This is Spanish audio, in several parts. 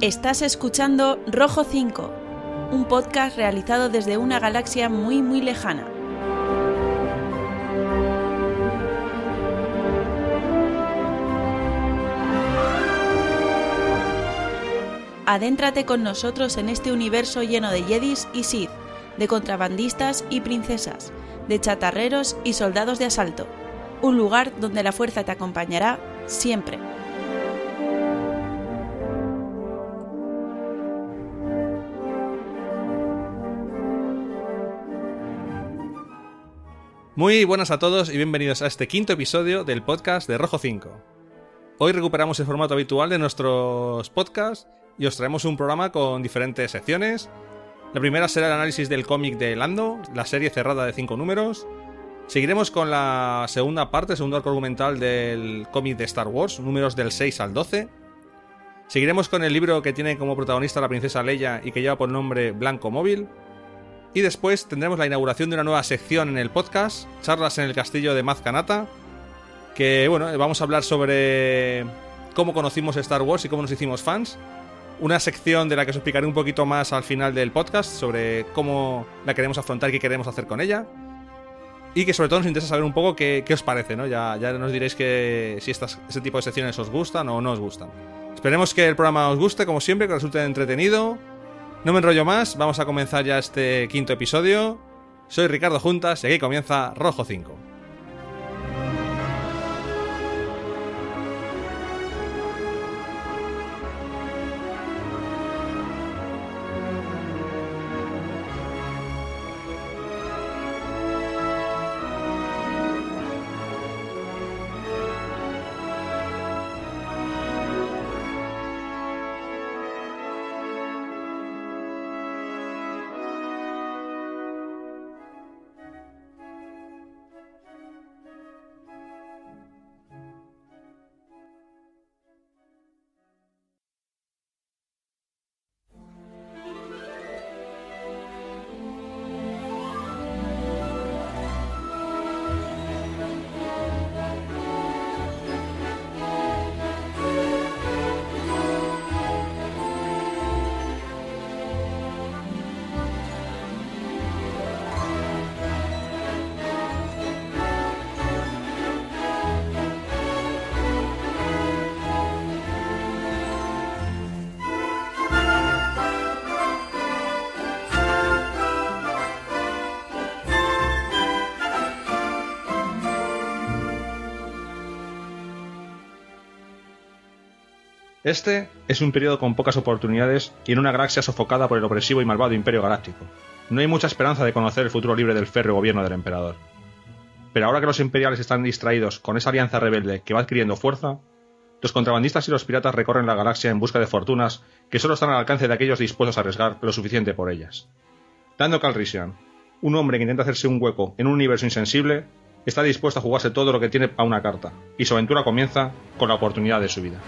Estás escuchando Rojo 5, un podcast realizado desde una galaxia muy muy lejana. Adéntrate con nosotros en este universo lleno de Jedis y Sith, de contrabandistas y princesas, de chatarreros y soldados de asalto. Un lugar donde la fuerza te acompañará siempre. Muy buenas a todos y bienvenidos a este quinto episodio del podcast de Rojo 5. Hoy recuperamos el formato habitual de nuestros podcasts y os traemos un programa con diferentes secciones. La primera será el análisis del cómic de Lando, la serie cerrada de 5 números. Seguiremos con la segunda parte, segundo arco argumental del cómic de Star Wars, números del 6 al 12. Seguiremos con el libro que tiene como protagonista la princesa Leia y que lleva por nombre Blanco Móvil. Y después tendremos la inauguración de una nueva sección en el podcast, charlas en el castillo de Mazcanata, que bueno, vamos a hablar sobre cómo conocimos Star Wars y cómo nos hicimos fans. Una sección de la que os explicaré un poquito más al final del podcast sobre cómo la queremos afrontar y qué queremos hacer con ella. Y que sobre todo nos interesa saber un poco qué, os parece, ¿no? Ya, ya nos diréis que si estas, este tipo de secciones os gustan o no os gustan. Esperemos que el programa os guste, como siempre, que resulte entretenido no me enrollo más, vamos a comenzar ya este quinto episodio. Soy Ricardo Juntas y aquí comienza Rojo 5. Este es un periodo con pocas oportunidades y en una galaxia sofocada por el opresivo y malvado Imperio Galáctico. No hay mucha esperanza de conocer el futuro libre del férreo gobierno del emperador. Pero ahora que los imperiales están distraídos con esa alianza rebelde que va adquiriendo fuerza, los contrabandistas y los piratas recorren la galaxia en busca de fortunas que solo están al alcance de aquellos dispuestos a arriesgar lo suficiente por ellas. Dando Calrissian, un hombre que intenta hacerse un hueco en un universo insensible, está dispuesto a jugarse todo lo que tiene a una carta, y su aventura comienza con la oportunidad de su vida.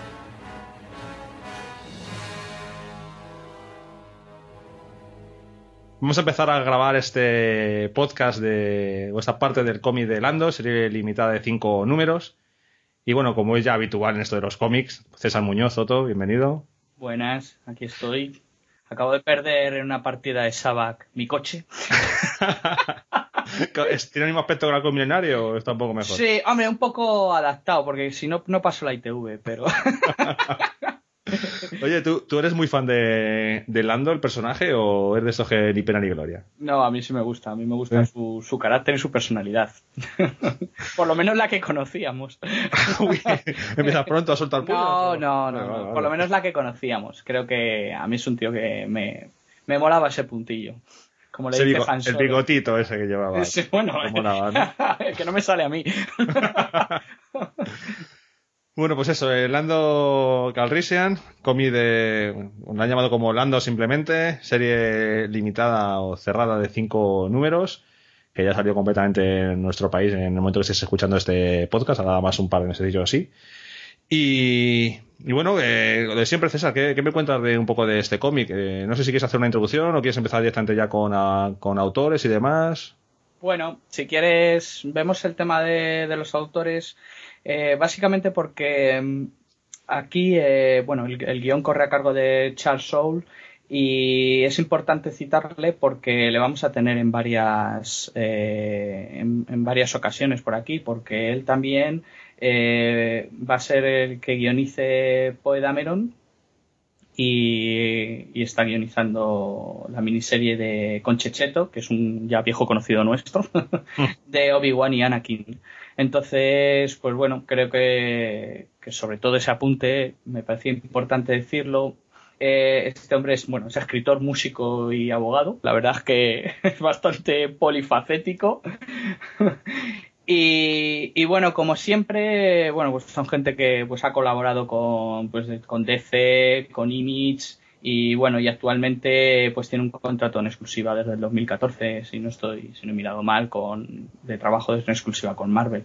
Vamos a empezar a grabar este podcast de esta parte del cómic de Lando, serie limitada de cinco números. Y bueno, como es ya habitual en esto de los cómics, César Muñoz, Otto, bienvenido. Buenas, aquí estoy. Acabo de perder en una partida de Sabac mi coche. ¿Tiene el mismo aspecto que el halcón milenario o está un poco mejor? Sí, hombre, un poco adaptado, porque si no, no paso la ITV, pero. Oye, ¿tú, ¿tú eres muy fan de, de, Lando, el personaje, o eres de esos que ni pena ni gloria? No, a mí sí me gusta. A mí me gusta su, su, carácter y su personalidad. Por lo menos la que conocíamos. Uy, empiezas pronto a soltar puños. No, no, no, no, no. Por lo menos la que conocíamos. Creo que a mí es un tío que me, me molaba ese puntillo. Como le dice Han El bigotito ese que llevaba. Sí, bueno, molaba, ¿no? que no me sale a mí. Bueno, pues eso, eh, Lando Calrissian, cómic de. lo han llamado como Lando simplemente, serie limitada o cerrada de cinco números, que ya salió completamente en nuestro país en el momento que estés escuchando este podcast, nada más un par de meses así. Y, bueno, eh, de siempre, César, ¿qué, ¿qué, me cuentas de un poco de este cómic? Eh, no sé si quieres hacer una introducción o quieres empezar directamente ya con, a, con autores y demás. Bueno, si quieres, vemos el tema de los autores. Eh, básicamente porque aquí, eh, bueno, el, guion corre a cargo de Charles Soule y es importante citarle porque le vamos a tener en varias, eh, en, varias ocasiones por aquí, porque él también eh, va a ser el que guionice Poe Dameron y, y, está guionizando la miniserie de Conchecheto, que es un ya viejo conocido nuestro, de Obi-Wan y Anakin. Entonces, pues bueno, creo que, que sobre todo ese apunte me parecía importante decirlo. Eh, este hombre es, bueno, es escritor, músico y abogado. La verdad es que es bastante polifacético. y, bueno, como siempre, bueno, pues son gente que pues ha colaborado con, pues, con DC, con Image, y bueno, y actualmente pues tiene un contrato en exclusiva desde el 2014, si no estoy, si no he mirado mal, con, de trabajo desde exclusiva con Marvel.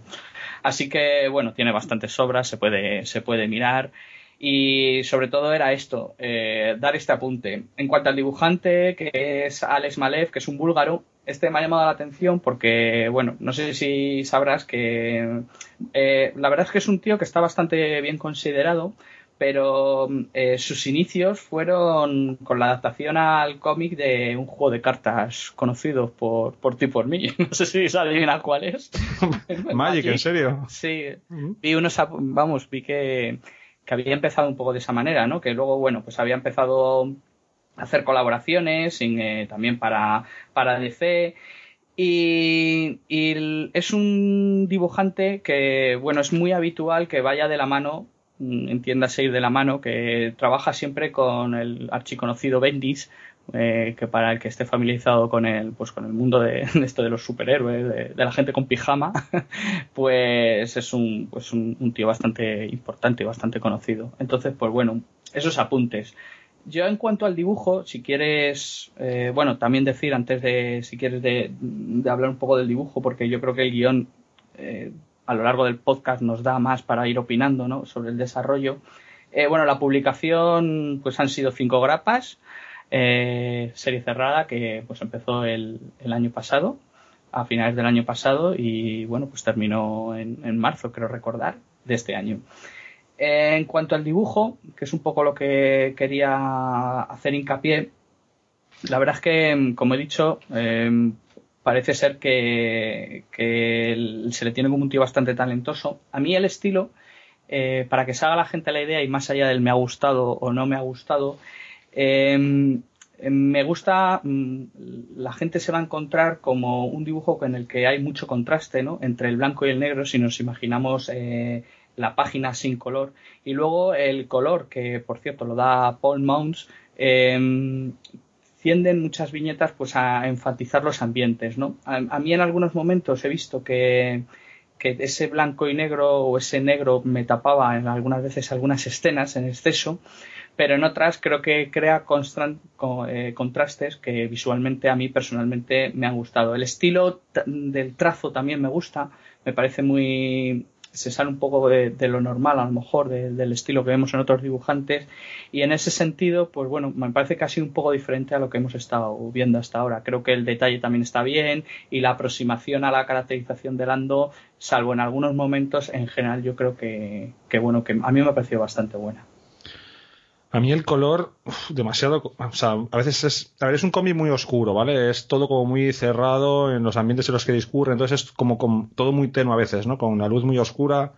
Así que bueno, tiene bastantes obras, se puede, se puede mirar. Y sobre todo era esto, eh, dar este apunte. En cuanto al dibujante, que es Alex Malev, que es un búlgaro, este me ha llamado la atención porque, bueno, no sé si sabrás que eh, la verdad es que es un tío que está bastante bien considerado pero eh, sus inicios fueron con la adaptación al cómic de un juego de cartas conocido por, por ti y por mí. No sé si se adivina cuál es. Magic, ¿en serio? Sí, vi unos, vamos, vi que, que había empezado un poco de esa manera, ¿no? Que luego, bueno, pues había empezado a hacer colaboraciones eh, también para, para DC. Y, y, es un dibujante que, bueno, es muy habitual que vaya de la mano Mm, entiéndase ir de la mano, que trabaja siempre con el archiconocido Bendis, eh, que para el que esté familiarizado con el, pues con el mundo de, esto de los superhéroes, de, la gente con pijama, pues es un, pues un, tío bastante importante y bastante conocido. Entonces, pues bueno, esos apuntes. Yo en cuanto al dibujo, si quieres, eh, bueno, también decir antes de, si quieres de, hablar un poco del dibujo, porque yo creo que el guion eh, a lo largo del podcast nos da más para ir opinando ¿no? sobre el desarrollo. Eh, bueno, la publicación pues han sido cinco grapas, eh, serie cerrada que pues empezó el, año pasado, a finales del año pasado y bueno, pues terminó en, marzo, creo recordar, de este año. en cuanto al dibujo, que es un poco lo que quería hacer hincapié, la verdad es que, como he dicho, eh, parece ser que, se le tiene como un tío bastante talentoso. A mí el estilo, eh, para que se haga la gente la idea y más allá del me ha gustado o no me ha gustado, em, me gusta, mm, la gente se va a encontrar como un dibujo en el que hay mucho contraste ¿no? entre el blanco y el negro, si nos imaginamos eh, la página sin color. Y luego el color, que por cierto lo da Paul Mounts, em, tienden muchas viñetas pues a enfatizar los ambientes, ¿no? A, mí en algunos momentos he visto que, ese blanco y negro o ese negro me tapaba en algunas veces algunas escenas en exceso, pero en otras creo que crea eh, contrastes que visualmente a mí personalmente me han gustado. El estilo del trazo también me gusta, me parece muy se sale un poco de, lo normal, a lo mejor, del estilo que vemos en otros dibujantes. Y en ese sentido, pues bueno, me parece que un poco diferente a lo que hemos estado viendo hasta ahora. Creo que el detalle también está bien y la aproximación a la caracterización de Lando, salvo en algunos momentos, en general yo creo que, que bueno, que a mí me ha parecido bastante buena. A mí el color, demasiado. O sea, a veces es. A ver, es un cómic muy oscuro, ¿vale? Es todo como muy cerrado en los ambientes en los que discurre, entonces es como, todo muy tenue a veces, ¿no? Con una luz muy oscura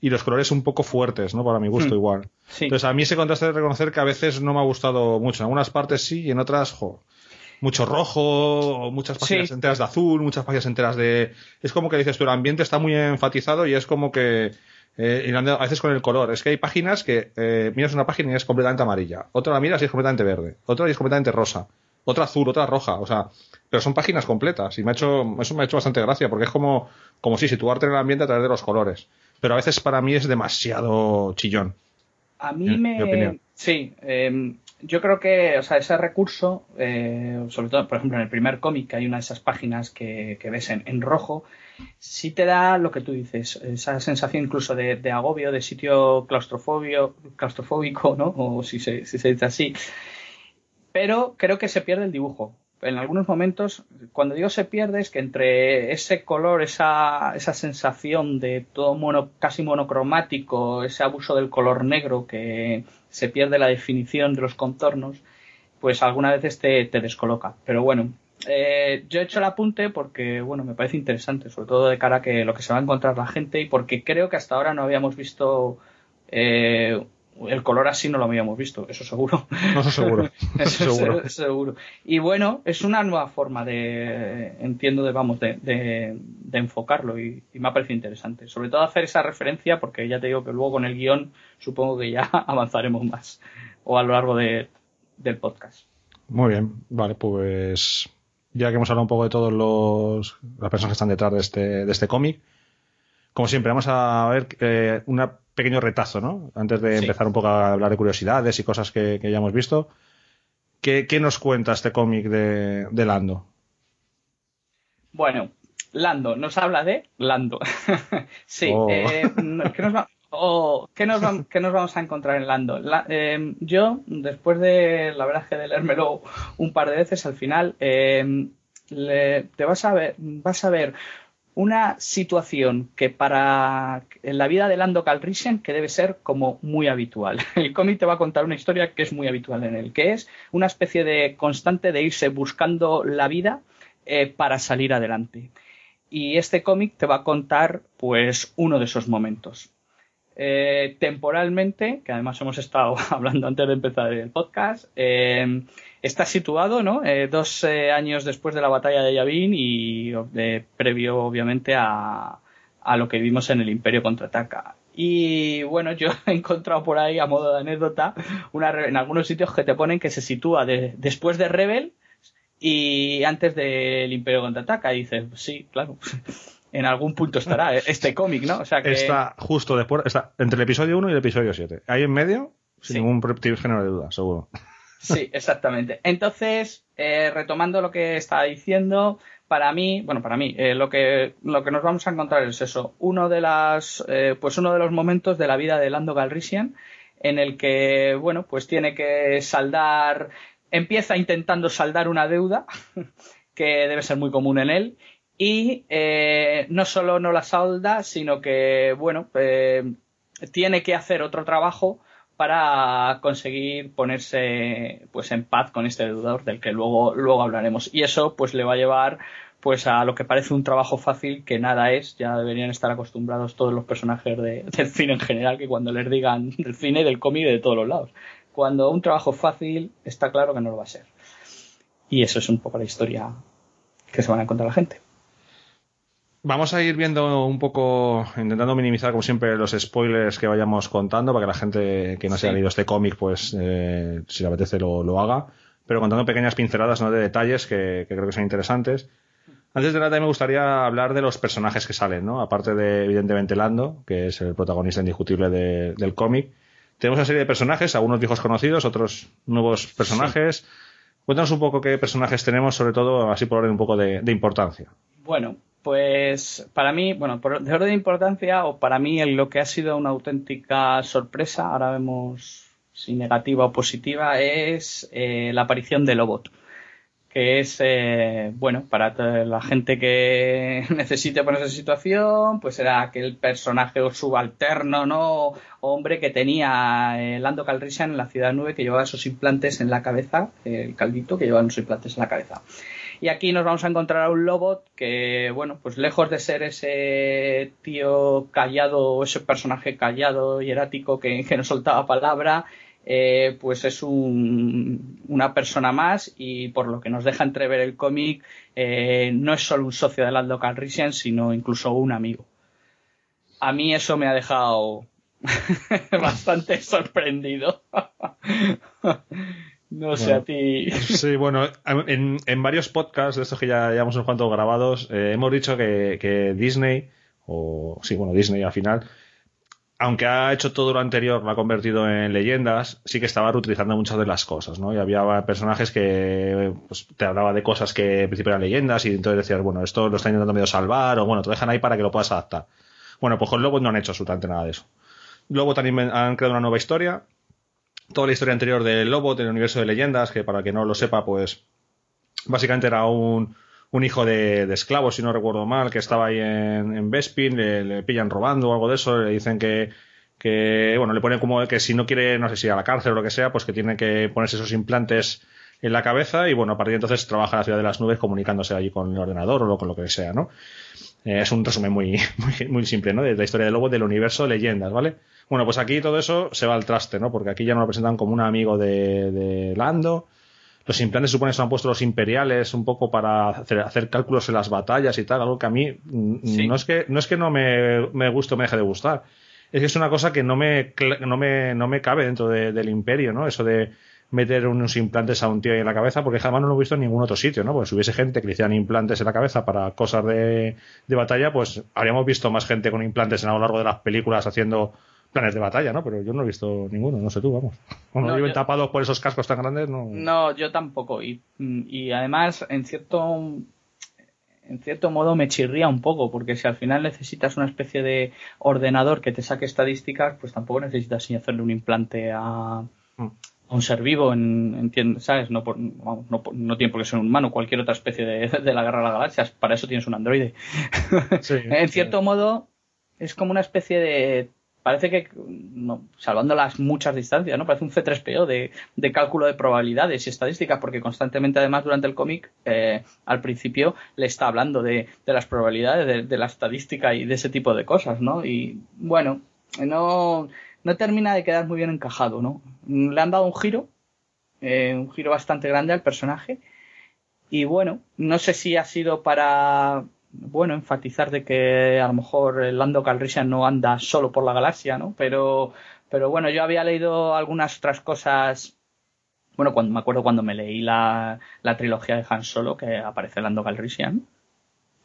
y los colores un poco fuertes, ¿no? Para mi gusto, hmm. igual. Entonces, a mí ese contraste de reconocer que a veces no me ha gustado mucho. En algunas partes sí y en otras, jo, mucho rojo, muchas páginas enteras de azul, muchas páginas enteras de. Es como que dices tú, el ambiente está muy enfatizado y es como que eh, a veces con el color. Es que hay páginas que eh, miras una página y es completamente amarilla, otra la miras y es completamente verde, otra y es completamente rosa, otra azul, otra roja, o sea, pero son páginas completas y me ha hecho, eso me ha hecho bastante gracia porque es como, como si situarte en el ambiente a través de los colores. Pero a veces para mí es demasiado chillón. A mí me. Sí, em, yo creo que, o sea, ese recurso, eh, sobre todo, por ejemplo, en el primer cómic, hay una de esas páginas que, ves en, rojo, sí te da lo que tú dices, esa sensación incluso de, agobio, de sitio claustrofóbico, ¿no? O si se, si se dice así. Pero creo que se pierde el dibujo. en algunos momentos, cuando digo se pierde, es que entre ese color, esa, esa sensación de todo mono, casi monocromático, ese abuso del color negro que se pierde la definición de los contornos, pues algunas veces te, te descoloca. Pero bueno, eh, yo he hecho el apunte porque, bueno, me parece interesante, sobre todo de cara a que lo que se va a encontrar la gente y porque creo que hasta ahora no habíamos visto eh, el color así no lo habíamos visto, eso seguro. No, eso seguro. eso seguro. seguro. Y bueno, es una nueva forma de, entiendo, de, vamos, de, de, enfocarlo y, me ha parecido interesante. Sobre todo hacer esa referencia porque ya te digo que luego con el guion supongo que ya avanzaremos más o a lo largo de, del podcast. Muy bien, vale, pues ya que hemos hablado un poco de todos los las personas que están detrás de este, de este cómic, como siempre, vamos a ver eh, un pequeño retazo, ¿no? Antes de empezar un poco a hablar de curiosidades y cosas que, ya hemos visto. ¿Qué, nos cuenta este cómic de, Lando? Bueno, Lando, nos habla de Lando. sí, oh. eh, ¿qué, nos oh, ¿qué, nos vamos a encontrar en Lando? Eh, yo, después de la verdad que de leérmelo un par de veces, al final te vas a ver, vas a ver una situación que para en la vida de Lando Calrissian que debe ser como muy habitual. El cómic te va a contar una historia que es muy habitual en él, que es una especie de constante de irse buscando la vida eh, para salir adelante. Y este cómic te va a contar pues uno de esos momentos. Eh, temporalmente, que además hemos estado hablando antes de empezar el podcast, eh, está situado ¿no? Eh, dos años después de la batalla de Yavin y previo obviamente a, lo que vimos en el Imperio contraataca. Y bueno, yo he encontrado por ahí a modo de anécdota una, en algunos sitios que te ponen que se sitúa después de Rebel y antes del Imperio contraataca. Y dices, sí, claro en algún punto estará eh, este cómic, ¿no? O sea que... Está justo después, está entre el episodio 1 y el episodio 7. Ahí en medio, sin ningún género de duda, seguro. Sí, exactamente. Entonces, eh, retomando lo que estaba diciendo, para mí, bueno, para mí, eh, lo que lo que nos vamos a encontrar es eso, uno de las, pues uno de los momentos de la vida de Lando Galrisian en el que, bueno, pues tiene que saldar, empieza intentando saldar una deuda que debe ser muy común en él y eh, no solo no la salda, sino que, bueno, eh, tiene que hacer otro trabajo para conseguir ponerse pues en paz con este deudor del que luego, luego hablaremos. Y eso pues le va a llevar pues a lo que parece un trabajo fácil que nada es, ya deberían estar acostumbrados todos los personajes del cine en general que cuando les digan del cine, del cómic, de todos los lados. Cuando un trabajo fácil está claro que no lo va a ser. Y eso es un poco la historia que se van a encontrar la gente. Vamos a ir viendo un poco, intentando minimizar como siempre los spoilers que vayamos contando para que la gente que no se haya leído este cómic, pues eh, si le apetece lo, haga, pero contando pequeñas pinceladas ¿no? de detalles que, creo que son interesantes. Antes de nada me gustaría hablar de los personajes que salen, ¿no? Aparte de evidentemente Lando, que es el protagonista indiscutible del cómic. Tenemos una serie de personajes, algunos viejos conocidos, otros nuevos personajes. Cuéntanos un poco qué personajes tenemos, sobre todo así por orden un poco de importancia. Bueno, pues para mí, bueno, de orden de importancia, o para mí lo que ha sido una auténtica sorpresa, ahora vemos si negativa o positiva, es eh, la aparición de Lobot. Que es, eh, bueno, para la gente que necesite ponerse en situación, pues era aquel personaje subalterno, ¿no? Hombre que tenía eh, Lando Calrissian en la Ciudad 9 que llevaba esos implantes en la cabeza, el caldito que llevaba esos implantes en la cabeza. Y aquí nos vamos a encontrar a un Lobot que, bueno, pues lejos de ser ese tío callado, ese personaje callado y erático que, no soltaba palabra, eh, pues es una persona más y por lo que nos deja entrever el cómic, eh, no es solo un socio de Lando Calrissian, sino incluso un amigo. A mí eso me ha dejado bastante sorprendido. No sé a ti. Sí, bueno, en, en, varios podcasts de estos que ya llevamos unos cuantos grabados, eh, hemos dicho que, que, Disney, o sí, bueno, Disney al final, aunque ha hecho todo lo anterior, lo ha convertido en leyendas, sí que estaba reutilizando muchas de las cosas, ¿no? Y había personajes que pues, te hablaba de cosas que en principio eran leyendas y entonces decías, bueno, esto lo está intentando medio salvar, o bueno, te dejan ahí para que lo puedas adaptar. Bueno, pues con Lobo no han hecho absolutamente nada de eso. Luego también han creado una nueva historia toda la historia anterior del Lobo, del universo de leyendas, que para que no lo sepa, pues básicamente era un, un hijo de, de esclavo, si no recuerdo mal, que estaba ahí en, en Bespin, le, le pillan robando o algo de eso, le dicen que, que, bueno, le ponen como que si no quiere, no sé si a la cárcel o lo que sea, pues que tiene que ponerse esos implantes en la cabeza y bueno, a partir de entonces trabaja en la ciudad de las nubes comunicándose allí con el ordenador o con lo que sea, ¿no? Eh, es un resumen muy, muy, muy simple, ¿no? De la historia de Lobo del universo leyendas, ¿vale? Bueno, pues aquí todo eso se va al traste, ¿no? Porque aquí ya nos lo presentan como un amigo de, de Lando. Los implantes supone que se han puesto los imperiales un poco para hacer, hacer, cálculos en las batallas y tal, algo que a mí mm, sí. no es que no es que no me, me guste o me deje de gustar. Es que es una cosa que no me, no me, no me cabe dentro de, del imperio, ¿no? Eso de meter unos implantes a un tío ahí en la cabeza, porque jamás no lo he visto en ningún otro sitio, ¿no? Porque si hubiese gente que le hicieran implantes en la cabeza para cosas de, de batalla, pues habríamos visto más gente con implantes a lo largo de las películas haciendo planes de batalla, ¿no? Pero yo no he visto ninguno, no sé tú, vamos. Cuando no, viven yo... tapados por esos cascos tan grandes, no. No, yo tampoco. Y, y además, en cierto en cierto modo me chirría un poco, porque si al final necesitas una especie de ordenador que te saque estadísticas, pues tampoco necesitas ni hacerle un implante a, mm. A un ser vivo, en, en, ¿sabes? No, por, no, no, tiene por qué ser un humano, cualquier otra especie de, de la guerra de las galaxias, para eso tienes un androide. Sí, en cierto sí. modo, es como una especie de parece que, no, salvando las muchas distancias, ¿no? Parece un C3PO de, de cálculo de probabilidades y estadísticas, porque constantemente, además, durante el cómic, eh, al principio le está hablando de, de las probabilidades, de, de, la estadística y de ese tipo de cosas, ¿no? Y bueno, no, no termina de quedar muy bien encajado, ¿no? Le han dado un giro, eh, un giro bastante grande al personaje. Y bueno, no sé si ha sido para bueno, enfatizar de que a lo mejor Lando Calrissian no anda solo por la galaxia, ¿no? Pero, pero bueno, yo había leído algunas otras cosas. Bueno, cuando me acuerdo cuando me leí la, la trilogía de Han Solo, que aparece Lando Calrissian.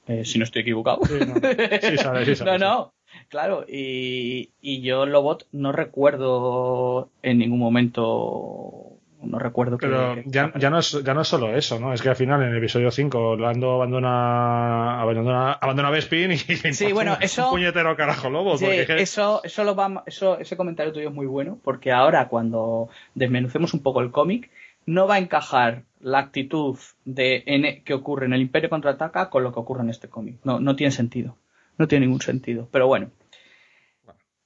Eh, si no estoy equivocado. Sí, no. Sí, sabe, sí, sabe, no, no. Claro, y, y yo Lobot no recuerdo en ningún momento no recuerdo pero que, ya, ya, no es, ya no es solo eso no es que al final en el episodio 5 Lando abandona abandona abandona Bespin y sí bueno eso un puñetero carajo lobo sí, porque eso eso lo va eso ese comentario tuyo es muy bueno porque ahora cuando desmenucemos un poco el cómic no va a encajar la actitud de N que ocurre en el Imperio contraataca con lo que ocurre en este cómic. No no tiene sentido. No tiene ningún sentido pero bueno, bueno.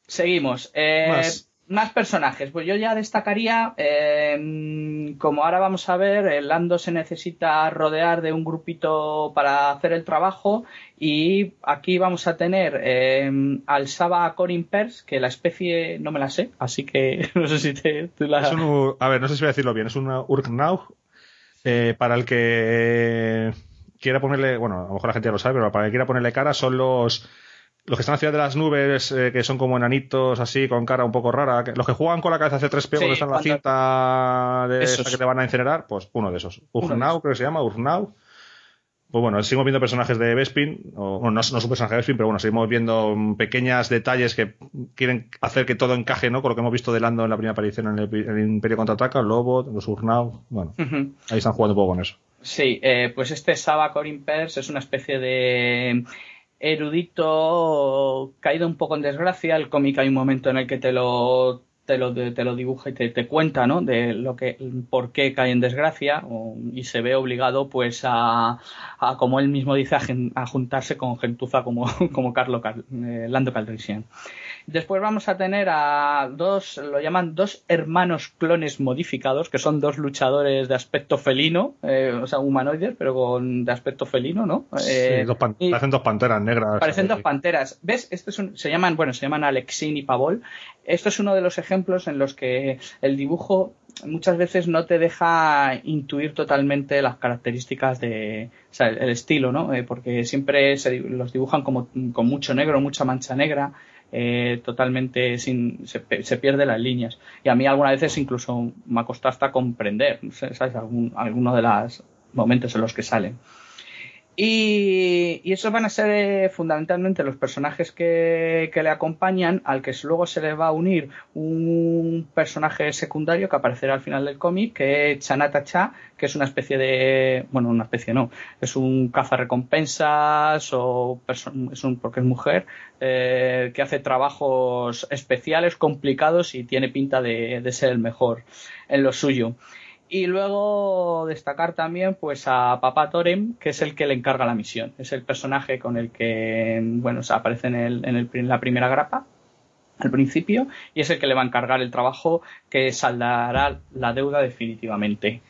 Seguimos eh, Más más personajes. Pues yo ya destacaría, eh, como ahora vamos a ver, el Lando se necesita rodear de un grupito para hacer el trabajo y aquí vamos a tener eh, al Saba Corin Pers, que la especie no me la sé, así que no sé si te, la... Es un, a ver, no sé si voy a decirlo bien, es una Urknaug eh, para el que quiera ponerle, bueno, a lo mejor la gente ya lo sabe, pero para el que quiera ponerle cara son los los que están ciudad de las nubes, eh, que son como enanitos así, con cara un poco rara, que, los que juegan con la cabeza C3PO sí, cuando están en la cinta de esa que te van a incinerar, pues uno de esos. Urnau, creo que se llama, Urnau. Pues bueno, seguimos viendo personajes de Bespin, o bueno, no, no es un personaje de Bespin, pero bueno, seguimos viendo pequeños detalles que quieren hacer que todo encaje, ¿no? Con lo que hemos visto de Lando en la primera aparición en el, en el Imperio Contraataca, Lobo, los Urnau, bueno, uh -huh. ahí están jugando un poco con eso. Sí, eh, pues este Saba Corin Pers es una especie de erudito caído un poco en desgracia. El cómic hay un momento en el que te lo te lo, te lo dibuja y te, te, cuenta, ¿no? De lo que, por qué cae en desgracia y se ve obligado, pues, a, a como él mismo dice, a, a juntarse con gentuza como, como eh, Lando Calrissian. Después vamos a tener a dos, lo llaman dos hermanos clones modificados, que son dos luchadores de aspecto felino, eh, o sea, humanoides, pero con de aspecto felino, ¿no? Eh, sí, dos pan, parecen dos panteras negras. Parecen dos panteras. ¿Ves? Esto es un, se llaman, bueno, se llaman Alexin y Pavol. Esto es uno de los ejemplos en los que el dibujo muchas veces no te deja intuir totalmente las características de, o sea, el, el estilo, ¿no? Eh, porque siempre se, los dibujan como con mucho negro, mucha mancha negra, eh, totalmente sin, se, se, pierde las líneas. Y a mí algunas veces incluso me ha costado hasta comprender, ¿sabes? Algunos de los momentos en los que salen. Y, esos van a ser eh, fundamentalmente los personajes que, que, le acompañan, al que luego se le va a unir un personaje secundario que aparecerá al final del cómic, que es Chanata Cha, que es una especie de, bueno, una especie no, es un cazarrecompensas o es un, porque es mujer, eh, que hace trabajos especiales, complicados y tiene pinta de, de ser el mejor en lo suyo. Y luego destacar también pues a Papa Torem, que es el que le encarga la misión. Es el personaje con el que bueno, aparece en, el, en, el, en la primera grapa al principio y es el que le va a encargar el trabajo que saldará la deuda definitivamente.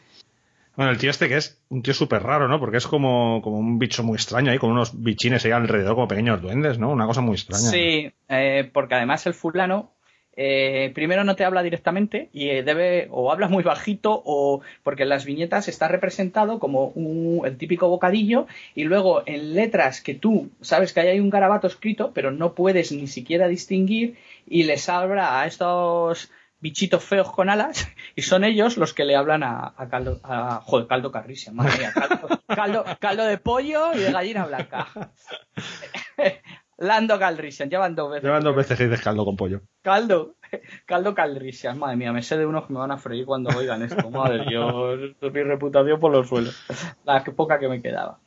Bueno, el tío este que es un tío súper raro, ¿no? Porque es como, como un bicho muy extraño ahí, con unos bichines ahí alrededor, como pequeños duendes, ¿no? Una cosa muy extraña. Sí, eh, porque además el fulano eh, primero no te habla directamente y eh, debe o hablas muy bajito o porque en las viñetas está representado como un, el típico bocadillo y luego en letras que tú sabes que hay un garabato escrito pero no puedes ni siquiera distinguir y les habla a estos bichitos feos con alas y son ellos los que le hablan a, Caldo a joder, Caldo Carrisia, madre mía, caldo, caldo de pollo y de gallina blanca. Lando Calrissian, llevan dos veces. Llevan dos veces que dices caldo con pollo. Caldo, caldo Calrissian, madre mía, me sé de unos que me van a freír cuando oigan esto, madre Dios, mi reputación por los suelos, la poca que me quedaba.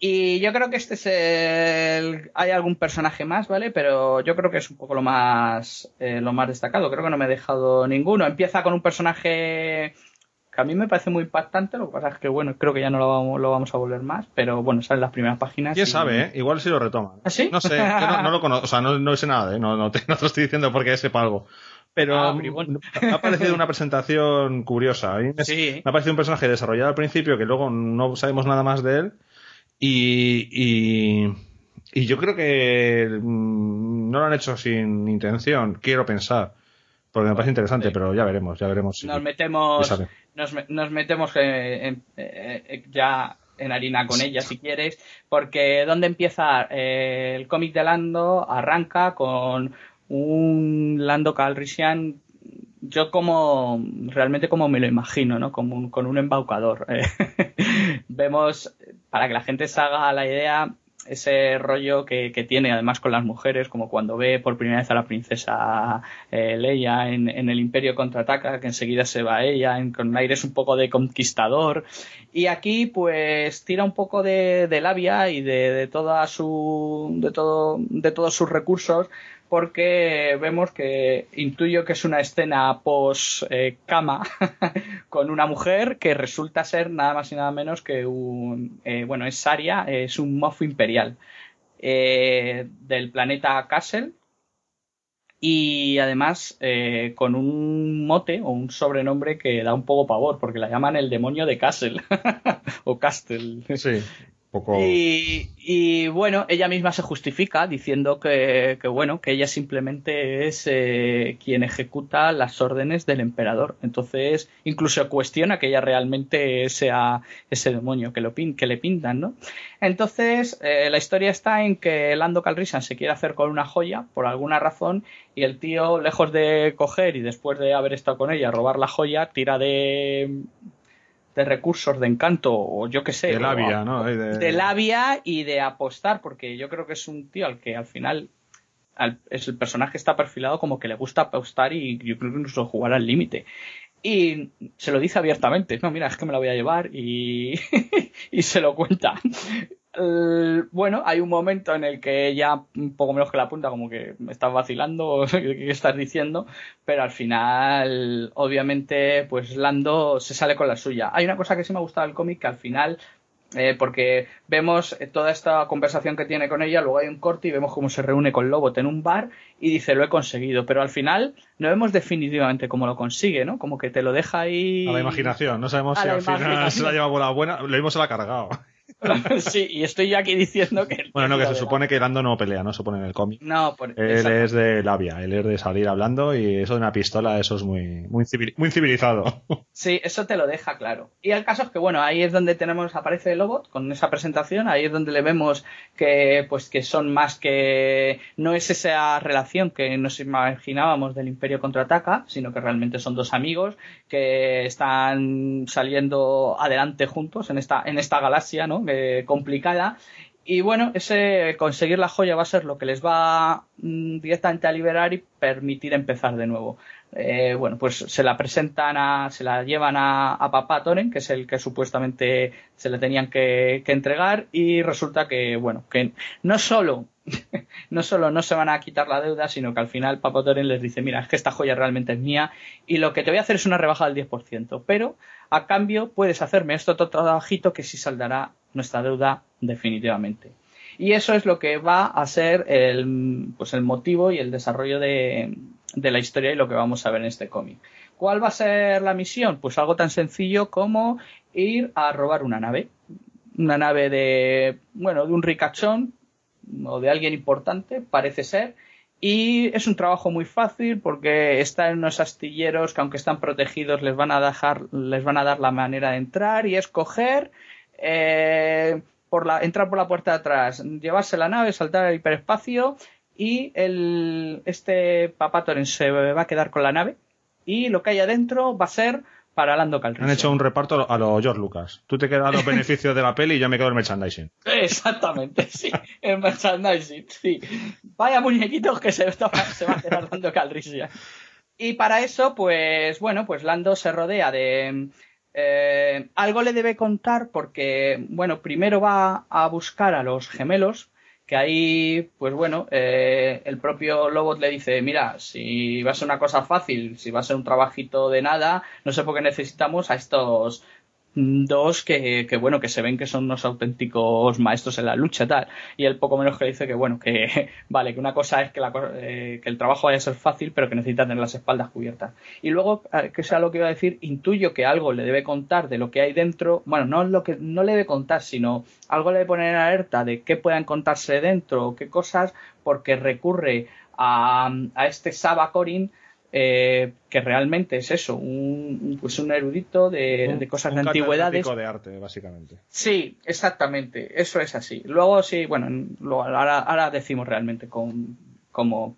Y yo creo que este es el... Hay algún personaje más, ¿vale? Pero yo creo que es un poco lo más, eh, lo más destacado. Creo que no me he dejado ninguno. Empieza con un personaje a mí me parece muy impactante, lo que pasa es que, bueno, creo que ya no lo vamos, lo vamos a volver más, pero bueno, salen las primeras páginas. ¿Quién sabe, eh? Igual si lo retoman. ¿Ah, sí? No sé, no, lo conozco, o sea, no, sé nada, ¿eh? No, no, te, lo estoy diciendo porque sepa algo. Pero ah, me ha parecido una presentación curiosa. A mí me, sí. me ha parecido un personaje desarrollado al principio que luego no sabemos nada más de él. Y, y, y yo creo que mm, no lo han hecho sin intención, quiero pensar. Porque me parece interesante, pero ya veremos, ya veremos. nos metemos, nos, metemos eh, ya en harina con ella si quieres, porque ¿dónde empieza eh, el cómic de Lando? Arranca con un Lando Calrissian yo como realmente como me lo imagino, ¿no? Como con un embaucador. Vemos, para que la gente se haga la idea, ese rollo que, tiene además con las mujeres, como cuando ve por primera vez a la princesa eh, Leia en, el Imperio contraataca, que enseguida se va ella, en, con aires un poco de conquistador. Y aquí, pues, tira un poco de, labia y de, de toda su, de todo, de todos sus recursos porque vemos que intuyo que es una escena post eh, cama con una mujer que resulta ser nada más y nada menos que un eh, bueno es Saria es un mofo imperial eh, del planeta Castle. Y además con un mote o un sobrenombre que da un poco pavor porque la llaman el demonio de Castle o Castle. Sí y, bueno, ella misma se justifica diciendo que, bueno, que ella simplemente es eh, quien ejecuta las órdenes del emperador. Entonces, incluso cuestiona que ella realmente sea ese demonio que, le pintan, ¿no? Entonces, eh, la historia está en que Lando Calrissian se quiere hacer con una joya por alguna razón y el tío, lejos de coger y después de haber estado con ella, robar la joya, tira de de recursos de encanto o yo qué sé. De labia, ¿no? De... labia y de apostar, porque yo creo que es un tío al que al final es el personaje está perfilado como que le gusta apostar y yo creo que incluso jugar al límite. Y se lo dice abiertamente, no, mira, es que me la voy a llevar y, y se lo cuenta. Eh, bueno, hay un momento en el que ella, un poco menos que la punta, como que me estás vacilando, ¿qué estás diciendo? Pero al final, obviamente, pues Lando se sale con la suya. Hay una cosa que sí me ha gustado del cómic, que al final, eh, porque vemos toda esta conversación que tiene con ella, luego hay un corte y vemos cómo se reúne con Lobot en un bar y dice, lo he conseguido, pero al final no vemos definitivamente cómo lo consigue, ¿no? Como que te lo deja ahí... A la imaginación, no sabemos si al final se la lleva por la buena, lo mismo se la ha cargado. sí, y estoy yo aquí diciendo que... Bueno, no, que se supone que Lando no pelea, no se pone en el cómic. No, por... Él es de labia, él es de salir hablando y eso de una pistola, eso es muy, muy, muy civilizado. Sí, eso te lo deja claro. Y el caso es que, bueno, ahí es donde tenemos, aparece el Lobot con esa presentación, ahí es donde le vemos que, pues, que son más que... No es esa relación que nos imaginábamos del Imperio contraataca, sino que realmente son dos amigos que están saliendo adelante juntos en esta, en esta galaxia, ¿no? Complicada. Y bueno, ese conseguir la joya va a ser lo que les va mm, directamente a liberar y permitir empezar de nuevo. Eh, bueno, pues se la presentan a, se la llevan a, Papá Toren, que es el que supuestamente se le tenían que, entregar, y resulta que, bueno, que no solo no solo no se van a quitar la deuda, sino que al final Papá Toren les dice, mira, es que esta joya realmente es mía y lo que te voy a hacer es una rebaja del 10%, pero a cambio puedes hacerme esto otro trabajito que sí saldará nuestra deuda definitivamente. Y eso es lo que va a ser el, pues el motivo y el desarrollo de, de la historia y lo que vamos a ver en este cómic. ¿Cuál va a ser la misión? Pues algo tan sencillo como ir a robar una nave. Una nave de, bueno, de un ricachón o de alguien importante, parece ser. Y es un trabajo muy fácil porque está en unos astilleros que aunque están protegidos les van a dejar, les van a dar la manera de entrar y escoger, eh, por la, entrar por la puerta de atrás, llevarse la nave, saltar al hiperespacio y el, este Papatoren se va a quedar con la nave y lo que hay adentro va a ser para Lando Calrissian. Han hecho un reparto a los George Lucas. Tú te quedas los beneficios de la peli y yo me quedo el merchandising. Exactamente, sí, el merchandising, sí. Vaya muñequitos que se, se va a quedar Lando Calrissian. Y para eso, pues bueno, pues Lando se rodea de... Eh, algo le debe contar porque, bueno, primero va a buscar a los gemelos que ahí, pues bueno, eh, el propio Lobot le dice, mira, si va a ser una cosa fácil, si va a ser un trabajito de nada, no sé por qué necesitamos a estos dos que, bueno, que se ven que son unos auténticos maestros en la lucha tal. Y él poco menos que dice que bueno, que vale, que una cosa es que, la, eh, que el trabajo vaya a ser fácil, pero que necesita tener las espaldas cubiertas. Y luego, que sea lo que iba a decir, intuyo que algo le debe contar de lo que hay dentro, bueno, no lo que no le debe contar, sino algo le debe poner en alerta de qué puedan contarse dentro qué cosas, porque recurre a, a este Saba Corin eh, que realmente es eso, un, pues un erudito de, cosas de antigüedades. de arte, básicamente. Sí, exactamente, eso es así. Luego sí, bueno, ahora, ahora decimos realmente con, como,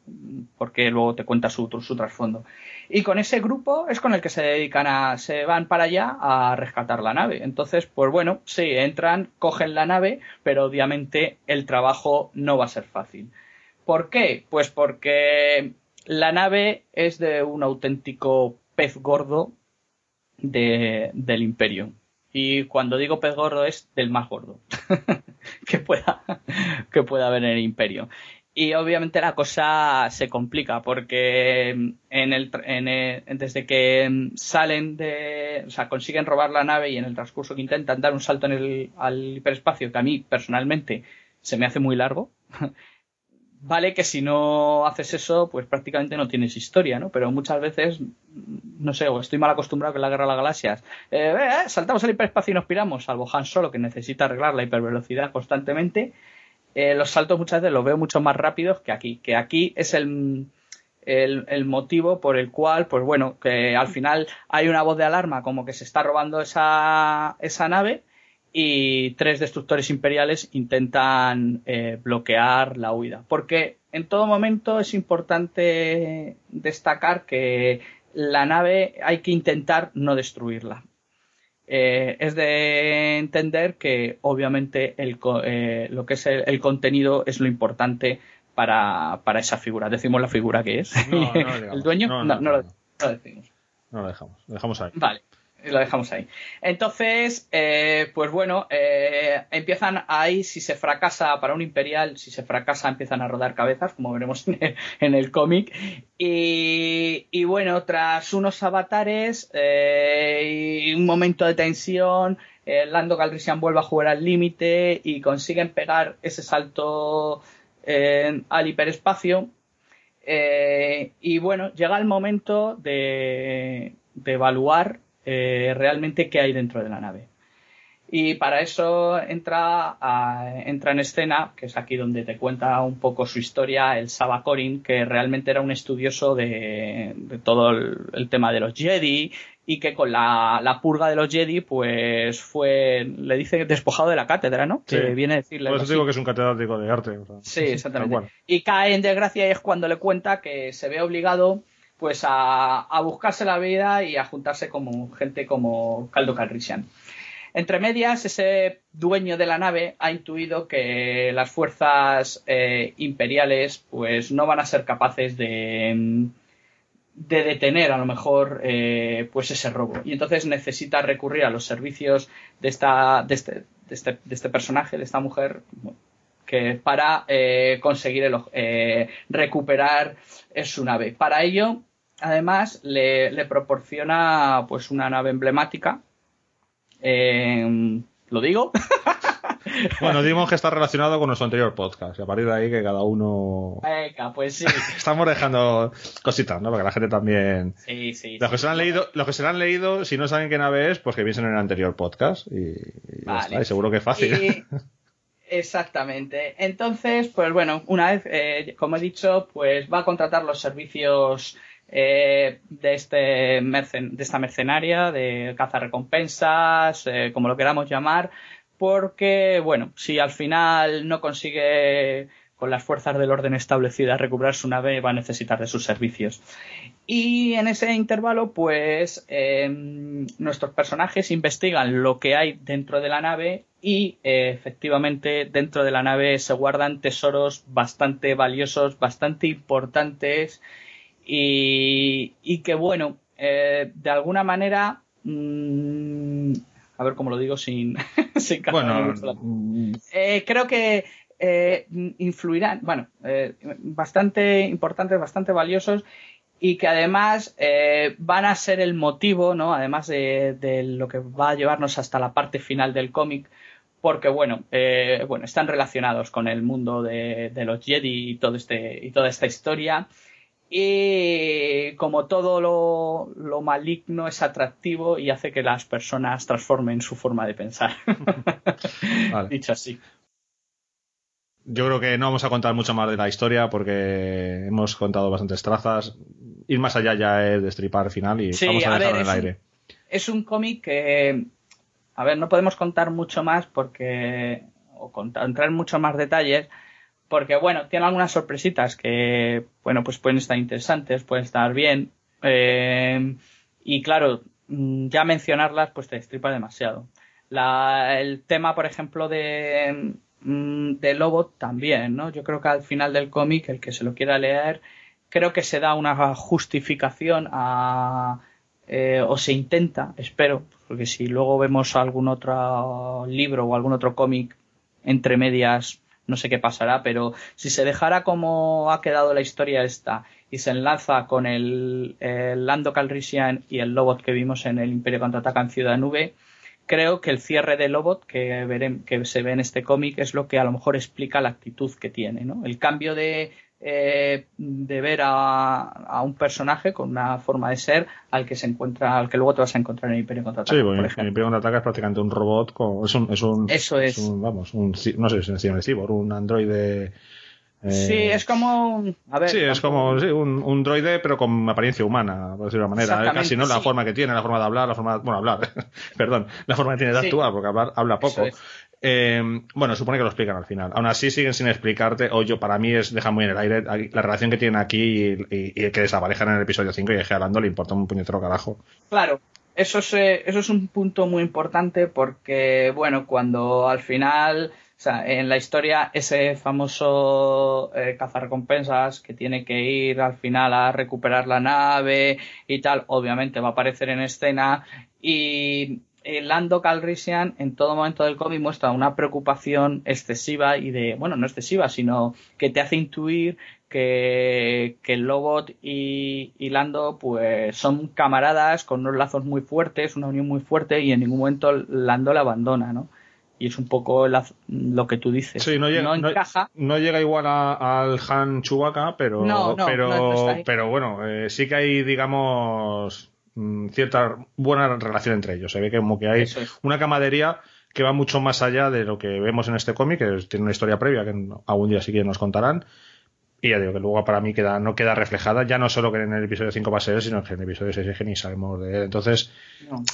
porque luego te cuenta su, su trasfondo. Y con ese grupo es con el que se dedican a, se van para allá a rescatar la nave. Entonces, pues bueno, sí, entran, cogen la nave, pero obviamente el trabajo no va a ser fácil. ¿Por qué? Pues porque la nave es de un auténtico pez gordo del imperio. Y cuando digo pez gordo es del más gordo que, pueda, que pueda haber en el imperio. Y obviamente la cosa se complica porque en el, desde que salen de, o sea, consiguen robar la nave y en el transcurso que intentan dar un salto en el, al hiperespacio, que a mí personalmente se me hace muy largo, vale que si no haces eso, pues prácticamente no tienes historia, ¿no? Pero muchas veces, no sé, o estoy mal acostumbrado con la guerra de las galaxias. Eh, eh, saltamos al hiperespacio y nos piramos, salvo Han Solo, que necesita arreglar la hipervelocidad constantemente. Eh, los saltos muchas veces los veo mucho más rápidos que aquí. Que aquí es el, el, el, motivo por el cual, pues bueno, que al final hay una voz de alarma como que se está robando esa, esa nave y tres destructores imperiales intentan eh, bloquear la huida. Porque en todo momento es importante destacar que la nave hay que intentar no destruirla. Eh, es de entender que obviamente el, eh, lo que es el, contenido es lo importante para, para, esa figura. Decimos la figura que es. el dueño no, no, lo, decimos. No lo dejamos, lo dejamos ahí. Vale lo dejamos ahí. Entonces, eh, pues bueno, eh, empiezan ahí, si se fracasa para un imperial, si se fracasa empiezan a rodar cabezas, como veremos en el, cómic. Y, bueno, tras unos avatares eh, y un momento de tensión, Lando Calrissian vuelve a jugar al límite y consiguen pegar ese salto al hiperespacio. y bueno, llega el momento de, de evaluar eh, realmente qué hay dentro de la nave. Y para eso entra, entra en escena, que es aquí donde te cuenta un poco su historia, el Saba Corin, que realmente era un estudioso de, todo el, tema de los Jedi y que con la, purga de los Jedi, pues fue, le dice, despojado de la cátedra, ¿no? Que viene a decirle. Por eso digo que es un catedrático de arte. sí, exactamente. Y cae en desgracia y es cuando le cuenta que se ve obligado pues a, buscarse la vida y a juntarse como gente como Caldo Calrissian. Entre medias, ese dueño de la nave ha intuido que las fuerzas eh, imperiales pues no van a ser capaces de, de detener a lo mejor eh, pues ese robo y entonces necesita recurrir a los servicios de esta de este, de este, de este personaje de esta mujer que para eh, conseguir recuperar su nave para ello además le, proporciona pues una nave emblemática Eh, ¿Lo digo? bueno, dimos que está relacionado con nuestro anterior podcast. Y a partir de ahí que cada uno. Venga, pues sí. Estamos dejando cositas, ¿no? Para que la gente también. Sí, sí. Los que se han leído, los que se han leído, si no saben qué nave es, pues que piensen en el anterior podcast. Y, y, seguro que es fácil. Exactamente. Entonces, pues bueno, una vez, eh, como he dicho, pues va a contratar los servicios eh, de, este esta mercenaria, de recompensas, eh, como lo queramos llamar, porque, bueno, si al final no consigue con las fuerzas del orden establecidas recuperar su nave, va a necesitar de sus servicios. Y en ese intervalo, pues em, nuestros personajes investigan lo que hay dentro de la nave y eh, efectivamente dentro de la nave se guardan tesoros bastante valiosos, bastante importantes y, que bueno, eh, de alguna manera, mm, a ver cómo lo digo sin, sin bueno, eh, creo que eh, influirán, bueno, bastante importantes, bastante valiosos y que además van a ser el motivo, ¿no? Además de, lo que va a llevarnos hasta la parte final del cómic, porque bueno, bueno, están relacionados con el mundo de, de, los Jedi y todo este y toda esta historia y como todo lo, maligno es atractivo y hace que las personas transformen su forma de pensar. Dicho así. Yo creo que no vamos a contar mucho más de la historia porque hemos contado bastantes trazas. Ir más allá ya es destripar el final y vamos a, dejarlo en el aire. es un cómic que, a ver, no podemos contar mucho más porque, o contar, entrar en muchos más detalles, porque bueno, tiene algunas sorpresitas que, bueno, pues pueden estar interesantes, pueden estar bien, eh, y claro, mm, ya mencionarlas pues te destripa demasiado. el tema, por ejemplo, de, mm, de Lobo también, ¿no? Yo creo que al final del cómic, el que se lo quiera leer, creo que se da una justificación a, eh, o se intenta, espero, porque si luego vemos algún otro libro o algún otro cómic entre medias no sé qué pasará, pero si se dejara como ha quedado la historia esta y se enlaza con el, Lando Calrissian y el Lobot que vimos en el Imperio Contraataca en Ciudad Nube, creo que el cierre de Lobot que, que se ve en este cómic es lo que a lo mejor explica la actitud que tiene, ¿no? El cambio de, eh, de ver a, un personaje con una forma de ser al que se encuentra, al que luego te vas a encontrar en el Imperio Contraataca. Sí, bueno, el Imperio Contraataca es prácticamente un robot, es un, es un, Eso es. vamos, un, no sé si es un cyborg, un androide. Eh, sí, es como. A ver, sí, es como un, un, droide, pero con apariencia humana, por decirlo de una manera. Casi no la forma que tiene, la forma de hablar, la forma. bueno, hablar, perdón, la forma que tiene de actuar, porque hablar, habla poco. Eh, bueno, supone que lo explican al final. Aún así siguen sin explicarte, o yo para mí es deja muy en el aire la relación que tienen aquí y, que desaparejan en el episodio 5 y a hablando le importa un puñetero carajo. Claro, eso es, eh, eso es un punto muy importante porque, bueno, cuando al final, o sea, en la historia ese famoso eh, cazarrecompensas que tiene que ir al final a recuperar la nave y tal, obviamente va a aparecer en escena y eh, Lando Calrissian en todo momento del cómic muestra una preocupación excesiva y de, bueno, no excesiva, sino que te hace intuir que, que Lobot y, Lando pues son camaradas con unos lazos muy fuertes, una unión muy fuerte y en ningún momento Lando la abandona, ¿no? Y es un poco lo que tú dices. Sí, no llega, no, llega igual al Han Chewbacca, pero, pero, pero bueno, eh, sí que hay, digamos, cierta buena relación entre ellos. Se ve que como que hay una camadería que va mucho más allá de lo que vemos en este cómic, que tiene una historia previa que algún día sí que nos contarán. Y ya digo que luego para mí queda, no queda reflejada, ya no solo que en el episodio 5 va a ser, sino que en el episodio 6 es que ni sabemos de él. Entonces,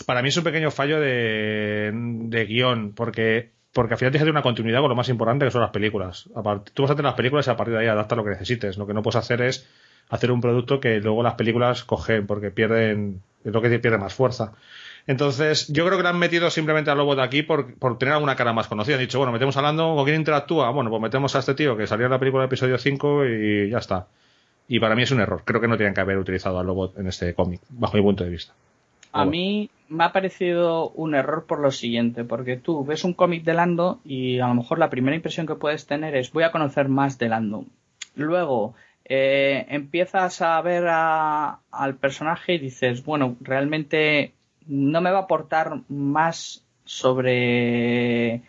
para mí es un pequeño fallo de, de guion, porque porque al final tienes que una continuidad con lo más importante que son las películas. Tú vas a hacer las películas y a partir de ahí adapta lo que necesites. Lo que no puedes hacer es hacer un producto que luego las películas cogen porque pierden, es lo que pierde más fuerza. Entonces, yo creo que le han metido simplemente al lobo de aquí por, por tener alguna cara más conocida. Han dicho, bueno, metemos a Lando, ¿con quién interactúa? Bueno, pues metemos a este tío que salió en la película de episodio 5 y ya está. Y para mí es un error. Creo que no tienen que haber utilizado al lobo en este cómic, bajo mi punto de vista. A mí me ha parecido un error por lo siguiente, porque tú ves un cómic de Lando y a lo mejor la primera impresión que puedes tener es voy a conocer más de Lando. Luego eh, empiezas a ver al personaje y dices, bueno, realmente no me va a aportar más sobre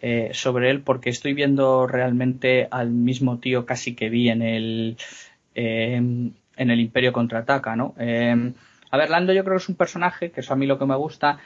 eh, sobre él porque estoy viendo realmente al mismo tío casi que vi en el eh, en el Imperio contraataca, ¿no? Eh, a ver, Lando yo creo que es un personaje, que eso a mí lo que me gusta,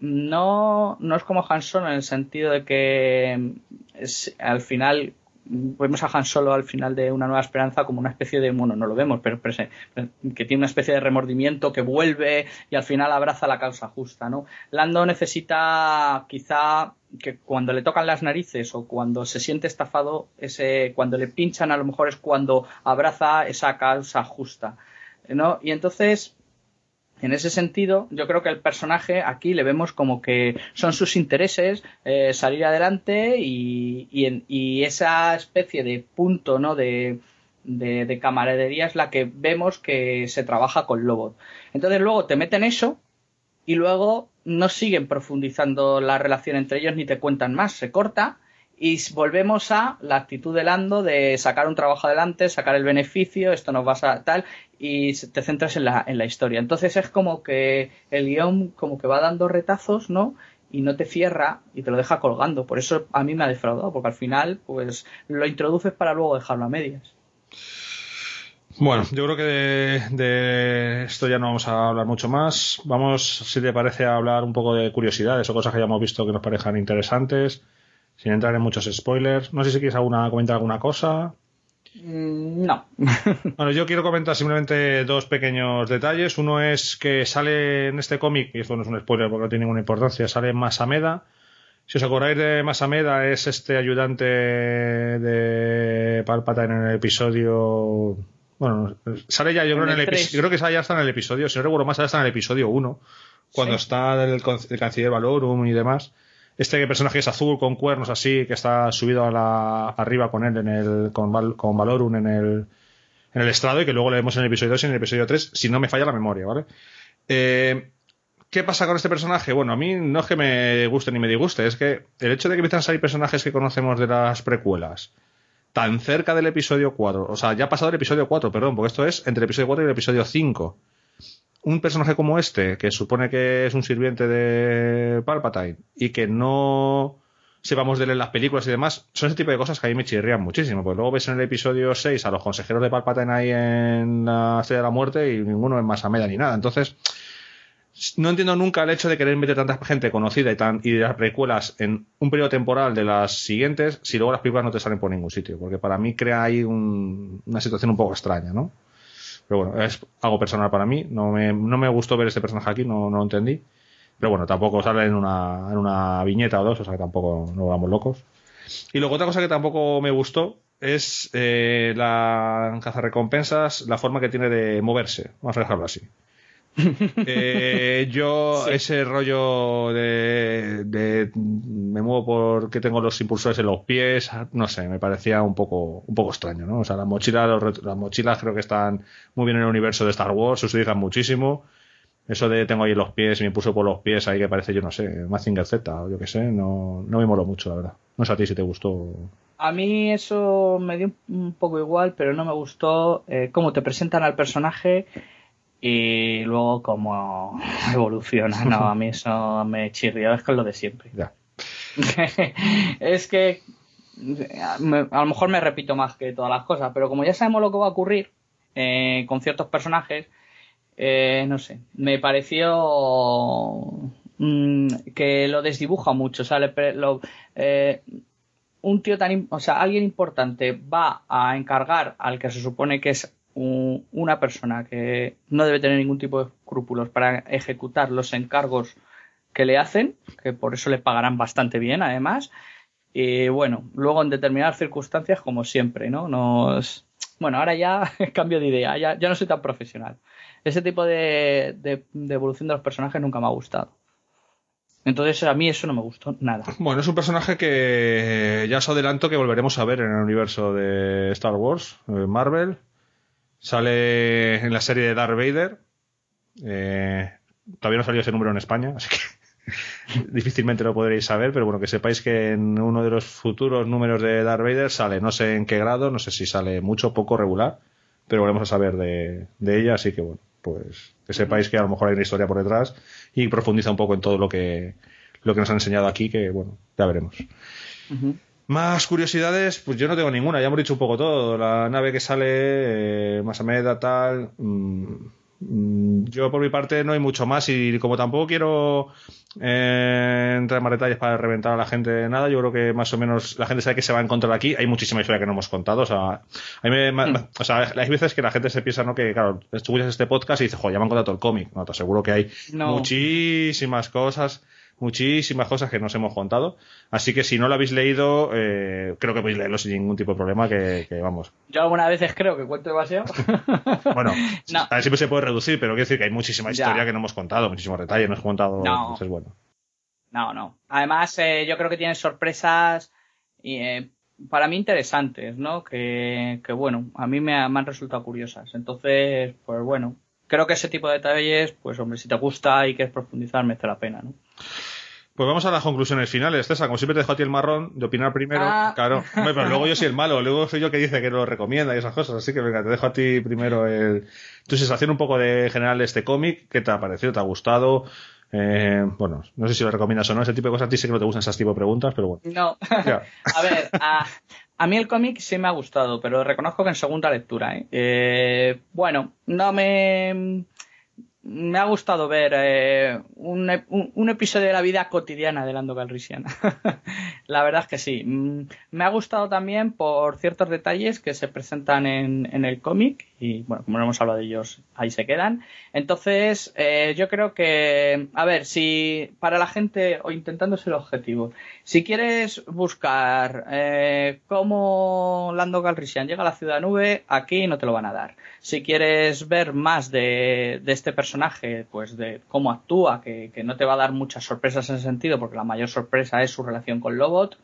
no, no es como Han Solo en el sentido de que es, al final vemos a Han Solo al final de Una Nueva Esperanza como una especie de, bueno, no lo vemos, pero, que tiene una especie de remordimiento, que vuelve y al final abraza la causa justa, ¿no? Lando necesita quizá que cuando le tocan las narices o cuando se siente estafado, ese, cuando le pinchan a lo mejor es cuando abraza esa causa justa, ¿no? Y entonces en ese sentido, yo creo que el personaje aquí le vemos como que son sus intereses eh, salir adelante y, y, esa especie de punto ¿no? de, de, camaradería es la que vemos que se trabaja con Lobot. Entonces luego te meten eso y luego no siguen profundizando la relación entre ellos ni te cuentan más, se corta y volvemos a la actitud de Lando de sacar un trabajo adelante, sacar el beneficio, esto nos va a tal, y te centras en la, en la historia. Entonces es como que el guion como que va dando retazos, ¿no? Y no te cierra y te lo deja colgando. Por eso a mí me ha defraudado, porque al final, pues, lo introduces para luego dejarlo a medias. Bueno, yo creo que de, de, esto ya no vamos a hablar mucho más. Vamos, si te parece, a hablar un poco de curiosidades o cosas que hayamos visto que nos parejan interesantes sin entrar en muchos spoilers. No sé si quieres alguna, comentar alguna cosa. Mm, no. bueno, yo quiero comentar simplemente dos pequeños detalles. Uno es que sale en este cómic, y esto no es un spoiler porque no tiene ninguna importancia, sale Masameda. Si os acordáis de Masameda, es este ayudante de Palpatine en el episodio. Bueno, sale ya, yo creo, en el episodio. Creo que sale ya hasta en el episodio, si no recuerdo más, sale hasta en el episodio 1, cuando está el, el canciller Valorum y demás. Este personaje es azul con cuernos así, que está subido a la, arriba con él en el, con, con Valorum en el, en el estrado y que luego le vemos en el episodio 2 y en el episodio 3, si no me falla la memoria, ¿vale? Eh, ¿Qué pasa con este personaje? Bueno, a mí no es que me guste ni me disguste, es que el hecho de que empiezan a salir personajes que conocemos de las precuelas tan cerca del episodio 4, o sea, ya ha pasado el episodio 4, perdón, porque esto es entre el episodio 4 y el episodio 5 un personaje como este, que supone que es un sirviente de Palpatine y que no sepamos de él en las películas y demás, son ese tipo de cosas que a mí me chirrían muchísimo. Porque luego ves en el episodio 6 a los consejeros de Palpatine ahí en la Estrella de la Muerte y ninguno es más a media ni nada. Entonces, no entiendo nunca el hecho de querer meter tanta gente conocida y, tan, y de las precuelas en un periodo temporal de las siguientes si luego las películas no te salen por ningún sitio. Porque para mí crea ahí una situación un poco extraña, ¿no? Pero bueno, es algo personal para mí. No me, no me gustó ver este personaje aquí, no, no lo entendí. Pero bueno, tampoco sale en una, en una viñeta o dos, o sea que tampoco nos vamos locos. Y luego otra cosa que tampoco me gustó es eh, la cazarrecompensas, la forma que tiene de moverse. Vamos a dejarlo así. Eh, yo, ese rollo de, me muevo porque tengo los impulsores en los pies, no sé, me parecía un poco, un poco extraño, ¿no? O sea, las mochilas, las mochilas creo que están muy bien en el universo de Star Wars, se utilizan muchísimo. Eso de tengo ahí los pies me impulso por los pies ahí que parece, yo no sé, Mazinger Z o yo que sé, no, no me moló mucho, la verdad. No sé a ti si te gustó. A mí eso me dio un poco igual, pero no me gustó eh, cómo te presentan al personaje y luego cómo evoluciona. No, a mí eso me chirrió, es con lo de siempre. es que a lo mejor me repito más que todas las cosas, pero como ya sabemos lo que va a ocurrir eh, con ciertos personajes, eh, no sé, me pareció mm, que lo desdibuja mucho. O sea, eh, un tío tan, o sea, alguien importante va a encargar al que se supone que es una persona que no debe tener ningún tipo de escrúpulos para ejecutar los encargos que le hacen, que por eso le pagarán bastante bien además. Y bueno, luego en determinadas circunstancias, como siempre, ¿no? Nos... Bueno, ahora ya cambio de idea, ya, ya no soy tan profesional. Ese tipo de, evolución de los personajes nunca me ha gustado. Entonces a mí eso no me gustó nada. Bueno, es un personaje que ya os adelanto que volveremos a ver en el universo de Star Wars, eh, Marvel. Sale en la serie de Darth Vader. Eh, todavía no salió ese número en España, así que difícilmente lo podréis saber, pero bueno, que sepáis que en uno de los futuros números de Darth Vader sale, no sé en qué grado, no sé si sale mucho, poco, regular, pero volvemos a saber de, ella, así que bueno, pues que sepáis que a lo mejor hay una historia por detrás y profundiza un poco en todo lo que lo que nos han enseñado aquí, que bueno, ya veremos. Más curiosidades, pues yo no tengo ninguna, ya hemos dicho un poco todo. La nave que sale, eh, Masameda, tal. Mm, mm, yo por mi parte no hay mucho más y como tampoco quiero eh, entrar en más detalles para reventar a la gente nada, yo creo que más o menos la gente sabe que se va a encontrar aquí. Hay muchísima historia que no hemos contado. O sea, mm. o sea hay veces que la gente se piensa ¿no? que, claro, escuchas este podcast y dices, joder, ya me han contado el cómic. No, te aseguro que hay muchísimas cosas muchísimas cosas que nos hemos contado. Así que si no lo habéis leído, eh, creo que podéis leerlo sin ningún tipo de problema, que, vamos. Yo algunas veces creo que cuento demasiado. bueno, a ver, siempre se puede reducir, pero quiero decir que hay muchísima historia que no hemos contado, muchísimos detalles, no hemos contado. No. bueno. No, no. Además, eh, yo creo que tiene sorpresas y, eh, para mí interesantes, ¿no? Que, que bueno, a mí me, me han resultado curiosas. Entonces, pues bueno, creo que ese tipo de detalles, pues hombre, si te gusta y quieres profundizar, merece la pena, ¿no? Pues vamos a las conclusiones finales, César. Como siempre te dejo a ti el marrón de opinar primero. Ah. Claro. pero luego yo soy el malo, luego soy yo que dice que lo recomienda y esas cosas. Así que venga, te dejo a ti primero el... tu sensación un poco de general de este cómic. ¿Qué te ha parecido? ¿Te ha gustado? Eh, bueno, no sé si lo recomiendas o no, ese tipo de cosas. A ti sé que no te gustan esas tipo de preguntas, pero bueno. No. a ver, a, mí el cómic sí me ha gustado, pero reconozco que en segunda lectura. ¿eh? Eh, bueno, no me me ha gustado ver eh, un, un, episodio de la vida cotidiana de Lando Calrissian. la verdad es que sí. Mm, me ha gustado también por ciertos detalles que se presentan en, en el cómic y bueno, como no hemos hablado de ellos, ahí se quedan. Entonces, eh, yo creo que, a ver, si para la gente, o intentando ser objetivo, si quieres buscar eh, cómo Lando Calrissian llega a la ciudad nube, aquí no te lo van a dar. Si quieres ver más de, de este personaje, pues de cómo actúa, que, que, no te va a dar muchas sorpresas en ese sentido, porque la mayor sorpresa es su relación con Lobot,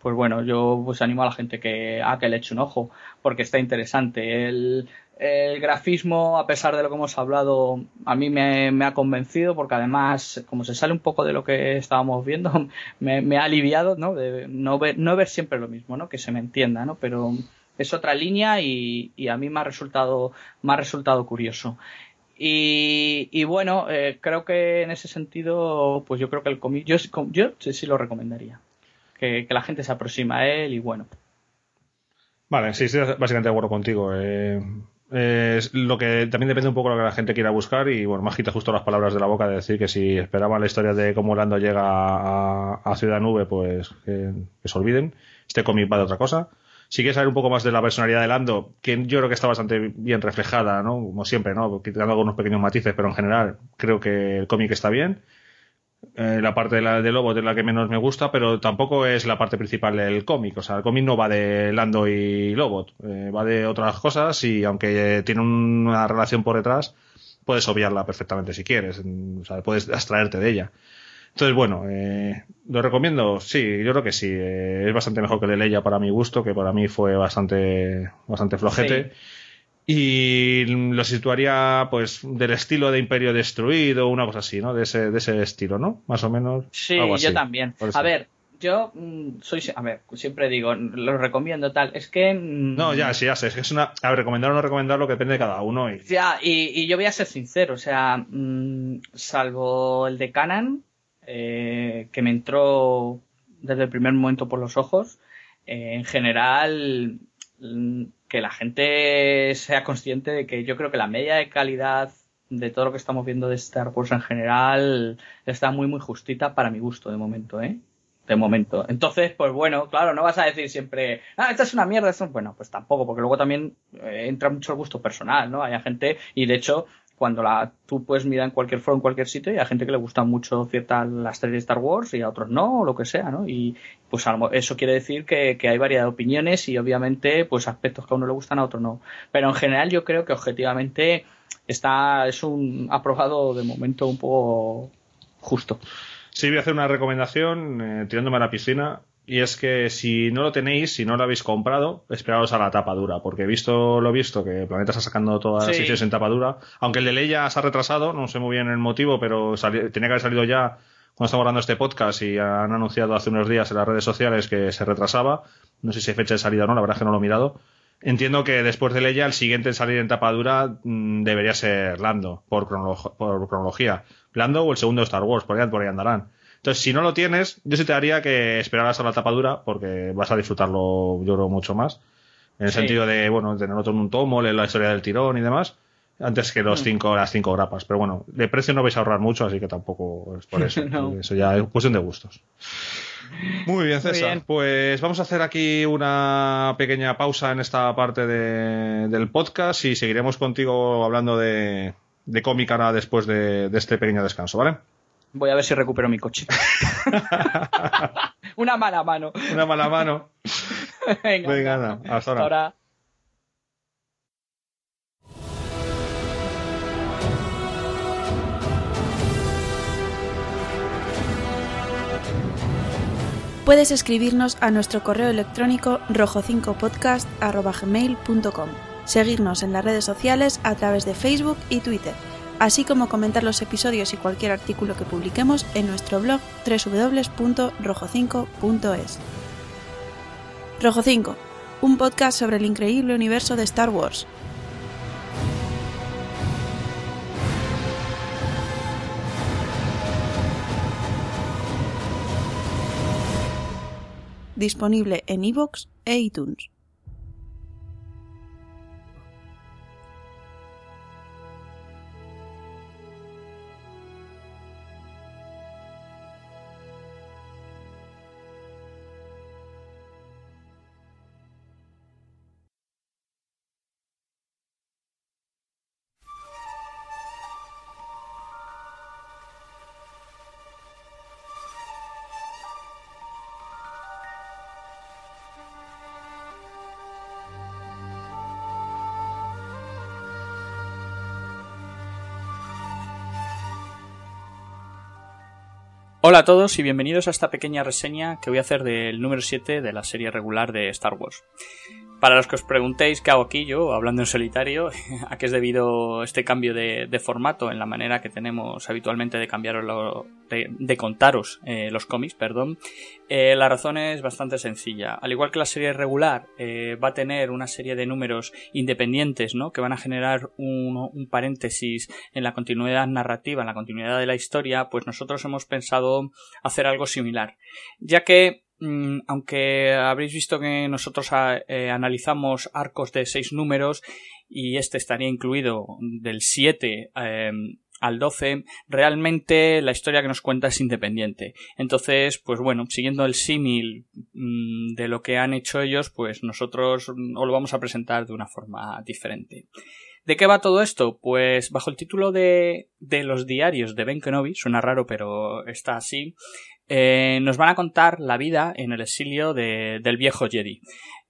pues bueno, yo pues animo a la gente que a que le eche un ojo, porque está interesante. El, el grafismo, a pesar de lo que hemos hablado, a mí me, ha convencido porque además, como se sale un poco de lo que estábamos viendo, me, ha aliviado, ¿no? De no ver, no ver siempre lo mismo, ¿no? Que se me entienda, ¿no? Pero es otra línea y, a mí me ha resultado, me ha resultado curioso. Y, bueno, eh, creo que en ese sentido, pues yo creo que el cómic, yo, yo sí, lo recomendaría. Que, que la gente se aproxima a él y bueno. Vale, sí, estoy básicamente de acuerdo contigo. Eh, es lo que también depende un poco de lo que la gente quiera buscar y bueno, más quita justo las palabras de la boca de decir que si esperaban la historia de cómo Lando llega a, Ciudad Nube, pues que, se olviden. Este cómic va de otra cosa. Si quieres saber un poco más de la personalidad de Lando, que yo creo que está bastante bien reflejada, ¿no? Como siempre, ¿no? Quitando algunos pequeños matices, pero en general creo que el cómic está bien. Eh, la parte de, la, de Lobo es la que menos me gusta, pero tampoco es la parte principal del cómic. O sea, el cómic no va de Lando y Lobot, eh, va de otras cosas y aunque tiene una relación por detrás, puedes obviarla perfectamente si quieres. O sea, puedes abstraerte de ella. Entonces, bueno, eh, ¿lo recomiendo? Sí, yo creo que sí. es bastante mejor que el de Leia para mi gusto, que para mí fue bastante, bastante flojete y lo situaría pues del estilo de Imperio Destruido, una cosa así, ¿no? De ese, de ese estilo, ¿no? Más o menos. Sí, yo también. A ver, yo mm, soy, a ver, siempre digo, lo recomiendo tal, es que... Mm, no, ya, sí, ya sé, es que es una... A ver, recomendar o no recomendar lo que depende de cada uno. Y... Ya, y, yo voy a ser sincero, o sea, mm, salvo el de Canan, eh, que me entró desde el primer momento por los ojos, eh, en general que la gente sea consciente de que yo creo que la media de calidad de todo lo que estamos viendo de Star Wars en general está muy muy justita para mi gusto de momento, ¿eh? De momento. Entonces, pues bueno, claro, no vas a decir siempre, ah, esta es una mierda, esto, bueno, pues tampoco, porque luego también eh, entra mucho el gusto personal, ¿no? Hay gente, y de hecho, cuando la tú puedes mirar en cualquier foro en cualquier sitio y hay gente que le gusta mucho ciertas las series de Star Wars y a otros no o lo que sea no y pues eso quiere decir que, hay variedad de opiniones y obviamente pues aspectos que a uno le gustan a otro no. Pero en general yo creo que objetivamente está es un aprobado de momento un poco justo. Sí voy a hacer una recomendación eh, tirándome a la piscina y es que si no lo tenéis, si no lo habéis comprado, esperaos a la tapa dura, porque he visto lo visto que Planeta está sacando todas las ediciones en tapa dura, aunque el de Leia se ha retrasado, no sé muy bien el motivo, pero tenía que haber salido ya cuando estamos grabando este podcast y han anunciado hace unos días en las redes sociales que se retrasaba, no sé si hay fecha de salida o no, la verdad es que no lo he mirado. Entiendo que después de Leia, el siguiente en salir en tapa dura mm, debería ser Lando, por, por cronología. Lando o el segundo de Star Wars, por ahí, por ahí andarán. Entonces, si no lo tienes, yo sí te haría que esperaras a la tapadura porque vas a disfrutarlo, yo creo, mucho más. En el sentido de, bueno, tenerlo todo en un tomo, leer la historia del tirón y demás, antes que los mm. cinco, las cinco grapas. Pero bueno, de precio no vais a ahorrar mucho, así que tampoco es por eso. Eso ya es cuestión de gustos. Muy bien, César. Pues vamos a hacer aquí una pequeña pausa en esta parte del podcast y seguiremos contigo hablando de, de cómic ahora después de, este pequeño descanso, ¿vale? Voy a ver si recupero mi coche. una mala mano. Una mala mano. Venga, Venga hasta ahora. Puedes escribirnos a nuestro correo electrónico rojo5podcast.gmail.com, seguirnos en las redes sociales a través de Facebook y Twitter, así como comentar los episodios y cualquier artículo que publiquemos en nuestro blog www.rojo5.es. Rojo 5, un podcast sobre el increíble universo de Star Wars. disponible en iVoox e iTunes. Hola a todos y bienvenidos a esta pequeña reseña que voy a hacer del número 7 de la serie regular de Star Wars. Para los que os preguntéis qué hago aquí yo, hablando en solitario, a qué es debido este cambio de, formato en la manera que tenemos habitualmente de cambiarlo, de, contaros eh, los cómics, perdón, eh, la razón es bastante sencilla. Al igual que la serie regular eh, va a tener una serie de números independientes, ¿no? Que van a generar un, un paréntesis en la continuidad narrativa, en la continuidad de la historia, pues nosotros hemos pensado hacer algo similar. Ya que aunque habréis visto que nosotros ah, eh, analizamos arcos de seis números y este estaría incluido del 7 em, al 12, realmente la historia que nos cuenta es independiente. Entonces, pues bueno, siguiendo el símil mm, de lo que han hecho ellos, pues nosotros os lo vamos a presentar de una forma diferente. ¿De qué va todo esto? Pues bajo el título de, de los diarios de Ben Kenobi, suena raro pero está así, eh, nos van a contar la vida en el exilio del viejo Jedi,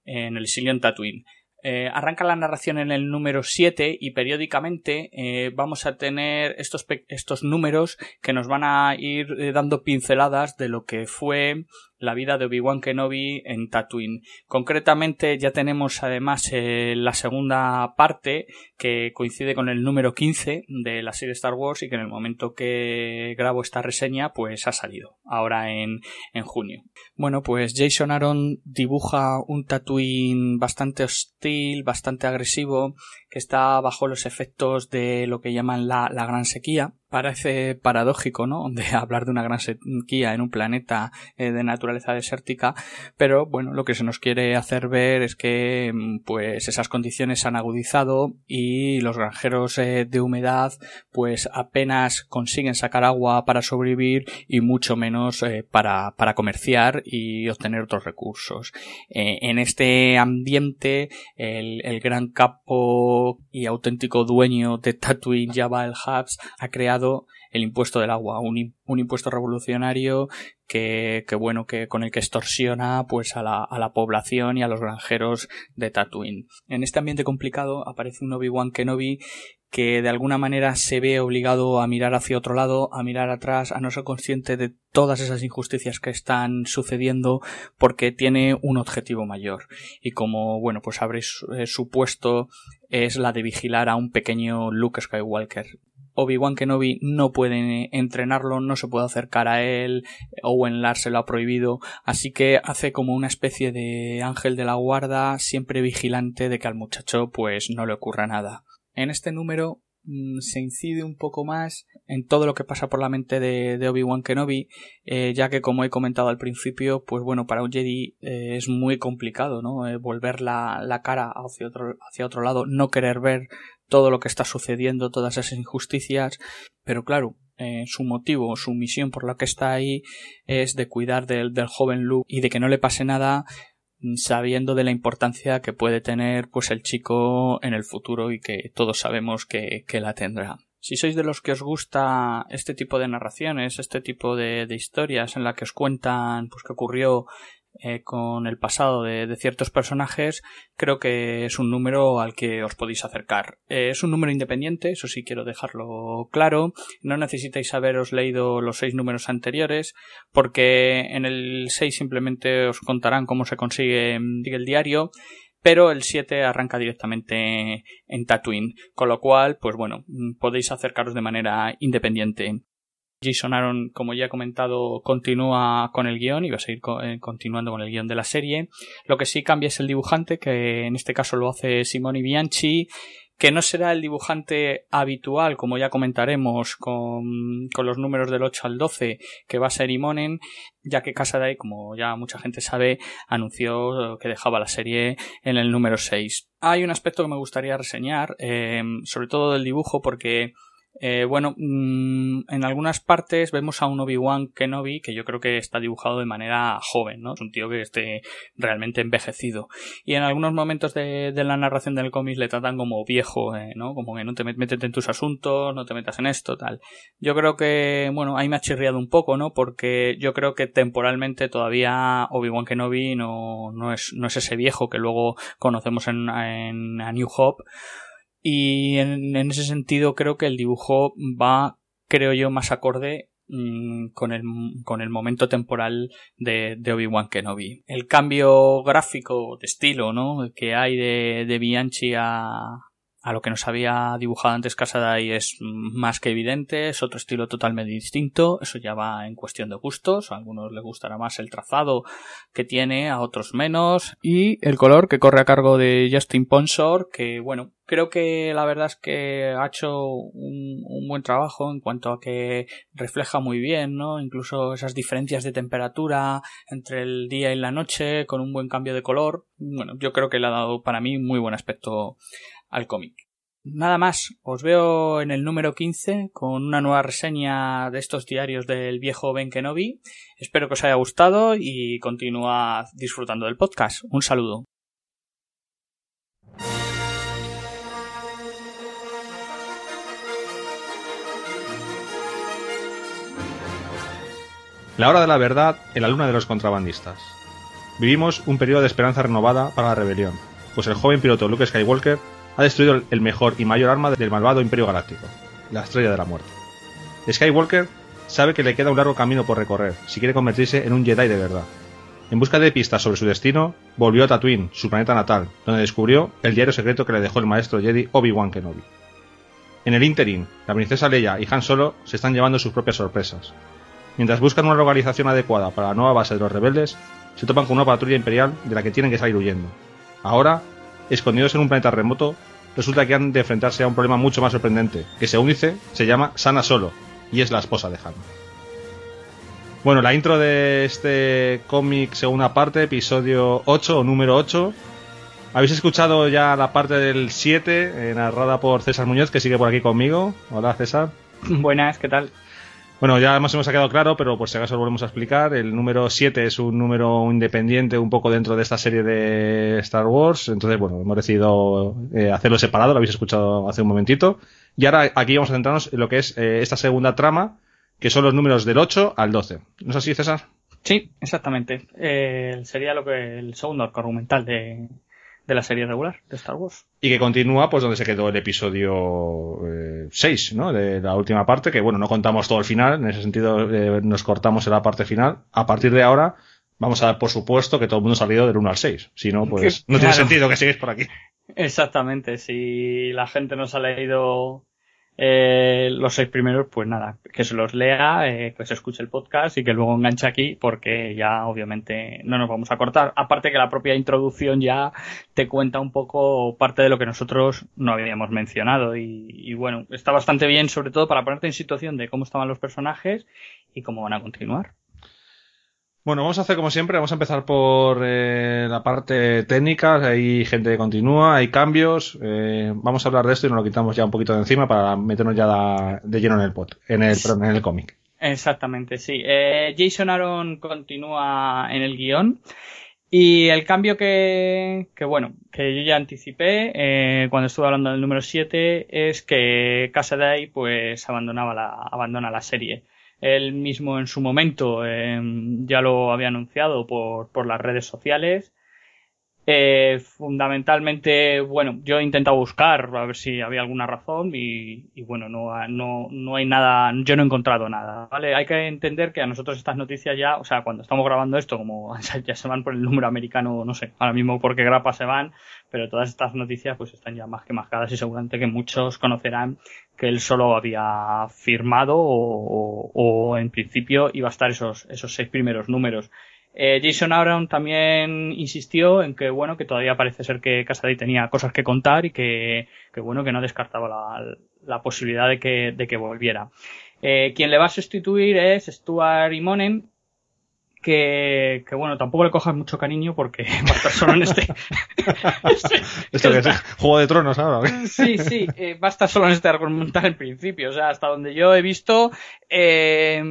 en el exilio en Tatooine. Eh, arranca la narración en el número 7 y periódicamente eh, vamos a tener estos, estos números que nos van a ir dando pinceladas de lo que fue la vida de Obi-Wan Kenobi en Tatooine. Concretamente ya tenemos además eh, la segunda parte que coincide con el número 15 de la serie Star Wars y que en el momento que grabo esta reseña pues ha salido ahora en, en junio. Bueno pues Jason Aaron dibuja un Tatooine bastante hostil, bastante agresivo que está bajo los efectos de lo que llaman la, la gran sequía parece paradójico, ¿no? De hablar de una gran sequía en un planeta eh, de naturaleza desértica, pero bueno, lo que se nos quiere hacer ver es que mm, pues esas condiciones se han agudizado y los granjeros eh, de humedad pues apenas consiguen sacar agua para sobrevivir y mucho menos eh, para, para comerciar y obtener otros recursos. en este ambiente el, el gran y auténtico dueño de Tatooine Java el Hubs ha creado el impuesto del agua, un, un impuesto revolucionario que, que, bueno, que con el que extorsiona pues a la, a la población y a los granjeros de Tatooine. En este ambiente complicado aparece un Obi-Wan Kenobi que de alguna manera se ve obligado a mirar hacia otro lado, a mirar atrás, a no ser consciente de todas esas injusticias que están sucediendo porque tiene un objetivo mayor. Y como, bueno, pues habréis eh, supuesto, es la de vigilar a un pequeño Luke Skywalker. Obi-Wan Kenobi no puede entrenarlo, no se puede acercar a él, Owen Lars se lo ha prohibido, así que hace como una especie de ángel de la guarda, siempre vigilante de que al muchacho pues no le ocurra nada. En este número mm, se incide un poco más en todo lo que pasa por la mente de, Obi-Wan Kenobi, eh, ya que como he comentado al principio, pues bueno, para un Jedi eh, es muy complicado, ¿no? Eh, volver la, la, cara hacia otro, hacia otro lado, no querer ver todo lo que está sucediendo, todas esas injusticias, pero claro, su motivo, su misión por la que está ahí es de cuidar del, del joven Luke y de que no le pase nada sabiendo de la importancia que puede tener pues el chico en el futuro y que todos sabemos que, que la tendrá. Si sois de los que os gusta este tipo de narraciones, este tipo de, de historias en la que os cuentan pues qué ocurrió eh, con el pasado de, ciertos personajes, creo que es un número al que os podéis acercar. Eh, es un número independiente, eso sí quiero dejarlo claro. No necesitáis haberos leído los seis números anteriores, porque en el 6 simplemente os contarán cómo se consigue el diario pero el 7 arranca directamente en Tatooine, con lo cual, pues bueno, podéis acercaros de manera independiente. Jason Aaron, como ya he comentado, continúa con el guion y va a seguir eh, continuando con el guion de la serie. Lo que sí cambia es el dibujante, que en este caso lo hace Simone Bianchi, que no será el dibujante habitual, como ya comentaremos, con, los números del 8 al 12, que va a ser Imonen, ya que Casaday, como ya mucha gente sabe, anunció que dejaba la serie en el número 6. Hay un aspecto que me gustaría reseñar, eh, sobre todo del dibujo, porque eh, bueno, mm, en algunas partes vemos a un Obi-Wan Kenobi que yo creo que está dibujado de manera joven, ¿no? Es un tío que esté realmente envejecido. Y en algunos momentos de, la narración del cómic le tratan como viejo, eh, ¿no? Como que no te metes en tus asuntos, no te metas en esto, tal. Yo creo que, bueno, ahí me ha chirriado un poco, ¿no? Porque yo creo que temporalmente todavía Obi-Wan Kenobi no, no, es, no es ese viejo que luego conocemos en, en A New Hope y en, ese sentido creo que el dibujo va, creo yo, más acorde mm, con el, con el momento temporal de, de Obi-Wan Kenobi. El cambio gráfico de estilo, ¿no? que hay de, de Bianchi a, a lo que nos había dibujado antes Casadai es más que evidente, es otro estilo totalmente distinto, eso ya va en cuestión de gustos, a algunos les gustará más el trazado que tiene, a otros menos, y el color que corre a cargo de Justin Ponsor, que bueno, creo que la verdad es que ha hecho un, un, buen trabajo en cuanto a que refleja muy bien, ¿no? Incluso esas diferencias de temperatura entre el día y la noche, con un buen cambio de color. Bueno, yo creo que le ha dado para mí muy buen aspecto al cómic. Nada más, os veo en el número 15 con una nueva reseña de estos diarios del viejo Ben Kenobi. Espero que os haya gustado y continúa disfrutando del podcast. Un saludo. La hora de la verdad en la luna de los contrabandistas. Vivimos un periodo de esperanza renovada para la rebelión, pues el joven piloto Luke Skywalker ha destruido el mejor y mayor arma del malvado Imperio Galáctico, la Estrella de la Muerte. Skywalker sabe que le queda un largo camino por recorrer si quiere convertirse en un Jedi de verdad. En busca de pistas sobre su destino, volvió a Tatooine, su planeta natal, donde descubrió el diario secreto que le dejó el maestro Jedi Obi-Wan Kenobi. En el interim, la princesa Leia y Han Solo se están llevando sus propias sorpresas. Mientras buscan una localización adecuada para la nueva base de los rebeldes, se topan con una patrulla imperial de la que tienen que salir huyendo. Ahora, escondidos en un planeta remoto, resulta que han de enfrentarse a un problema mucho más sorprendente, que según dice, se llama Sana Solo, y es la esposa de Han. Bueno, la intro de este cómic segunda parte, episodio 8 o número 8. Habéis escuchado ya la parte del 7, eh, narrada por César Muñoz, que sigue por aquí conmigo. Hola César. Buenas, ¿qué tal? Bueno, ya más o menos quedado claro, pero por si acaso lo volvemos a explicar. El número 7 es un número independiente un poco dentro de esta serie de Star Wars. Entonces, bueno, hemos decidido eh, hacerlo separado, lo habéis escuchado hace un momentito. Y ahora aquí vamos a centrarnos en lo que es eh, esta segunda trama, que son los números del 8 al 12. ¿No es así, César? Sí, exactamente. Eh, sería lo que el segundo arco argumental de, de la serie regular de Star Wars. Y que continúa pues donde se quedó el episodio 6, eh, ¿no? De la última parte, que bueno, no contamos todo el final, en ese sentido eh, nos cortamos en la parte final. A partir de ahora vamos a dar por supuesto que todo el mundo ha salido del 1 al 6. Si no, pues no tiene sentido que sigáis por aquí. Exactamente, si la gente nos ha leído eh, los seis primeros, pues nada, que se los lea, eh, que se escuche el podcast y que luego enganche aquí, porque ya obviamente no nos vamos a cortar. Aparte que la propia introducción ya te cuenta un poco parte de lo que nosotros no habíamos mencionado. Y, y bueno, está bastante bien, sobre todo para ponerte en situación de cómo estaban los personajes y cómo van a continuar. Bueno, vamos a hacer como siempre, vamos a empezar por eh, la parte técnica, hay gente que continúa, hay cambios, eh, vamos a hablar de esto y nos lo quitamos ya un poquito de encima para meternos ya de lleno en el pot, en el, en el cómic. Exactamente, sí. Eh, Jason Aaron continúa en el guion. Y el cambio que, que bueno, que yo ya anticipé eh, cuando estuve hablando del número 7 es que Casaday pues abandonaba la, abandona la serie. Él mismo en su momento eh, ya lo había anunciado por, por las redes sociales. Eh, fundamentalmente, bueno, yo he intentado buscar a ver si había alguna razón y, bueno, no, no, no hay nada, yo no he encontrado nada, ¿vale? Hay que entender que a nosotros estas noticias ya, o sea, cuando estamos grabando esto, como ya se van por el número americano, no sé, ahora mismo porque grapa se van, pero todas estas noticias pues están ya más que mascadas y seguramente que muchos conocerán que él solo había firmado o, o, o en principio iba a estar esos, esos seis primeros números. Eh, Jason Aaron también insistió en que bueno que todavía parece ser que Casady tenía cosas que contar y que, que bueno que no descartaba la, la posibilidad de que, de que volviera. Eh, quien le va a sustituir es Stuart Imonen, que, que bueno, tampoco le cojas mucho cariño porque va a estar solo en este. Esto que es Juego de Tronos ahora. sí, sí, eh, va a estar solo en este argumental en principio. O sea, hasta donde yo he visto, eh,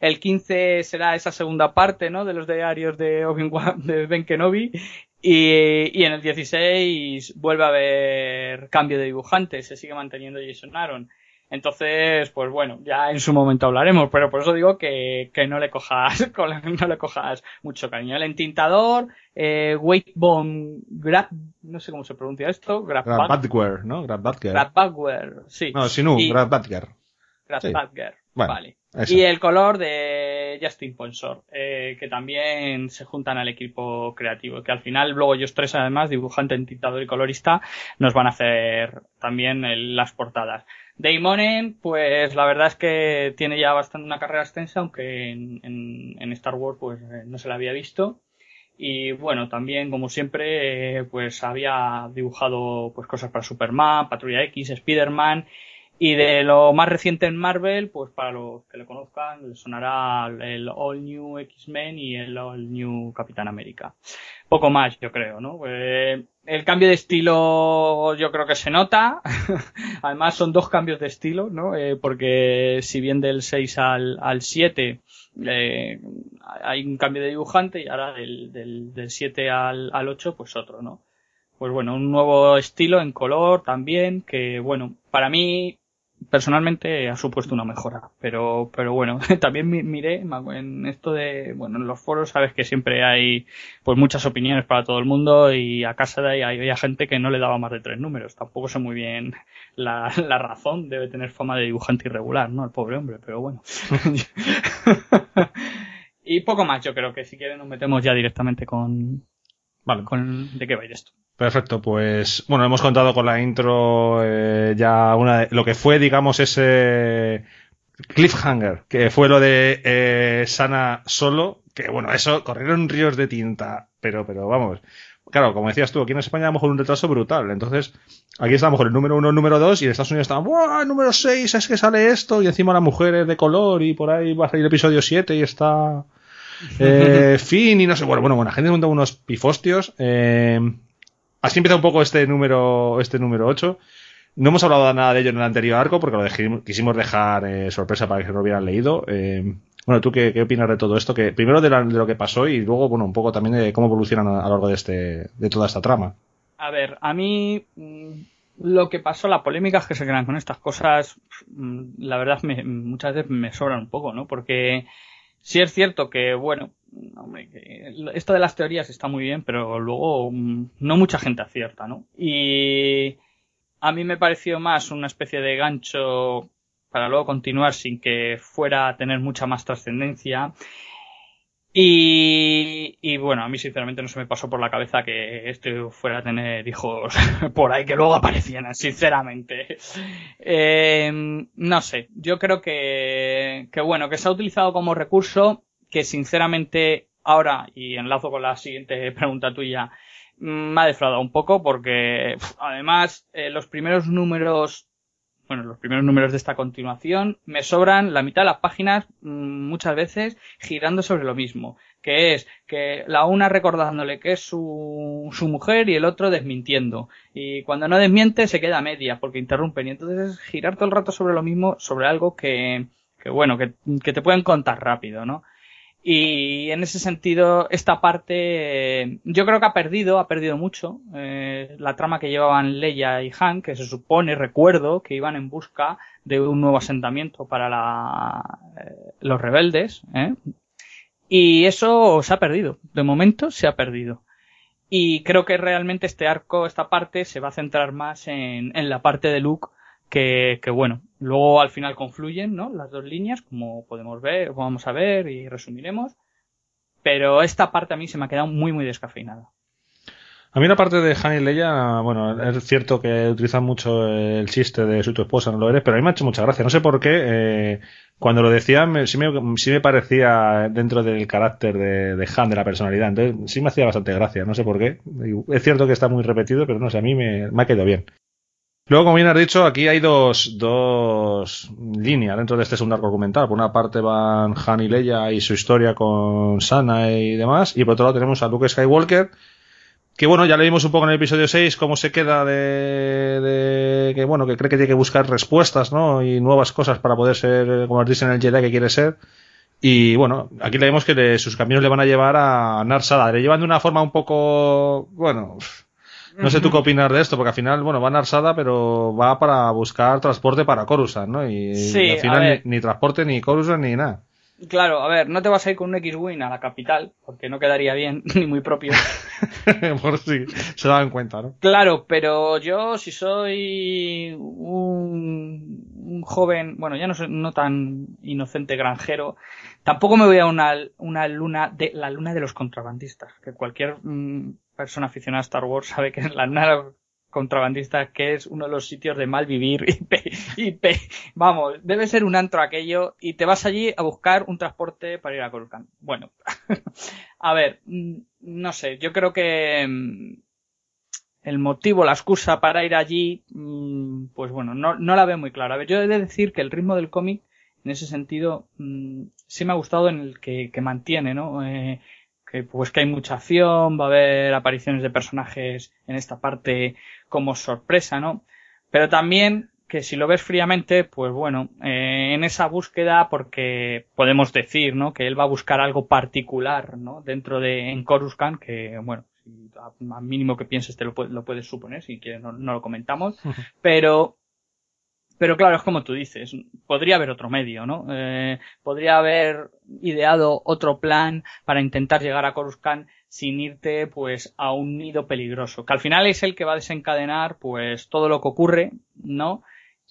el 15 será esa segunda parte, ¿no? De los diarios de Obi-Wan, de Ben Kenobi. Y, y en el 16 vuelve a haber cambio de dibujante, se sigue manteniendo Jason Aaron. Entonces, pues bueno, ya en su momento hablaremos, pero por eso digo que, que no le cojas, no le cojas mucho cariño. El entintador, eh, Weight Bomb Grab, no sé cómo se pronuncia esto, Grab Badger, ¿no? Grab Badger. Grab Badger, sí. No, Sinu, Y- Grab Badger. Grab Sí. Badger, Bueno, vale. Eso. Y el color de Justin Ponsor, eh, que también se juntan al equipo creativo, que al final luego ellos tres además, dibujante, entintador y colorista, nos van a hacer también el- las portadas. Daimonen, pues la verdad es que tiene ya bastante una carrera extensa, aunque en Star Wars pues eh, no se la había visto. Y bueno, también como siempre, eh, pues había dibujado pues cosas para Superman, Patrulla X, Spider-Man y de lo más reciente en Marvel, pues para los que le conozcan, les sonará el All New X-Men y el All New Capitán América. Poco más, yo creo, ¿no? Eh, el cambio de estilo yo creo que se nota. Además son dos cambios de estilo, ¿no? Eh, porque si bien del 6 al, al 7 eh, hay un cambio de dibujante y ahora del, del, del 7 al, al 8 pues otro, ¿no? Pues bueno, un nuevo estilo en color también, que bueno, para mí personalmente ha supuesto una mejora, pero, pero bueno, también mi- miré en esto de, bueno, en los foros sabes que siempre hay pues muchas opiniones para todo el mundo y a casa de ahí había gente que no le daba más de tres números, tampoco sé muy bien la, la razón, debe tener fama de dibujante irregular, ¿no? El pobre hombre, pero bueno. y poco más, yo creo que si quieren nos metemos ya directamente con, Vale. con de qué va a ir esto. Perfecto, pues bueno, hemos contado con la intro eh, ya una de, lo que fue, digamos, ese cliffhanger, que fue lo de eh, Sana solo, que bueno, eso corrieron ríos de tinta, pero, pero vamos, claro, como decías tú, aquí en España a lo mejor un retraso brutal, entonces aquí estábamos con el número uno, el número dos, y en Estados Unidos estaban, ¡buah! El número seis, es que sale esto, y encima la mujer es de color, y por ahí va a salir el episodio siete y está eh, Finn y no sé, bueno, bueno, bueno, la gente monta unos pifostios. Eh, así empieza un poco este número, este número 8. No hemos hablado nada de ello en el anterior arco porque lo quisimos dejar eh, sorpresa para que se lo hubieran leído. Bueno, ¿tú qué, opinas de todo esto? Que primero de, lo que pasó y luego, bueno, un poco también de cómo evolucionan a, a lo largo de este, de toda esta trama. A ver, a mí mm, lo que pasó, las polémicas que se crean con estas cosas, mm, la verdad me- muchas veces me sobran un poco, ¿no? Porque sí es cierto que, bueno, hombre, esto de las teorías está muy bien, pero luego mm, no mucha gente acierta, ¿no? Y a mí me pareció más una especie de gancho para luego continuar sin que fuera a tener mucha más trascendencia. Y, y, bueno, a mí sinceramente no se me pasó por la cabeza que este fuera a tener hijos por ahí que luego aparecieran, sinceramente. Eh, no sé, yo creo que, que bueno, que se ha utilizado como recurso que sinceramente ahora, y enlazo con la siguiente pregunta tuya, me ha defraudado un poco porque además eh, los primeros números bueno, los primeros números de esta continuación, me sobran la mitad de las páginas mm, muchas veces girando sobre lo mismo, que es que la una recordándole que es su, su mujer y el otro desmintiendo. Y cuando no desmiente se queda media porque interrumpen. Y entonces es girar todo el rato sobre lo mismo, sobre algo que, que bueno, que, que te pueden contar rápido, ¿no? Y en ese sentido, esta parte yo creo que ha perdido, ha perdido mucho. Eh, la trama que llevaban Leia y Han, que se supone, recuerdo, que iban en busca de un nuevo asentamiento para la, eh, los rebeldes. ¿eh? Y eso se ha perdido. De momento se ha perdido. Y creo que realmente este arco, esta parte, se va a centrar más en, en la parte de Luke que, que, bueno, luego al final confluyen, ¿no? Las dos líneas, como podemos ver, vamos a ver y resumiremos. Pero esta parte a mí se me ha quedado muy, muy descafeinada. A mí la parte de Han y Leia, bueno, es cierto que utilizan mucho el chiste de soy tu esposa, no lo eres, pero a mí me ha hecho mucha gracia. No sé por qué, eh, cuando lo decían, sí, me, sí me parecía dentro del carácter de, Han, de la personalidad. Entonces, sí me hacía bastante gracia, no sé por qué. Es cierto que está muy repetido, pero no sé, a mí me, me ha quedado bien. Luego, como bien has dicho, aquí hay dos, dos líneas dentro de este segundo arco documental. Por una parte van Han y Leia y su historia con Sana y demás. Y por otro lado tenemos a Luke Skywalker. Que bueno, ya leímos un poco en el episodio 6 cómo se queda de, de que bueno, que cree que tiene que buscar respuestas, ¿no? Y nuevas cosas para poder ser, como dice en el Jedi que quiere ser. Y bueno, aquí leemos que le, sus caminos le van a llevar a Narsada. Le llevan de una forma un poco, bueno, no sé tú qué opinas de esto, porque al final, bueno, va a Arsada, pero va para buscar transporte para Coruscant, ¿no? Y, sí, y al final ni, ni, transporte, ni Coruscant, ni nada. Claro, a ver, no te vas a ir con un X-Wing a la capital, porque no quedaría bien, ni muy propio. Por si se dan cuenta, ¿no? Claro, pero yo, si soy un, un joven, bueno, ya no, soy, no tan inocente granjero, tampoco me voy a una, una luna de la luna de los contrabandistas, que cualquier mmm, persona aficionada a Star Wars sabe que es la los contrabandistas, que es uno de los sitios de mal vivir y, pe, y pe, vamos, debe ser un antro aquello y te vas allí a buscar un transporte para ir a Coruscant. Bueno, a ver, no sé, yo creo que el motivo, la excusa para ir allí, pues bueno, no, no la veo muy clara. A ver, yo he de decir que el ritmo del cómic, en ese sentido, sí me ha gustado en el que, que mantiene, ¿no? Eh, que pues que hay mucha acción, va a haber apariciones de personajes en esta parte como sorpresa, ¿no? Pero también que si lo ves fríamente, pues bueno, eh, en esa búsqueda, porque podemos decir, ¿no? Que él va a buscar algo particular, ¿no? Dentro de en Coruscant, que bueno, al mínimo que pienses te lo, lo puedes suponer, si quieres no, no lo comentamos, pero pero claro, es como tú dices, podría haber otro medio, ¿no? Eh, podría haber ideado otro plan para intentar llegar a Coruscant sin irte, pues, a un nido peligroso, que al final es el que va a desencadenar, pues, todo lo que ocurre, ¿no?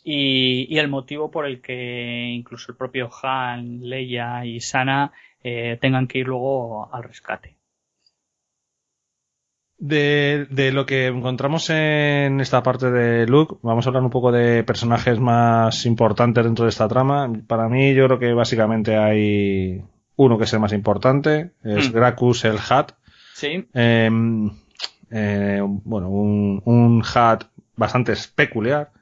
Y, y el motivo por el que incluso el propio Han, Leia y Sana eh, tengan que ir luego al rescate. De, de, lo que encontramos en esta parte de Luke, vamos a hablar un poco de personajes más importantes dentro de esta trama. Para mí, yo creo que básicamente hay uno que es el más importante, es mm. Gracchus el Hat. Sí. Eh, eh, bueno, un, un Hat bastante peculiar.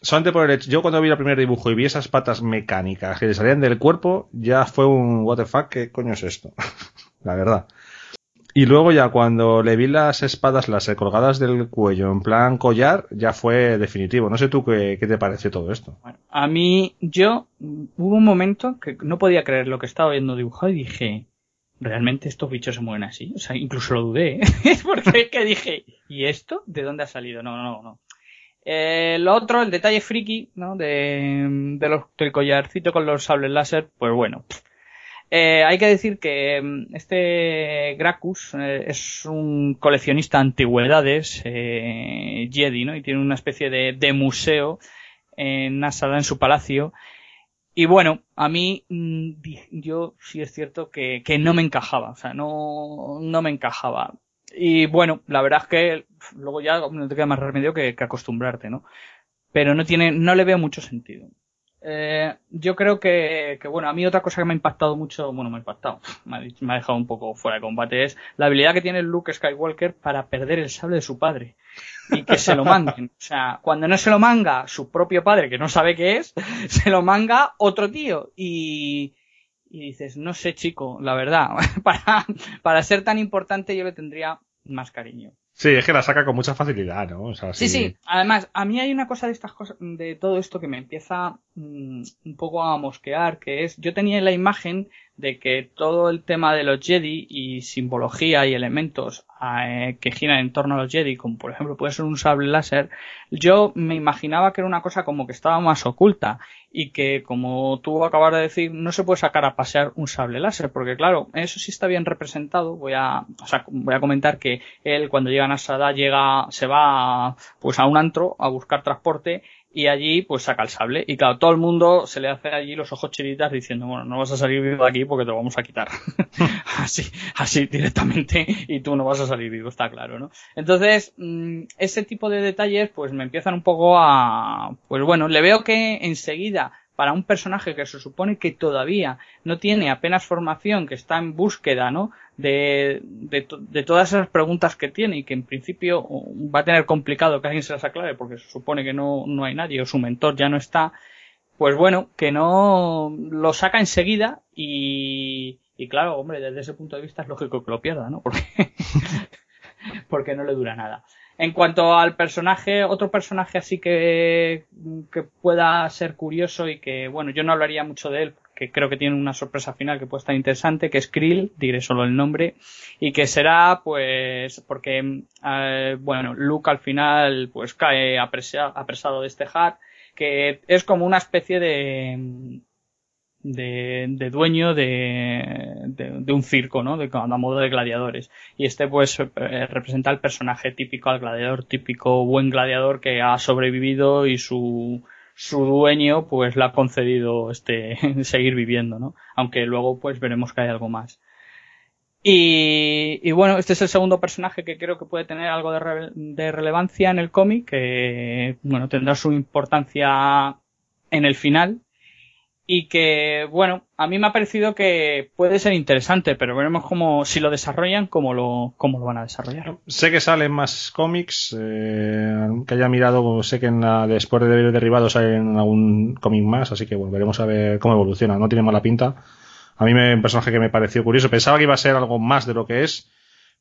Solamente por el hecho, yo cuando vi el primer dibujo y vi esas patas mecánicas que le salían del cuerpo, ya fue un what the fuck, ¿qué coño es esto? La verdad. Y luego ya cuando le vi las espadas, las colgadas del cuello en plan collar, ya fue definitivo. No sé tú qué, qué te parece todo esto. A mí, yo, hubo un momento que no podía creer lo que estaba viendo dibujado y dije, ¿realmente estos bichos se mueven así? O sea, incluso lo dudé, ¿eh? Porque que dije, ¿y esto? ¿De dónde ha salido? No, no, no. Eh, lo otro, el detalle friki, ¿no? De, de los, del collarcito con los sables láser, pues bueno, eh, hay que decir que mm, este Gracchus eh, es un coleccionista de antigüedades eh, Jedi, ¿no? Y tiene una especie de, de museo en Nasada, en su palacio. y bueno, a mí, mm, yo sí es cierto que, que no me encajaba, o sea, no, no me encajaba. Y bueno, la verdad es que luego ya no te queda más remedio que, que acostumbrarte, ¿no? Pero no tiene, no le veo mucho sentido. Eh, yo creo que, que, bueno, a mí otra cosa que me ha impactado mucho, bueno, me ha impactado, me ha, dejado un poco fuera de combate, es la habilidad que tiene Luke Skywalker para perder el sable de su padre y que se lo manguen. O sea, cuando no se lo manga su propio padre, que no sabe qué es, se lo manga otro tío y, y dices, no sé chico, la verdad, para, para ser tan importante yo le tendría más cariño. Sí, es que la saca con mucha facilidad, ¿no? O sea, sí, sí. Además, a mí hay una cosa de estas cosas, de todo esto que me empieza mm, un poco a mosquear, que es, yo tenía la imagen de que todo el tema de los Jedi y simbología y elementos eh, que giran en torno a los Jedi, como por ejemplo puede ser un sable láser, yo me imaginaba que era una cosa como que estaba más oculta y que, como tú acabas de decir, no se puede sacar a pasear un sable láser, porque claro, eso sí está bien representado. Voy a, o sea, voy a comentar que él cuando llega a Nasada llega, se va pues a un antro a buscar transporte y allí pues saca el sable. Y claro todo el mundo se le hace allí los ojos chiritas diciendo bueno no vas a salir vivo de aquí porque te lo vamos a quitar así así directamente y tú no vas a salir vivo está claro no entonces mm, ese tipo de detalles pues me empiezan un poco a pues bueno le veo que enseguida para un personaje que se supone que todavía no tiene apenas formación, que está en búsqueda, ¿no? De, de, todas esas preguntas que tiene y que en principio va a tener complicado que alguien se las aclare porque se supone que no, no hay nadie o su mentor ya no está, pues bueno, que no lo saca enseguida y, y claro, hombre, desde ese punto de vista es lógico que lo pierda, ¿no? Porque, porque no le dura nada. En cuanto al personaje, otro personaje así que, que pueda ser curioso y que, bueno, yo no hablaría mucho de él que creo que tiene una sorpresa final que puede estar interesante, que es Krill, diré solo el nombre, y que será, pues, porque, eh, bueno, Luke al final, pues, cae apresado de este hack, que es como una especie de, de, dueño de, de, un circo, ¿no? De, a modo de gladiadores. Y este, pues, eh, representa el personaje típico, al gladiador típico, buen gladiador que ha sobrevivido y su, su dueño, pues, le ha concedido este, seguir viviendo, ¿no? Aunque luego, pues, veremos que hay algo más. Y, y, bueno, este es el segundo personaje que creo que puede tener algo de, de relevancia en el cómic, que, bueno, tendrá su importancia en el final, y que, bueno, a mí me ha parecido que puede ser interesante, pero veremos cómo, si lo desarrollan, cómo lo, cómo lo van a desarrollar. Sé que salen más cómics, eh, que haya mirado, sé que en la, después de Derribado salen algún cómic más, así que bueno, veremos a ver cómo evoluciona, no tiene mala pinta. A mí me un personaje que me pareció curioso, pensaba que iba a ser algo más de lo que es,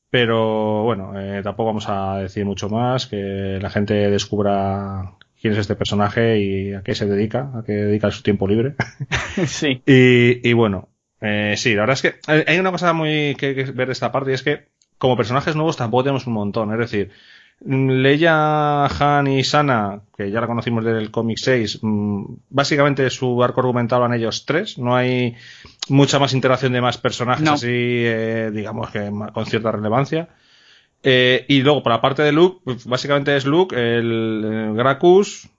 pero bueno, eh, tampoco vamos a decir mucho más, que la gente descubra quién es este personaje y a qué se dedica, a qué dedica su tiempo libre. sí. Y, y bueno, eh, sí, la verdad es que hay una cosa muy que, que ver de esta parte y es que como personajes nuevos tampoco tenemos un montón. Es decir, Leia, Han y Sana, que ya la conocimos del cómic 6, mm, básicamente su arco argumental van ellos tres. No hay mucha más interacción de más personajes así, eh, digamos que con cierta relevancia. Eh, y luego, por la parte de Luke, pues, básicamente es Luke, el, Gracus,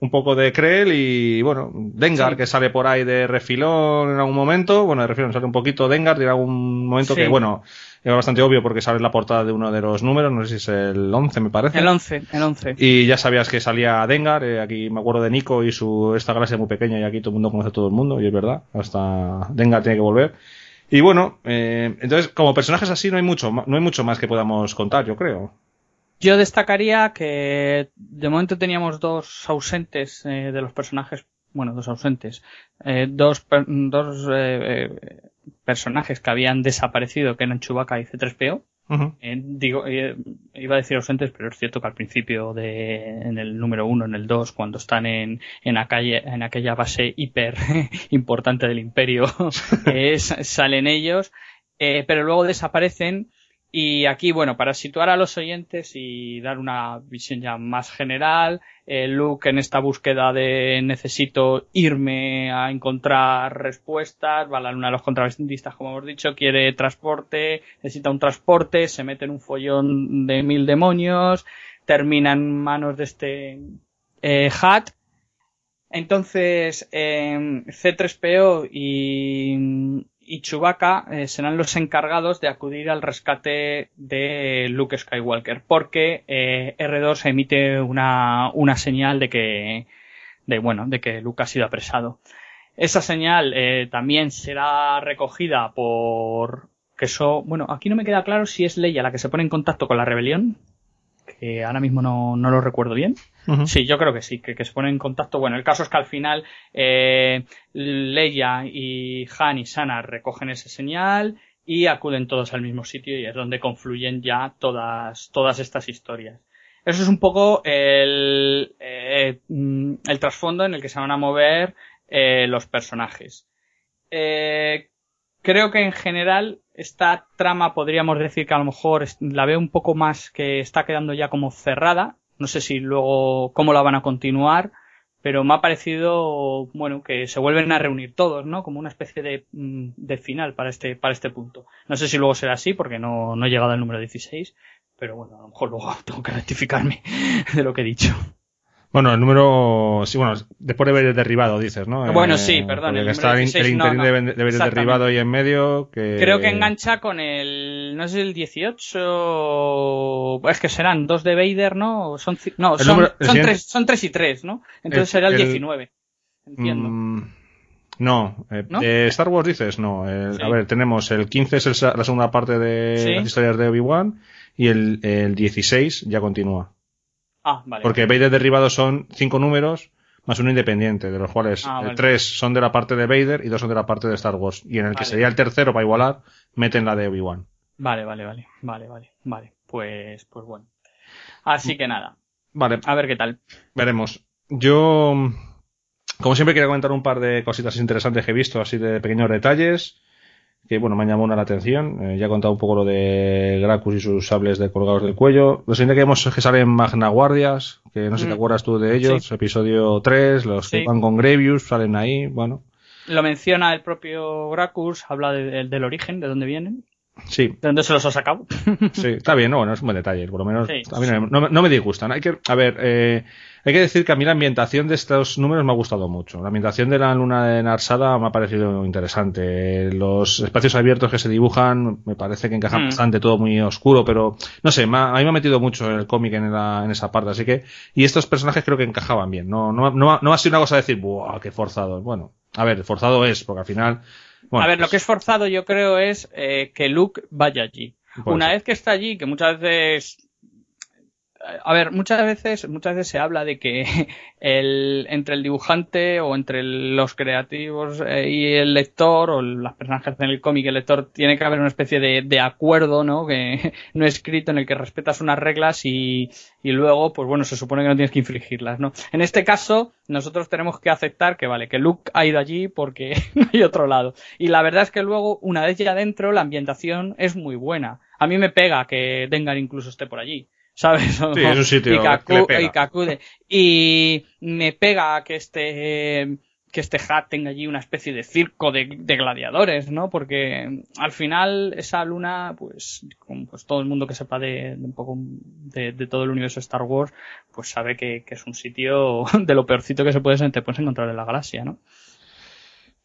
un poco de Krell y, bueno, Dengar, que sale por ahí de refilón en algún momento. Bueno, de refilón sale un poquito Dengar en algún momento que, bueno, es bastante obvio porque sale la portada de uno de los números, no sé si es el 11, me parece. El 11, el 11. Y ya sabías que salía Dengar, eh, aquí me acuerdo de Nico y su, esta galaxia muy pequeña y aquí todo el mundo conoce a todo el mundo, y es verdad, hasta Dengar tiene que volver. Y bueno, eh, entonces como personajes así no hay mucho, no hay mucho más que podamos contar, yo creo. Yo destacaría que de momento teníamos dos ausentes eh, de los personajes, bueno, dos ausentes, eh, dos, dos personajes que habían desaparecido, que eran Chewbacca y C3PO, eh, digo, eh, iba a decir ausentes, pero es cierto que al principio de, en el número uno, en el dos, cuando están en, en, aquella, en aquella base hiper importante del imperio, salen ellos, eh, pero luego desaparecen y aquí, bueno, para situar a los oyentes y dar una visión ya más general, eh, Luke en esta búsqueda de necesito irme a encontrar respuestas, va a la luna de los contrabandistas, como hemos dicho, quiere transporte, necesita un transporte, se mete en un follón de mil demonios, termina en manos de este eh, Hat. Entonces, eh, C3PO y, y Chewbacca eh, serán los encargados de acudir al rescate de Luke Skywalker, porque eh, R2 emite una, una señal de que, de, bueno, de que Luke ha sido apresado. Esa señal eh, también será recogida por que eso, bueno, aquí no me queda claro si es Leia la que se pone en contacto con la rebelión, que ahora mismo no, no lo recuerdo bien. Sí, yo creo que sí, que, que se pone en contacto. Bueno, el caso es que al final eh, Leia y Han y Sana recogen ese señal y acuden todos al mismo sitio y es donde confluyen ya todas, todas estas historias. Eso es un poco el, eh, mm, el trasfondo en el que se van a mover eh, los personajes. Eh, creo que en general esta trama podríamos decir que a lo mejor la veo un poco más que está quedando ya como cerrada. No sé si luego cómo la van a continuar, pero me ha parecido, bueno, que se vuelven a reunir todos, ¿no? Como una especie de, mm, de final para este, para este punto. No sé si luego será así porque no, no he llegado al número 16, pero bueno, a lo mejor luego tengo que rectificarme de lo que he dicho. Bueno, el número. Sí, bueno, después de haber derribado, dices, ¿no? Bueno, Eh, sí, perdón, el está número el, 16, el no, interín no, de haber- de haber derribado ahí en medio. Que... Creo que engancha con el, no sé, el 18, es que serán dos de Vader, ¿no? Son, no, son, número- son tres, son tres y tres, ¿no? Entonces El- será el, el- 19. Entiendo. Mm, no, eh, ¿No? Star Wars dices, no. el- Sí. A ver, tenemos el 15 es la segunda parte de Sí. las historias de Obi-Wan y el, el 16 ya continúa. Ah, vale. Porque Vader derribado son cinco números más uno independiente, de los cuales Ah, vale. tres son de la parte de Vader y dos son de la parte de Star Wars. Y en el que sería el tercero para igualar, meten la de Obi-Wan. Vale, vale, vale, vale, vale, vale. Pues, pues bueno. Así que nada, Vale, a ver qué tal. veremos. Yo, como siempre, quería comentar un par de cositas interesantes que he visto, así de pequeños detalles, que bueno, me han llamado una la atención. Eh, ya he contado un poco lo de Gracus y sus sables de colgados del cuello. Lo siguiente que vemos es que salen Magna Guardias, que no sé si te Mm. acuerdas tú de ellos, Sí. episodio 3, los Sí. que van con Grevius, salen ahí, bueno. Lo menciona el propio Gracchus, habla de- de- del origen, de dónde vienen, Sí, de dónde se los ha sacado. sí, está bien, ¿no? Bueno, es un buen detalle, por lo menos Sí, a mí no, no me disgustan. Hay que, a ver, eh, hay que decir que a mí la ambientación de estos números me ha gustado mucho. La ambientación de la luna de Narsada me ha parecido interesante. Los espacios abiertos que se dibujan me parece que encajan Mm. bastante, todo muy oscuro, pero no sé, ha- a mí me ha metido mucho el cómic en, la- en esa parte, así que, y estos personajes creo que encajaban bien. No, no, no, no ha sido una cosa de decir, ¡buah, qué forzado! Bueno, a ver, forzado es, porque al final. bueno, a ver, lo pues, que es forzado yo creo es eh, que Luke vaya allí. Una ser. vez que está allí, que muchas veces a ver, muchas veces, muchas veces se habla de que el, entre el dibujante o entre los creativos eh, y el lector o las personas que hacen el cómic y el lector tiene que haber una especie de, de acuerdo, ¿no? Que no escrito en el que respetas unas reglas y, y luego, pues bueno, se supone que no tienes que infringirlas, ¿no? En este caso, nosotros tenemos que aceptar que vale, que Luke ha ido allí porque no hay otro lado. Y la verdad es que luego, una vez ya dentro, la ambientación es muy buena. A mí me pega que Dengar incluso esté por allí. ¿Sabes? Sí, es un sitio y que, que le acu- pega. y me pega que este que este hat tenga allí una especie de circo de, de gladiadores, ¿no? Porque al final esa luna, pues, como pues todo el mundo que sepa de, de un poco de, de todo el universo de Star Wars, pues sabe que, que es un sitio de lo peorcito que se puede, te puedes encontrar en la galaxia, ¿no?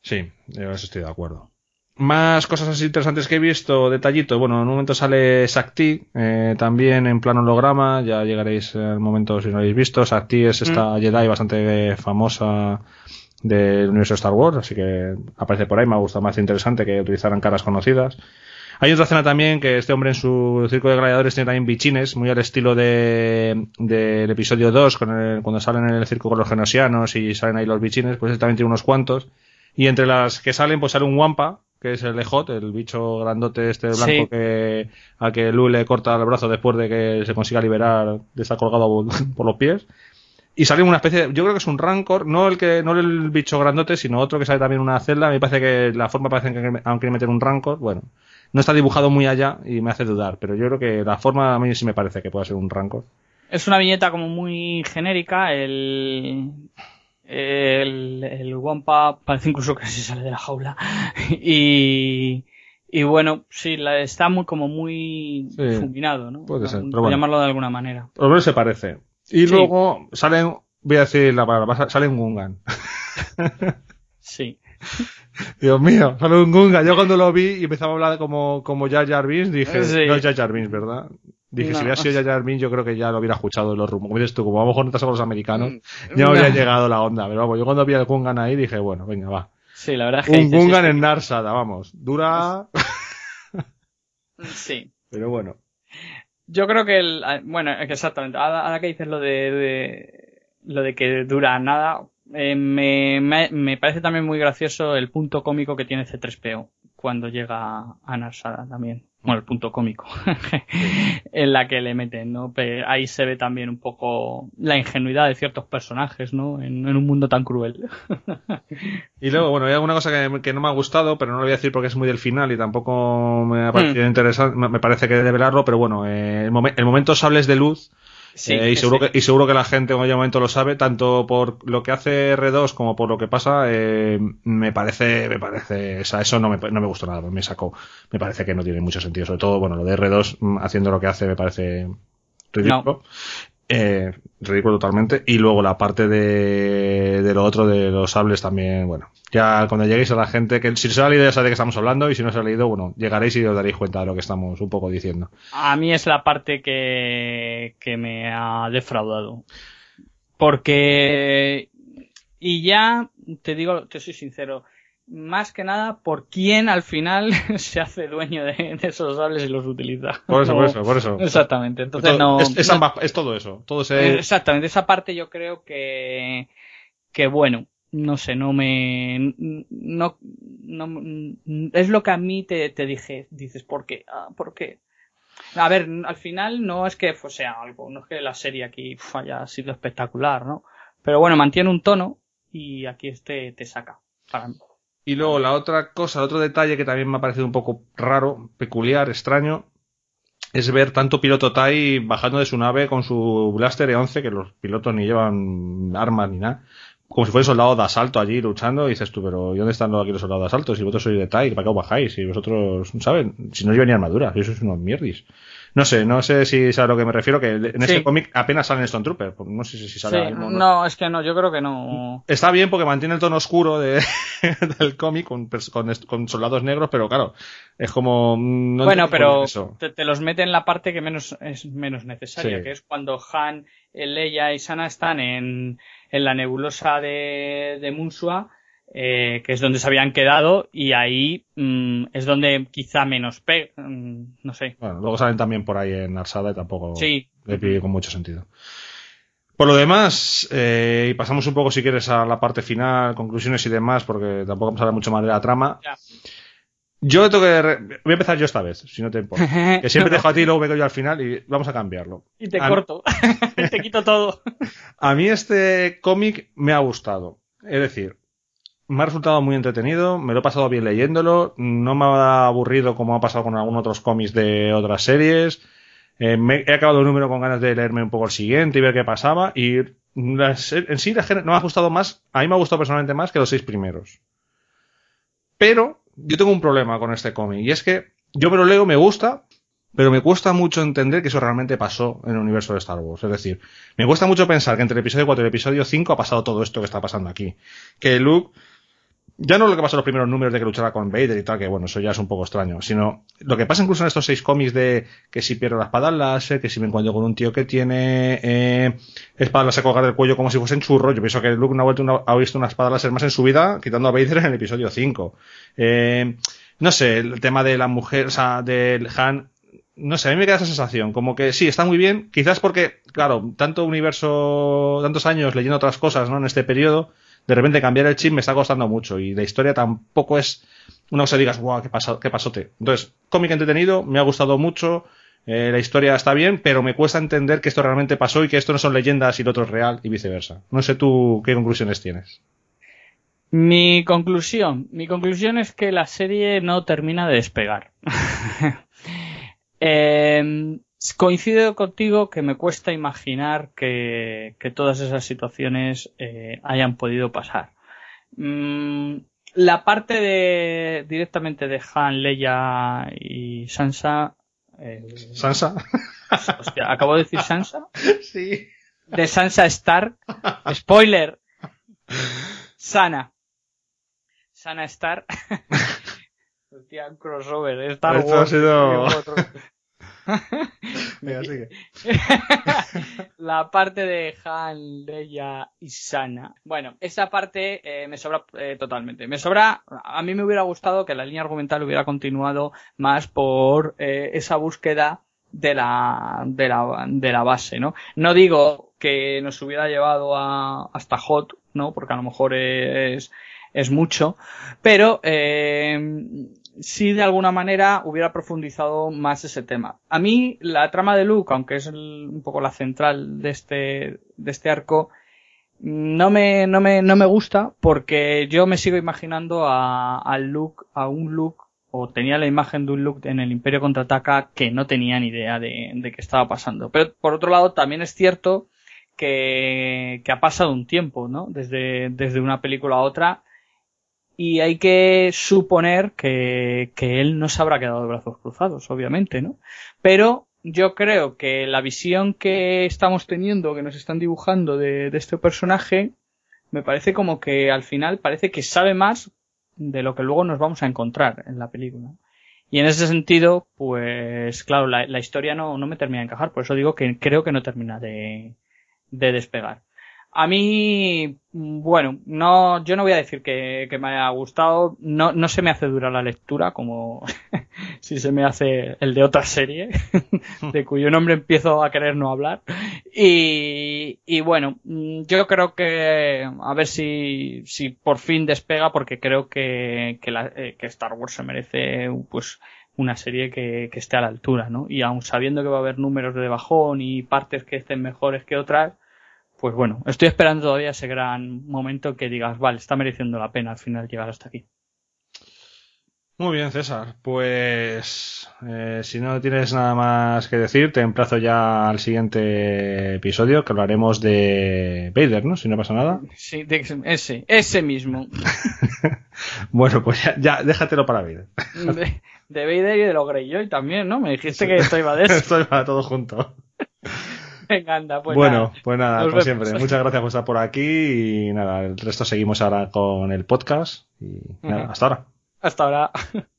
Sí, yo en eso estoy de acuerdo. Más cosas así interesantes que he visto, detallito. Bueno, en un momento sale Sakti, eh, también en plano holograma, ya llegaréis al momento si no lo habéis visto. Sakti es esta Jedi bastante famosa del universo de Star Wars, así que aparece por ahí, me ha gustado más interesante que utilizaran caras conocidas. Hay otra escena también que este hombre en su circo de gladiadores tiene también bichines, muy al estilo de del episodio 2, con el- cuando salen en el circo con los genosianos y salen ahí los bichines, pues él también tiene unos cuantos. Y entre las que salen, pues sale un Wampa, que es el Ejot, el bicho grandote este blanco Sí. que a que Lu le corta el brazo después de que se consiga liberar de estar colgado por los pies. Y sale una especie de, yo creo que es un Rancor, no el que, no el bicho grandote, sino otro que sale también en una celda. Me parece que la forma parece que aunque quieren meter un Rancor, bueno, no está dibujado muy allá y me hace dudar, pero yo creo que la forma a mí sí me parece que pueda ser un Rancor. Es una viñeta como muy genérica, el... El, el Wampa parece incluso que se sale de la jaula. Y, y bueno, sí, la, está muy como muy Sí, fulminado, ¿no? puede ser, pero bueno. llamarlo de alguna manera. Por lo menos se parece. Y Sí. luego salen voy a decir la palabra, sale un Gungan. sí. Dios mío, sale un Gungan. Yo cuando lo vi y empezaba a hablar como, como Jar Jar Binks, dije, no es Jar Jar Binks, ¿verdad? Dije, si hubiera sido Jar Jar Binks, yo creo que ya lo hubiera escuchado en los rumos. Como dices tú, como a lo mejor no estás con los americanos, mm. ya me había llegado la onda. Pero vamos, yo cuando vi al Gungan ahí dije, bueno, venga, va. Sí, la verdad es que... Un Gungan en Narsada, vamos. Dura... sí. Pero bueno. Yo creo que el, ah, bueno, exactamente. Ahora, que dices lo de, lo de que dura nada, eh, me, me, parece también muy gracioso el punto cómico que tiene C3PO cuando llega a Narsada también bueno, el punto cómico en la que le meten, ¿no? Pero ahí se ve también un poco la ingenuidad de ciertos personajes, ¿no? En, un mundo tan cruel. y luego, bueno, hay alguna cosa que, no me ha gustado, pero no lo voy a decir porque es muy del final y tampoco me ha parecido hmm. interesante, me parece que debe verlo, pero bueno, eh, el, el momento sables de luz eh, y, seguro que, y seguro que la gente en algún momento lo sabe, tanto por lo que hace R2 como por lo que pasa, eh, me parece, me parece, o sea, eso no me, no me gustó nada, me sacó, me parece que no tiene mucho sentido, sobre todo, bueno, lo de R2 mm, haciendo lo que hace me parece ridículo. Eh, ridículo totalmente. Y luego la parte de, de, lo otro de los sables también, bueno. Ya cuando lleguéis a la gente, que si se ha leído ya sabe de qué estamos hablando y si no se ha leído, bueno, llegaréis y os daréis cuenta de lo que estamos un poco diciendo. A mí es la parte que, que me ha defraudado. Porque, y ya, te digo, te soy sincero, más que nada por quién al final se hace dueño de, esos sables y los utiliza. Por eso, por eso, por eso. Exactamente. Entonces no. Es, todo eso. Todo ese... Exactamente. Esa parte yo creo que, que bueno, no sé, no me, no, no, es lo que a mí te, te dije, dices, ¿por qué? Ah, ¿Por qué? A ver, al final no es que fuese algo, no es que la serie aquí haya sido espectacular, ¿no? Pero bueno, mantiene un tono y aquí este te saca. Para mí. Y luego la otra cosa, otro detalle que también me ha parecido un poco raro, peculiar, extraño, es ver tanto piloto Tai bajando de su nave con su Blaster E11, que los pilotos ni llevan armas ni nada, como si fuera soldado de asalto allí luchando, y dices tú, pero ¿y dónde están aquí los soldados de asalto? Si vosotros sois de Tai, ¿para qué os bajáis? Si vosotros, ¿saben? Si no llevan ni armadura, si sois unos mierdis. No sé, no sé si es a lo que me refiero, que en este cómic apenas salen Stone Trooper. No sé si sale ¿no? no, es que no, yo creo que no. Está bien porque mantiene el tono oscuro de, del cómic con, con, soldados negros, pero claro, es como. Mm, bueno, pero te, los mete en la parte que menos es menos necesaria, que es cuando Han, Leia y Sana están en, en la nebulosa de, de Munsua eh, que es donde se habían quedado y ahí mm, es donde quizá menos pe mm, no sé. Bueno, luego salen también por ahí en Arsada y tampoco sí. le pide con mucho sentido. Por lo demás, eh, y pasamos un poco si quieres a la parte final, conclusiones y demás, porque tampoco vamos a hablar mucho más de la trama. Yo tengo que. Voy a empezar yo esta vez, si no te importa. Que siempre te dejo a ti y luego vengo yo al final y vamos a cambiarlo. Y te corto. te quito todo. A mí este cómic me ha gustado. Es decir, me ha resultado muy entretenido, me lo he pasado bien leyéndolo, no me ha aburrido como ha pasado con algunos otros cómics de otras series. Eh, me, he acabado el número con ganas de leerme un poco el siguiente y ver qué pasaba. Y en sí no me ha gustado más, a mí me ha gustado personalmente más que los seis primeros. Pero yo tengo un problema con este cómic y es que yo me lo leo, me gusta, pero me cuesta mucho entender que eso realmente pasó en el universo de Star Wars. Es decir, me cuesta mucho pensar que entre el episodio 4 y el episodio 5 ha pasado todo esto que está pasando aquí. Que Luke ya no lo que pasa en los primeros números de que luchara con Vader y tal, que bueno, eso ya es un poco extraño, sino lo que pasa incluso en estos seis cómics de que si pierdo la espada láser, que si me encuentro con un tío que tiene eh, espada láser colgada del cuello como si fuesen churros, yo pienso que Luke no ha, ha visto una espada láser más en su vida, quitando a Vader en el episodio 5. Eh, no sé, el tema de la mujer, o sea, del Han, no sé, a mí me queda esa sensación, como que sí, está muy bien, quizás porque, claro, tanto universo, tantos años leyendo otras cosas, ¿no? En este periodo, de repente cambiar el chip me está costando mucho y la historia tampoco es una cosa digas, guau, qué, pasó, qué pasote. Entonces, cómic entretenido, me ha gustado mucho, eh, la historia está bien, pero me cuesta entender que esto realmente pasó y que esto no son leyendas y lo otro es real y viceversa. No sé tú qué conclusiones tienes. Mi conclusión, mi conclusión es que la serie no termina de despegar. eh, Coincido contigo que me cuesta imaginar que, todas esas situaciones eh, hayan podido pasar. Mm, la parte de directamente de Han, Leia y Sansa. Eh, ¿Sansa? Hostia, ¿acabo de decir Sansa? Sí. de Sansa Stark. Spoiler. Sana. Sana Stark. Hostia, un crossover. Star Esto ha Wars. sido- La parte de Han, Leia y Sana. Bueno, esa parte eh, me sobra eh, totalmente. Me sobra. A mí me hubiera gustado que la línea argumental hubiera continuado más por eh, esa búsqueda de la, de la, de la base, ¿no? No digo que nos hubiera llevado a, hasta Hot, ¿no? Porque a lo mejor es, es mucho, pero eh, sí de alguna manera hubiera profundizado más ese tema. A mí la trama de Luke, aunque es el- un poco la central de este, de este arco, no me, no me, no me gusta porque yo me sigo imaginando a, al Luke, a un Luke, o tenía la imagen de un Luke en el Imperio Contraataca que no tenía ni idea de, de qué estaba pasando. Pero por otro lado también es cierto que, que ha pasado un tiempo, ¿no? Desde, desde una película a otra y hay que suponer que, que él no se habrá quedado de brazos cruzados, obviamente, ¿no? Pero yo creo que la visión que estamos teniendo, que nos están dibujando de, de este personaje, me parece como que al final parece que sabe más de lo que luego nos vamos a encontrar en la película. Y en ese sentido, pues claro, la, la historia no, no me termina de encajar, por eso digo que creo que no termina de, de despegar. A mí, bueno, no, yo no voy a decir que, que me haya gustado, no, no se me hace dura la lectura, como si se me hace el de otra serie, de cuyo nombre empiezo a querer no hablar. Y, y bueno, mm, yo creo que a ver si, si por fin despega, porque creo que, que, la- eh, que Star Wars se merece pues una serie que, que esté a la altura, ¿no? Y aun sabiendo que va a haber números de bajón y partes que estén mejores que otras, pues bueno, estoy esperando todavía ese gran momento que digas, vale, está mereciendo la pena al final llegar hasta aquí. Muy bien, César. Pues eh, si no tienes nada más que decir, te emplazo ya al siguiente episodio, que hablaremos de Vader, ¿no? Si no pasa nada. Sí, de- ese, ese mismo. Bueno, pues ya, ya déjatelo para Vader. De, de Vader y de los Greyjoy también, ¿no? Me dijiste que esto iba de eso. Esto va todo junto. Venga, anda, pues bueno, nada. pues nada, Nos como vemos. siempre. Muchas gracias por estar por aquí y nada, el resto seguimos ahora con el podcast y nada, hasta ahora. Hasta ahora.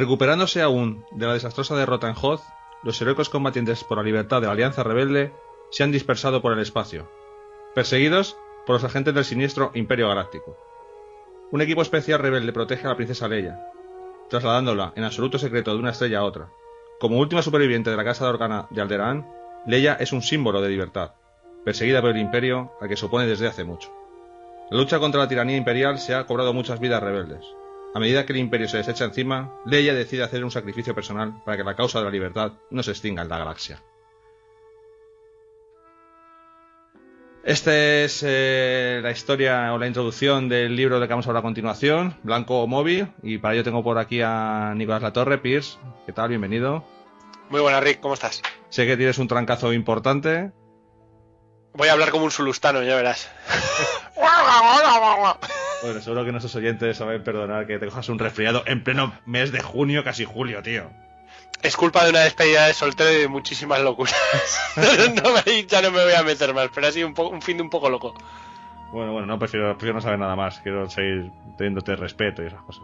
Recuperándose aún de la desastrosa derrota en Hoth, los heroicos combatientes por la libertad de la Alianza Rebelde se han dispersado por el espacio, perseguidos por los agentes del siniestro Imperio Galáctico. Un equipo especial rebelde protege a la princesa Leia, trasladándola en absoluto secreto de una estrella a otra. Como última superviviente de la casa de Organa de Alderaan, Leia es un símbolo de libertad, perseguida por el Imperio al que se opone desde hace mucho. La lucha contra la tiranía imperial se ha cobrado muchas vidas rebeldes. A medida que el imperio se desecha encima, Leia decide hacer un sacrificio personal para que la causa de la libertad no se extinga en la galaxia. Esta es eh, la historia o la introducción del libro de que vamos a hablar a continuación, Blanco Móvil, y para ello tengo por aquí a Nicolás Latorre, Pierce. ¿Qué tal? Bienvenido. Muy buena, Rick, ¿cómo estás? Sé que tienes un trancazo importante. Voy a hablar como un sulustano, ya verás. Bueno, seguro que nuestros oyentes saben perdonar que te cojas un resfriado en pleno mes de junio, casi julio, tío. Es culpa de una despedida de soltero y de muchísimas locuras. no me, ya no me voy a meter más, pero ha sido un, po- un fin de un poco loco. Bueno, bueno, no, prefiero, prefiero no saber nada más. Quiero seguir teniéndote respeto y esas cosas.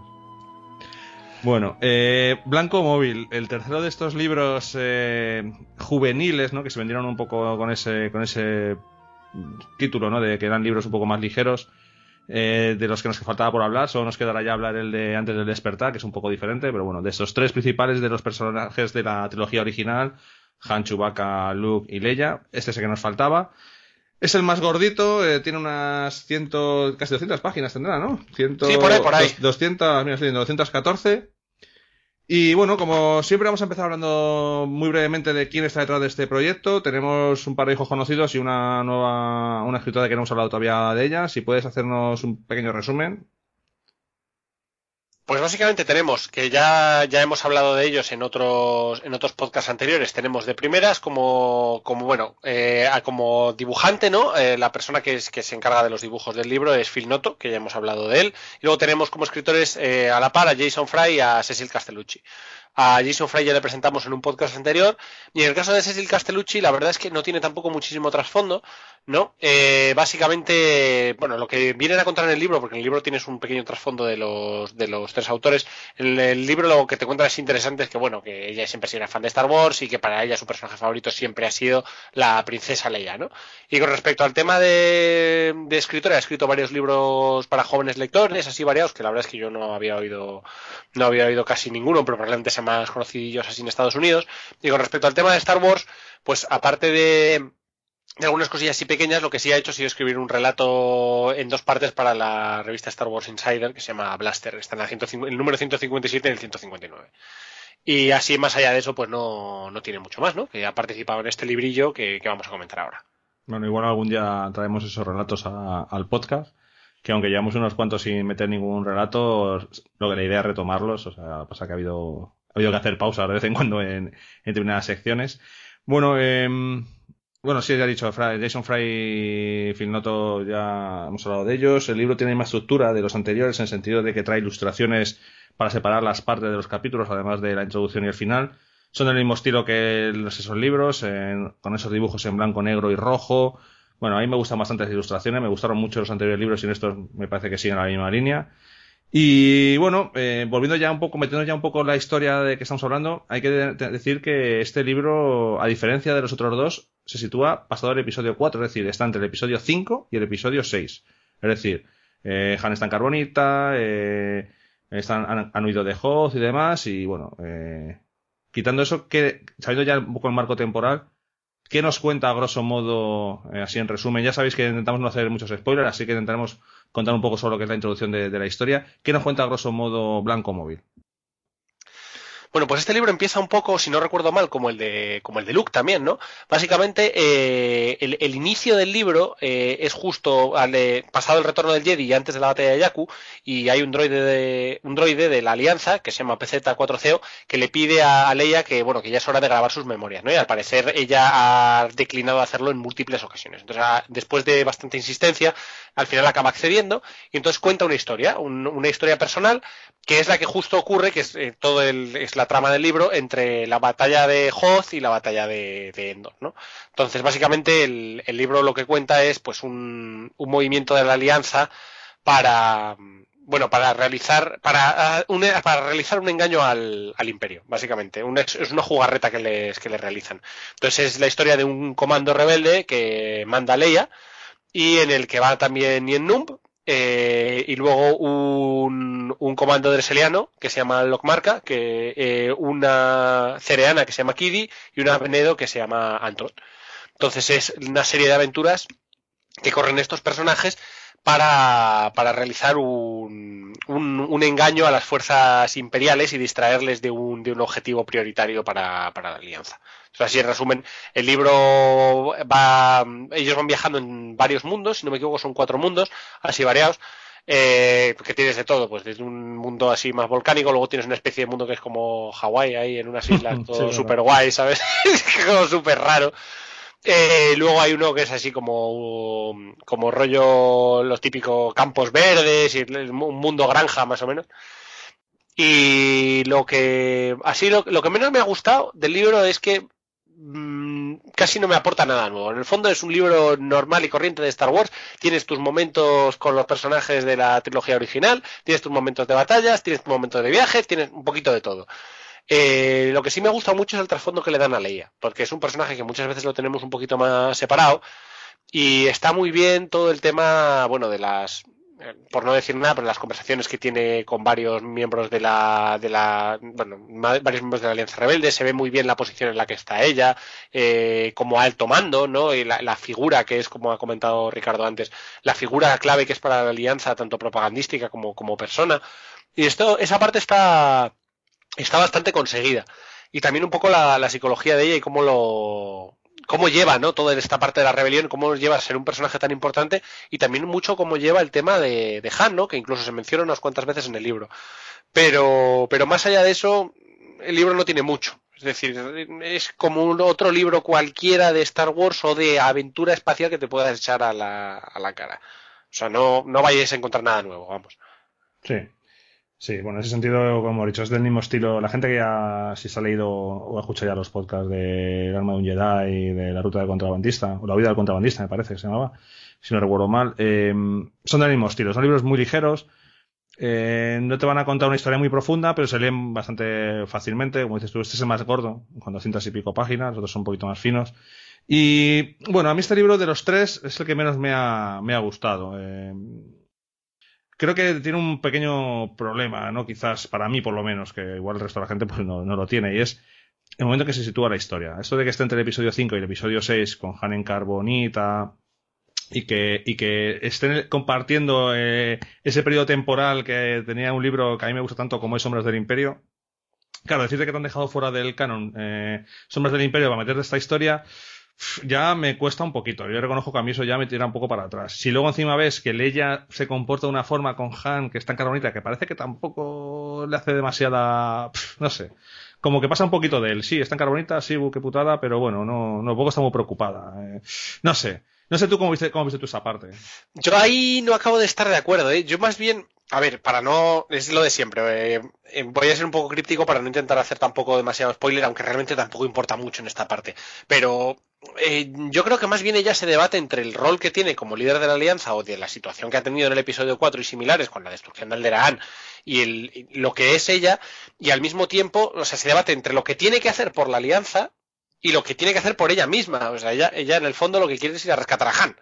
Bueno, eh, Blanco Móvil, el tercero de estos libros eh, juveniles, ¿no? Que se vendieron un poco con ese, con ese título, ¿no? De que eran libros un poco más ligeros. Eh, de los que nos faltaba por hablar, solo nos quedará ya hablar el de antes del despertar, que es un poco diferente, pero bueno, de estos tres principales de los personajes de la trilogía original, Han, Chewbacca, Luke y Leia, este es el que nos faltaba. Es el más gordito, eh, tiene unas ciento, casi 200 páginas tendrá, ¿no? Ciento, Sí, por ahí, por ahí. dos- 200, mira, estoy viendo, 214. Y bueno, como siempre vamos a empezar hablando muy brevemente de quién está detrás de este proyecto. Tenemos un par de hijos conocidos y una nueva, una escritora que no hemos hablado todavía de ella. Si puedes hacernos un pequeño resumen. Pues básicamente tenemos, que ya, ya hemos hablado de ellos en otros, en otros podcasts anteriores, tenemos de primeras como, como bueno, eh, como dibujante, ¿no? Eh, la persona que, es, que se encarga de los dibujos del libro es Phil Noto, que ya hemos hablado de él. Y luego tenemos como escritores eh, a la par a Jason Fry y a Cecil Castellucci. A Jason Fry ya le presentamos en un podcast anterior. Y en el caso de Cecil Castellucci, la verdad es que no tiene tampoco muchísimo trasfondo, ¿no? Eh, básicamente, bueno, lo que vienen a contar en el libro, porque en el libro tienes un pequeño trasfondo de los, de los tres autores. En el libro lo que te cuentan es interesante es que, bueno, que ella siempre ha sido fan de Star Wars y que para ella su personaje favorito siempre ha sido la princesa Leia, ¿no? Y con respecto al tema de, de escritora, ha escrito varios libros para jóvenes lectores, así variados, que la verdad es que yo no había oído, no había oído casi ninguno, pero probablemente sean más conocidillos así en Estados Unidos. Y con respecto al tema de Star Wars, pues aparte de, algunas cosillas así pequeñas, lo que sí ha hecho ha sido escribir un relato en dos partes para la revista Star Wars Insider, que se llama Blaster. Está en la 105 el número 157 y el 159. Y así, más allá de eso, pues no, no tiene mucho más, ¿no? Que ha participado en este librillo que, vamos a comentar ahora. Bueno, igual algún día traemos esos relatos al podcast, que aunque llevamos unos cuantos sin meter ningún relato, lo que la idea es retomarlos, o sea, pasa que ha habido, ha habido que hacer pausas de vez en cuando en, en determinadas secciones. Bueno, em, bueno, sí, ya he dicho, Jason Fry y Phil Noto, ya hemos hablado de ellos. El libro tiene más estructura de los anteriores en el sentido de que trae ilustraciones para separar las partes de los capítulos, además de la introducción y el final. Son del mismo estilo que los, esos libros, en- con esos dibujos en blanco, negro y rojo. Bueno, a mí me gustan bastante las ilustraciones, me gustaron mucho los anteriores libros y en estos me parece que siguen la misma línea. Y bueno, eh, volviendo ya un poco, metiendo ya un poco la historia de que estamos hablando, hay que de- de- decir que este libro, a diferencia de los otros dos, se sitúa pasado el episodio 4, es decir, está entre el episodio 5 y el episodio 6. Es decir, eh, Han está en Carbonita, eh, están, han, han huido de Hoth y demás, y bueno, eh, quitando eso, que, sabiendo ya un poco el marco temporal, ¿qué nos cuenta a grosso modo, eh, así en resumen? Ya sabéis que intentamos no hacer muchos spoilers, así que intentaremos contar un poco sobre lo que es la introducción de, de la historia. ¿Qué nos cuenta a grosso modo Blanco Móvil? Bueno, pues este libro empieza un poco, si no recuerdo mal, como el de, como el de Luke también, ¿no? Básicamente, eh, el, inicio del libro eh, es justo pasado el retorno del Jedi y antes de la batalla de Jakku, y hay un droide de, un droide de la Alianza, que se llama PZ4CO, que le pide a, a Leia que, bueno, que ya es hora de grabar sus memorias, ¿no? Y al parecer ella ha declinado hacerlo en múltiples ocasiones. Entonces, a- después de bastante insistencia, al final acaba accediendo, y entonces cuenta una historia, un- una historia personal, que es la que justo ocurre, que es eh, todo el, es la trama del libro entre la batalla de Hoth y la batalla de, de Endor, ¿no? Entonces, básicamente, el, libro lo que cuenta es pues un, movimiento de la alianza para bueno, para realizar, para, ah, un, para realizar un engaño al, al imperio, básicamente. Un- es una jugarreta que les, que les realizan. Entonces es la historia de un comando rebelde que manda Leia y en el que va también Nien Numb, eh, y luego un, un comando dreseliano que se llama Locmarca, que eh, una cereana que se llama Kidi y una Venedo que se llama Antron. Entonces es una serie de aventuras que corren estos personajes para, para realizar un, un, un engaño a las fuerzas imperiales y distraerles de un, de un objetivo prioritario para, para la alianza. O sea, así en resumen, el libro va, ellos van viajando en varios mundos, si no me equivoco son cuatro mundos, así variados, eh, que tienes de todo, pues desde un mundo así más volcánico, luego tienes una especie de mundo que es como Hawái ahí en unas islas, todo súper guay, ¿sabes? como súper raro. Eh, luego hay uno que es así como, como rollo los típicos campos verdes y un mundo granja más o menos. Y lo que así lo, lo que menos me ha gustado del libro es que mm, casi no me aporta nada nuevo. En el fondo es un libro normal y corriente de Star Wars. Tienes tus momentos con los personajes de la trilogía original, tienes tus momentos de batallas, tienes tus momentos de viajes, tienes un poquito de todo. Eh, lo que sí me gusta mucho es el trasfondo que le dan a Leia, porque es un personaje que muchas veces lo tenemos un poquito más separado y está muy bien todo el tema, bueno, de las, por no decir nada, pero las conversaciones que tiene con varios miembros de la, de la, bueno, varios miembros de la Alianza Rebelde, se ve muy bien la posición en la que está ella, eh, como alto mando, ¿no? Y la, la figura que es, como ha comentado Ricardo antes, la figura clave que es para la Alianza, tanto propagandística como, como persona. Y esto, esa parte está, está bastante conseguida. Y también un poco la, la psicología de ella y cómo lo, cómo lleva, ¿no? Toda esta parte de la rebelión, cómo lleva a ser un personaje tan importante y también mucho cómo lleva el tema de, de Han, ¿no? Que incluso se menciona unas cuantas veces en el libro. Pero, pero más allá de eso, el libro no tiene mucho. Es decir, es como un otro libro cualquiera de Star Wars o de aventura espacial que te puedas echar a la, a la cara. O sea, no, no vayáis a encontrar nada nuevo, vamos. Sí. Sí, bueno, en ese sentido, como he dicho, es del mismo estilo. La gente que ya, si se ha leído o ha escuchado ya los podcasts de El arma de un Jedi y de La ruta del contrabandista, o La vida del contrabandista, me parece que se llamaba, si no recuerdo mal, eh, son del mismo estilo. Son libros muy ligeros. Eh, no te van a contar una historia muy profunda, pero se leen bastante fácilmente. Como dices tú, este es el más gordo, con 200 y pico páginas, los otros son un poquito más finos. Y bueno, a mí este libro de los tres es el que menos me ha, me ha gustado. Eh, creo que tiene un pequeño problema, ¿no? Quizás para mí, por lo menos, que igual el resto de la gente pues no, no lo tiene, y es el momento en que se sitúa la historia. Esto de que esté entre el episodio 5 y el episodio 6 con Han en Carbonita y que, y que estén compartiendo eh, ese periodo temporal que tenía un libro que a mí me gusta tanto como es Sombras del Imperio. Claro, decirte que te han dejado fuera del canon eh, Sombras del Imperio para meterte esta historia ya me cuesta un poquito. Yo reconozco que a mí eso ya me tira un poco para atrás. Si luego encima ves que Leia se comporta de una forma con Han que es tan carbonita que parece que tampoco le hace demasiada. no sé. Como que pasa un poquito de él. Sí, está en carbonita, sí, qué putada, pero bueno, no, no, poco está muy preocupada. Eh, no sé. No sé tú cómo viste, cómo viste tú esa parte. Yo ahí no acabo de estar de acuerdo, ¿eh? Yo más bien, a ver, para no. Es lo de siempre. Eh, eh, voy a ser un poco críptico para no intentar hacer tampoco demasiado spoiler, aunque realmente tampoco importa mucho en esta parte. Pero eh, yo creo que más bien ella se debate entre el rol que tiene como líder de la alianza o de la situación que ha tenido en el episodio 4 y similares con la destrucción del Deraan y el, lo que es ella, y al mismo tiempo, o sea, se debate entre lo que tiene que hacer por la alianza y lo que tiene que hacer por ella misma. O sea, ella, ella en el fondo lo que quiere es ir a rescatar a Han.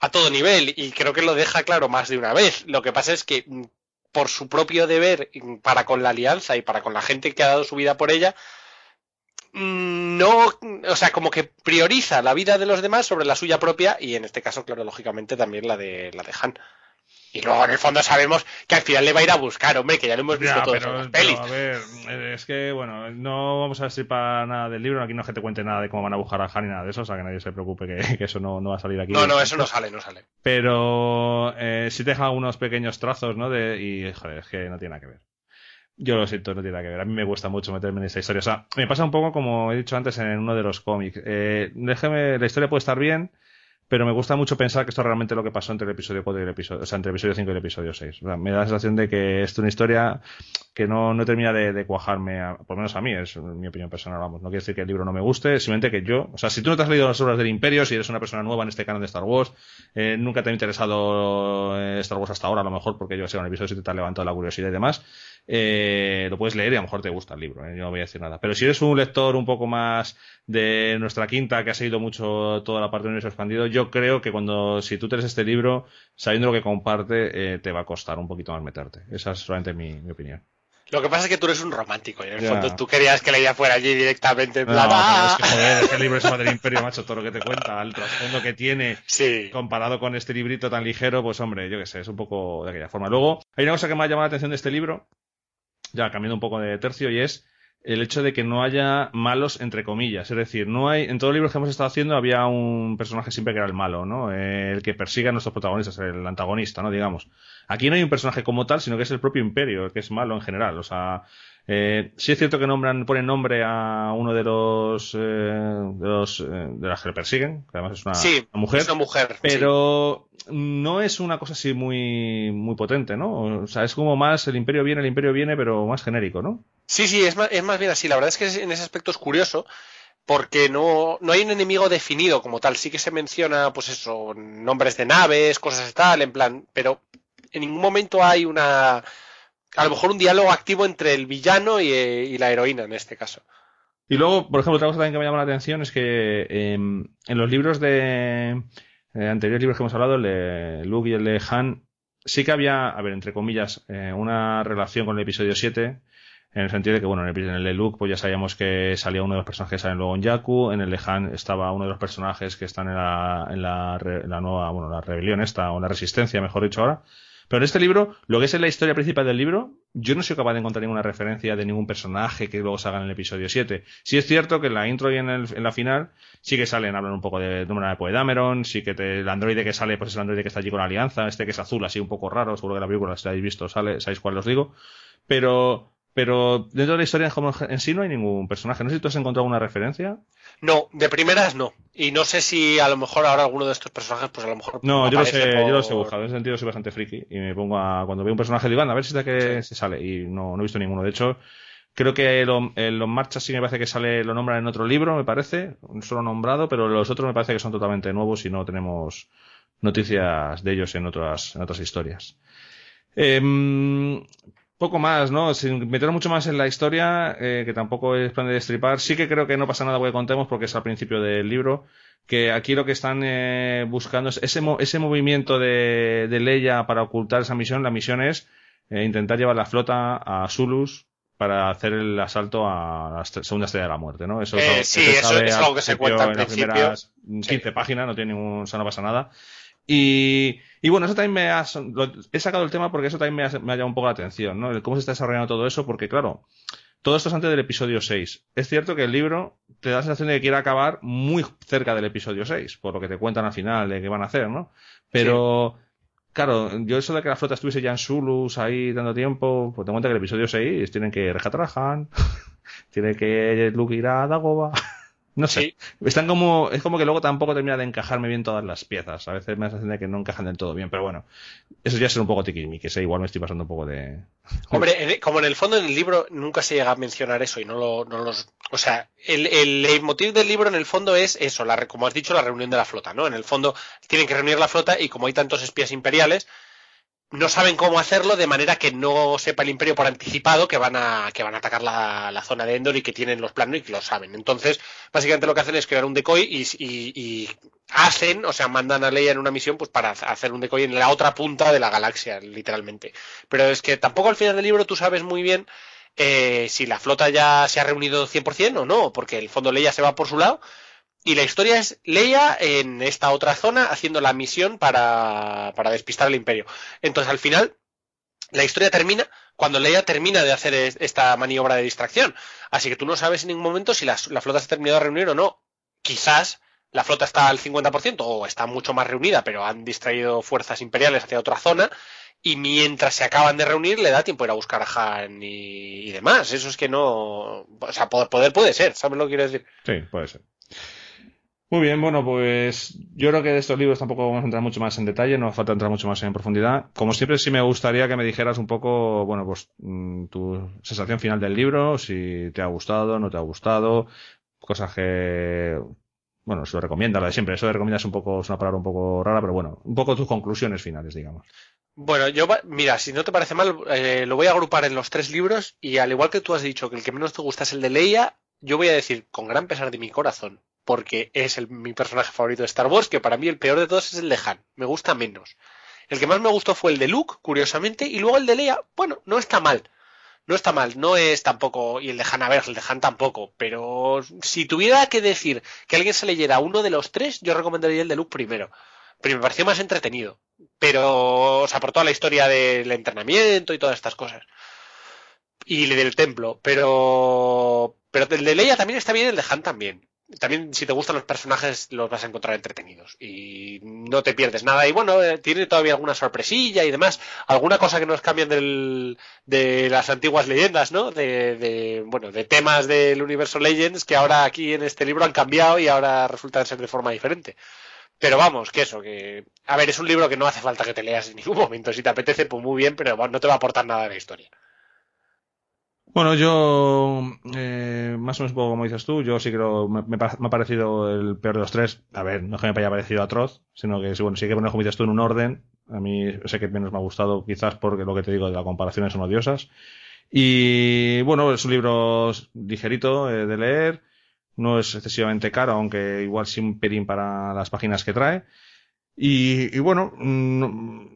A todo nivel. Y creo que lo deja claro más de una vez. Lo que pasa es que mm, por su propio deber mm, para con la alianza y para con la gente que ha dado su vida por ella, mm, no, o sea, como que prioriza la vida de los demás sobre la suya propia y en este caso, claro, lógicamente también la de la de Han. Y luego en el fondo sabemos que al final le va a ir a buscar, hombre, que ya lo hemos visto todos en las pelis. a ver, es que, bueno, no vamos a decir para nada del libro, aquí no es que te cuente nada de cómo van a buscar a Han ni nada de eso, o sea que nadie se preocupe que, que eso no, no, va a salir aquí. No, no, eso no sale, no sale. Pero eh, sí deja unos pequeños trazos, ¿no? De, y, joder, es que no tiene nada que ver. Yo lo siento, no tiene nada que ver. A mí me gusta mucho meterme en esta historia. O sea, me pasa un poco como he dicho antes en uno de los cómics. Eh, déjeme, la historia puede estar bien, pero me gusta mucho pensar que esto es realmente lo que pasó entre el episodio 4 y el episodio, o sea, entre el episodio 5 y el episodio 6. O sea, me da la sensación de que es una historia que no, no termina de, cuajarme, a, por lo menos a mí, es mi opinión personal, vamos. No quiere decir que el libro no me guste, simplemente que yo, o sea, si tú no te has leído las obras del Imperio, si eres una persona nueva en este canon de Star Wars, eh, nunca te ha interesado eh, Star Wars hasta ahora, a lo mejor porque yo sé, en el episodio 7 te ha levantado la curiosidad y demás, eh, lo puedes leer y a lo mejor te gusta el libro, ¿eh? yo no voy a decir nada. Pero si eres un lector un poco más de nuestra quinta, que ha seguido mucho toda la parte de universo expandido, yo creo que cuando, si tú tienes este libro, sabiendo lo que comparte, eh, te va a costar un poquito más meterte. Esa es solamente mi, mi opinión. Lo que pasa es que tú eres un romántico y en el fondo tú querías que leía fuera allí directamente en no, pero ¡ah! es que joder, es que el libro es del Imperio, macho, todo lo que te cuenta, el trasfondo que tiene, Sí. comparado con este librito tan ligero, pues hombre, yo qué sé, es un poco de aquella forma. Luego, hay una cosa que me ha llamado la atención de este libro, ya cambiando un poco de tercio, y es el hecho de que no haya malos entre comillas. Es decir, no hay, en todos los libros que hemos estado haciendo había un personaje siempre que era el malo, ¿no? El que persigue a nuestros protagonistas, el antagonista, ¿no? Digamos. Aquí no hay un personaje como tal, sino que es el propio imperio, el que es malo en general. O sea, eh, sí es cierto que nombran, ponen nombre a uno de los, eh, de los, eh, de las que le persiguen, que además es una, Sí, una mujer. es una mujer. sí. Pero no es una cosa así muy, muy potente, ¿no? O sea, es como más el imperio viene, el imperio viene, pero más genérico, ¿no? Sí, sí, es más, es más bien así. La verdad es que en ese aspecto es curioso porque no, no hay un enemigo definido como tal. Sí que se menciona, pues eso, nombres de naves, cosas tal, en plan, pero en ningún momento hay una, a lo mejor un diálogo activo entre el villano y, eh, y la heroína en este caso. Y luego, por ejemplo, otra cosa también que me llama la atención es que eh, en los libros de eh, anteriores libros que hemos hablado, el de Luke y el de Han, sí que había, a ver, entre comillas, eh, una relación con el episodio 7, en el sentido de que, bueno, en el, en de Luke, pues ya sabíamos que salía uno de los personajes que salen luego en Jakku, en el de Han estaba uno de los personajes que están en la, en la, en la nueva, bueno, la rebelión esta, o la resistencia, mejor dicho ahora, Pero en este libro, lo que es la historia principal del libro, yo no soy capaz de encontrar ninguna referencia de ningún personaje que luego salga en el episodio 7. Sí es cierto que en la intro y en, el, en la final sí que salen, hablan un poco de número de Poedameron, sí que te, el androide que sale, pues es el androide que está allí con la alianza, este que es azul, así un poco raro, seguro que la película, si habéis visto, sale, sabéis cuál os digo. Pero, pero dentro de la historia en sí no hay ningún personaje. No sé si tú has encontrado una referencia. No, de primeras no. Y no sé si a lo mejor ahora alguno de estos personajes, pues a lo mejor. No, yo lo sé, yo lo sé buscado. En ese sentido soy bastante friki. Y me pongo a. Cuando veo un personaje digo, a ver si está que se sale. Y no, no he visto ninguno. De hecho, creo que lo, los marchas sí me parece que sale, lo nombran en otro libro, me parece. Solo nombrado, pero los otros me parece que son totalmente nuevos y no tenemos noticias de ellos en otras, en otras historias. Eh, poco más, ¿no? Sin meter mucho más en la historia, eh, que tampoco es plan de destripar. Sí que creo que no pasa nada que contemos porque es al principio del libro. Que aquí lo que están eh, buscando es ese, ese movimiento de, de Leia para ocultar esa misión. La misión es eh, intentar llevar la flota a Zulus para hacer el asalto a la segunda estrella de la muerte, ¿no? Eso, eh, sí, eso es algo que se cuenta en las primeras 15 páginas, no tiene ningún, o sea, no pasa nada. Y, y bueno, eso también me ha, he sacado el tema porque eso también me ha, llamado un poco la atención, ¿no? El cómo se está desarrollando todo eso, porque claro, todo esto es antes del episodio 6. Es cierto que el libro te da la sensación de que quiere acabar muy cerca del episodio 6, por lo que te cuentan al final de qué van a hacer, ¿no? Pero, claro, yo eso de que la flota estuviese ya en Zulus ahí dando tiempo, pues te cuenta que el episodio 6 tienen que rescatar a Han, tiene que Luke ir a Dagoba. No sé. Están como, es como que luego tampoco termina de encajarme bien todas las piezas. A veces me da la sensación de que no encajan del todo bien, pero bueno. Eso ya es un poco que sé, igual me estoy pasando un poco de. Hombre, como en el fondo en el libro nunca se llega a mencionar eso y no lo, no los, o sea, el, el motivo del libro en el fondo es eso, la, como has dicho, la reunión de la flota, ¿no? En el fondo tienen que reunir la flota y como hay tantos espías imperiales, no saben cómo hacerlo de manera que no sepa el imperio por anticipado que van a, que van a atacar la, la zona de Endor y que tienen los planos y que lo saben. Entonces, básicamente lo que hacen es crear un decoy y, hacen, o sea, mandan a Leia en una misión pues para hacer un decoy en la otra punta de la galaxia, literalmente. Pero es que tampoco al final del libro tú sabes muy bien eh, si la flota ya se ha reunido 100% o no, porque el fondo Leia se va por su lado y la historia es Leia en esta otra zona haciendo la misión para, para despistar al imperio. Entonces, al final, la historia termina cuando Leia termina de hacer esta maniobra de distracción. Así que tú no sabes en ningún momento si la, flota se ha terminado de reunir o no. Quizás la flota está al 50% o está mucho más reunida, pero han distraído fuerzas imperiales hacia otra zona. Y mientras se acaban de reunir, le da tiempo a ir a buscar a Han y, demás. Eso es que no. O sea, poder puede ser, ¿sabes lo que quiero decir? Sí, puede ser. Muy bien, bueno, pues yo creo que de estos libros tampoco vamos a entrar mucho más en detalle, no hace falta entrar mucho más en profundidad. Como siempre, sí me gustaría que me dijeras un poco, bueno, pues mm, tu sensación final del libro, si te ha gustado, no te ha gustado, cosas que, bueno, se lo recomienda, lo de siempre, eso de recomiendas un poco, es una palabra un poco rara, pero bueno, un poco tus conclusiones finales, digamos. Bueno, yo, mira, si no te parece mal, eh, lo voy a agrupar en los tres libros y al igual que tú has dicho que el que menos te gusta es el de Leia, yo voy a decir, con gran pesar de mi corazón, porque es el, mi personaje favorito de Star Wars, que para mí el peor de todos es el de Han, me gusta menos. El que más me gustó fue el de Luke, curiosamente, y luego el de Leia, bueno, no está mal. No está mal, no es tampoco, y el de Han, a ver, el de Han tampoco, pero si tuviera que decir que alguien se leyera uno de los tres, yo recomendaría el de Luke primero. Pero me pareció más entretenido. Pero, o sea, por toda la historia del entrenamiento y todas estas cosas. Y el del templo. Pero, pero el de Leia también está bien, el de Han también también si te gustan los personajes los vas a encontrar entretenidos y no te pierdes nada. Y bueno eh, tiene todavía alguna sorpresilla y demás. Alguna cosa que nos cambian del, de las antiguas leyendas no de, de, bueno de temas del universo Legends que ahora aquí en este libro han cambiado y ahora resultan ser de forma diferente. Pero vamos que eso que a ver es un libro que no hace falta que te leas en ningún momento. Si te apetece pues muy bien pero no te va a aportar nada de la historia bueno, yo, eh, más o menos como dices tú, yo sí creo, me, me, ha parecido el peor de los tres. A ver, no es que me haya parecido atroz, sino que bueno, sí que poner, como dices tú, en un orden. A mí sé que menos me ha gustado, quizás porque lo que te digo de las comparaciones son odiosas. Y bueno, es un libro ligerito eh, de leer, no es excesivamente caro, aunque igual sí un pelín para las páginas que trae. Y, bueno, mm,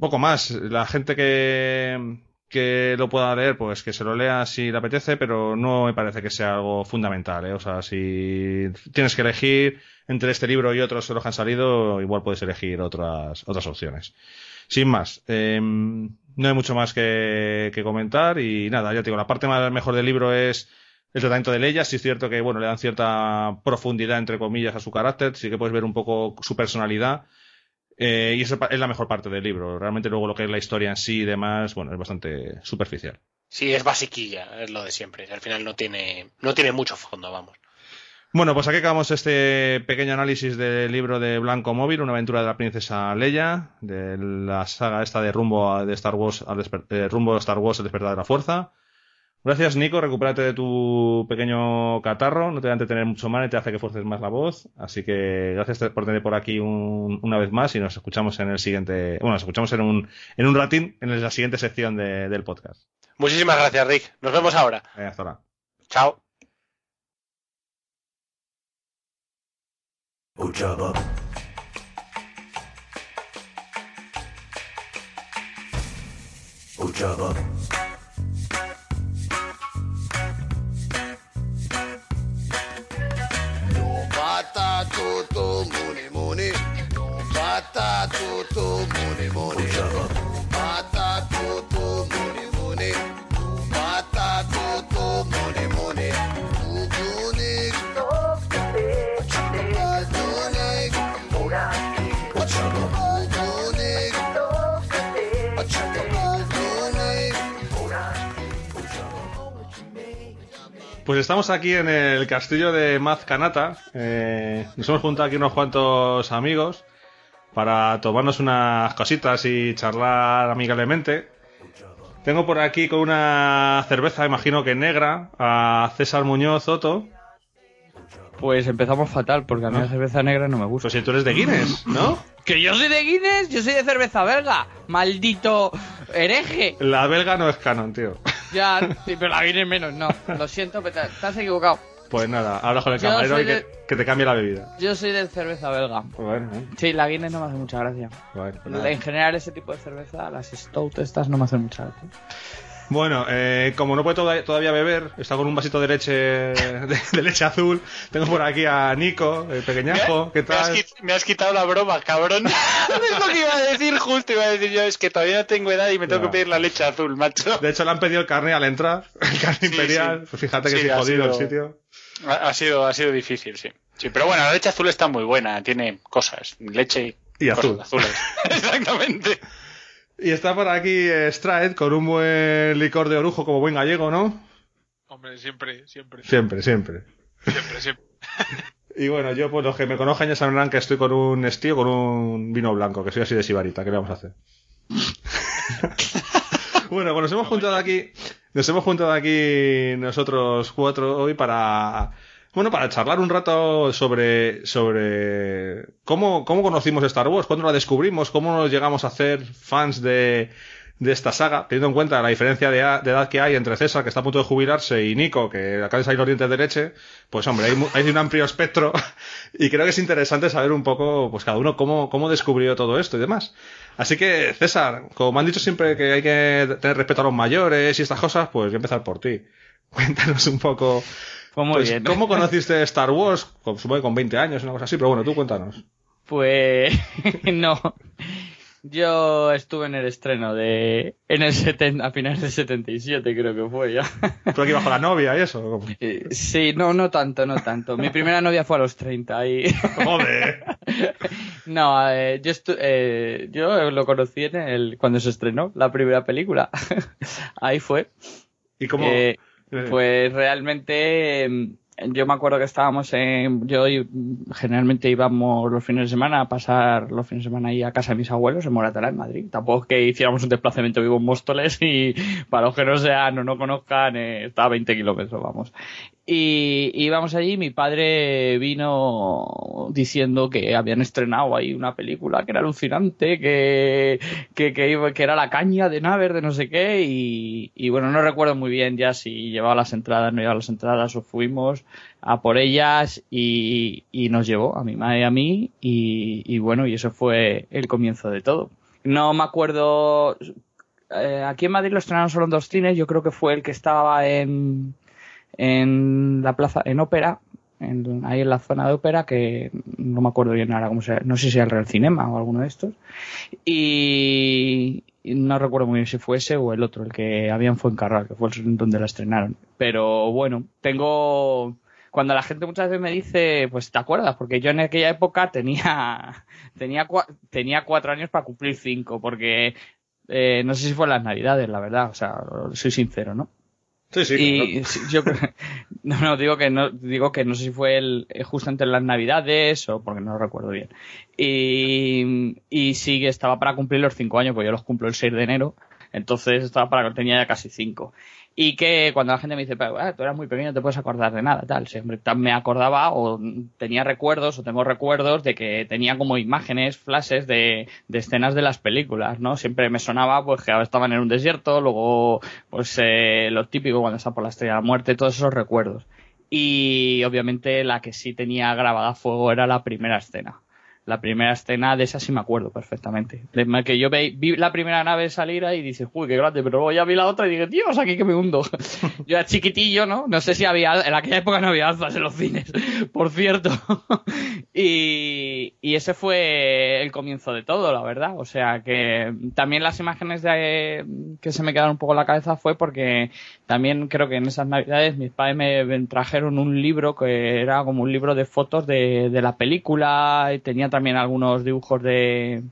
poco más. La gente que, que lo pueda leer, pues que se lo lea si le apetece, pero no me parece que sea algo fundamental. ¿eh? O sea, si tienes que elegir entre este libro y otros de los que han salido, igual puedes elegir otras, otras opciones. sin más, em, no hay mucho más que, comentar y nada, ya te digo, la parte más mejor del libro es el tratamiento de Leia. Sí es cierto que, bueno, le dan cierta profundidad, entre comillas, a su carácter, sí que puedes ver un poco su personalidad. Eh, y esa es la mejor parte del libro. Realmente luego lo que es la historia en sí y demás, bueno, es bastante superficial. Sí, es basiquilla, es lo de siempre. Al final no tiene, no tiene mucho fondo, vamos. Bueno, pues aquí acabamos este pequeño análisis del libro de Blanco Móvil, una aventura de la princesa Leia, de la saga esta de rumbo de Star Wars al eh, rumbo de Star Wars el despertar de la fuerza. Gracias, Nico. Recupérate de tu pequeño catarro. No te van a tener mucho mal y te hace que fuerces más la voz. Así que gracias por tener por aquí una vez más y nos escuchamos en el siguiente. Bueno, nos escuchamos en un, en un ratín en la siguiente sección del podcast. Muchísimas gracias, Rick. Nos vemos ahora. hasta ahora. Chao. Ujaba. Ujaba. Pues estamos aquí en el castillo de Mazcanata. Eh, nos hemos juntado aquí unos cuantos amigos para tomarnos unas cositas y charlar amigablemente. Tengo por aquí con una cerveza, imagino que negra, a César Muñoz Otto. Pues empezamos fatal, porque a mí la cerveza negra no me gusta. Pues si tú eres de Guinness, ¿no? ¿Que yo soy de Guinness? Yo soy de cerveza belga. Maldito hereje. La belga no es canon, tío. Ya, sí, pero la Guinness menos, no. Lo siento, pero te, has equivocado. Pues nada, habla con el Yo camarero soy y que, de- que te cambie la bebida. Yo soy de cerveza belga. Bueno, ¿eh? Sí, la Guinness no me hace mucha gracia. Bueno, pues nada. En general, ese tipo de cerveza, las stout estas no me hacen mucha gracia. Bueno, eh, como no puede toda- todavía beber, está con un vasito de leche de, de leche azul. Tengo por aquí a Nico, el pequeñajo. ¿Qué Me has, tal? quit- me has quitado la broma, cabrón. es lo que iba a decir justo. Iba a decir yo, es que todavía no tengo edad y me tengo Ya. que pedir la leche azul, macho. De hecho, le han pedido el carne al entrar, el carne imperial. sí. Pues fíjate que Sí, sí, ha jodido el sido- sitio. Ha, ha sido, ha sido difícil, sí. Sí, pero bueno, la leche azul está muy buena. Tiene cosas. Leche Y cosas azul. azules. Exactamente. Y está por aquí eh, Stride con un buen licor de orujo como buen gallego, ¿no? Hombre, siempre, siempre, Siempre, siempre. siempre, siempre. Y bueno, yo, pues los que me conozcan ya sabrán que estoy con un estío, con un vino blanco, que soy así de sibarita. ¿Qué le vamos a hacer? Bueno, pues nos hemos juntado aquí, nos hemos juntado aquí nosotros cuatro hoy para, bueno, para charlar un rato sobre, sobre cómo, cómo conocimos Star Wars, cuándo la descubrimos, cómo nos llegamos a hacer fans de, de esta saga, teniendo en cuenta la diferencia de, a- de edad que hay entre César, que está a punto de jubilarse, y Nico, que acaba de salir los dientes de leche, pues hombre, hay, un amplio espectro, y creo que es interesante saber un poco, pues cada uno cómo, cómo descubrió todo esto y demás. Así que, César, como me han dicho siempre que hay que tener respeto a los mayores y estas cosas, pues voy a empezar por ti. Cuéntanos un poco, Pues pues, bien. ¿cómo conociste Star Wars? Con- Supongo que con 20 años, una cosa así, pero bueno, tú cuéntanos. Pues no. Yo estuve en el estreno de. En el 70, a finales del 77, creo que fue ya. Tú aquí bajo la novia y eso. Eh, Sí, no, no tanto, no tanto. Mi primera novia fue a los 30 y. Joder. No, eh, yo, estu- eh, yo lo conocí en el, cuando se estrenó la primera película. Ahí fue. ¿Y cómo? Eh, eh, Pues realmente em, yo me acuerdo que estábamos en... Yo generalmente íbamos los fines de semana a pasar los fines de semana ahí a casa de mis abuelos en Moratalá, en Madrid. Tampoco es que hiciéramos un desplazamiento vivo en Móstoles y para los que no sean o no conozcan, eh, está a 20 kilómetros, vamos. Y íbamos allí, mi padre vino diciendo que habían estrenado ahí una película que era alucinante, que, que, que, que era la caña de Naver, de no sé qué, y, bueno, no recuerdo muy bien ya si llevaba las entradas, no llevaba las entradas, o fuimos a por ellas y, y nos llevó a mi madre y a mí, y, y bueno, y eso fue el comienzo de todo. No me acuerdo, eh, aquí en Madrid lo estrenaron solo en dos cines, yo creo que fue el que estaba en, en la plaza, en ópera, en- ahí en la zona de ópera, que no me acuerdo bien ahora cómo se no sé si era el Real Cinema o alguno de estos. Y, no recuerdo muy bien si fue ese o el otro, el que había en Fuencarral, que fue donde la estrenaron. Pero bueno, tengo cuando la gente muchas veces me dice, pues te acuerdas, porque yo en aquella época tenía tenía cua- tenía cuatro años para cumplir cinco, porque eh, no sé si fue las navidades, la verdad, o sea, soy sincero, ¿no? Sí, sí. y claro. yo no, no digo que no digo que no sé si fue el, eh, justo entre las navidades o porque no lo recuerdo bien y, y sí que estaba para cumplir los cinco años pues yo los cumplo el 6 de enero entonces estaba para tenía ya casi cinco y que cuando la gente me dice "Pero, ah, tú eras muy pequeño no te puedes acordar de nada tal siempre me acordaba o tenía recuerdos o tengo recuerdos de que tenía como imágenes flashes de, de escenas de las películas no siempre me sonaba pues que estaban en un desierto luego pues eh, lo típico cuando está por la estrella de la muerte todos esos recuerdos. Y obviamente la que sí tenía grabada a fuego era la primera escena la primera escena de esa sí me acuerdo perfectamente. De que yo vi la primera nave salir y dices, uy, qué grande, pero luego ya vi la otra y dije, Dios, aquí que me hundo. yo era chiquitillo, ¿no? No sé si había, en aquella época no había alzas en los cines, por cierto. y, y ese fue el comienzo de todo, la verdad. O sea que también las imágenes que se me quedaron un poco en la cabeza fue porque también creo que en esas navidades mis padres me, trajeron un libro que era como un libro de fotos de, de la película y tenía también algunos dibujos de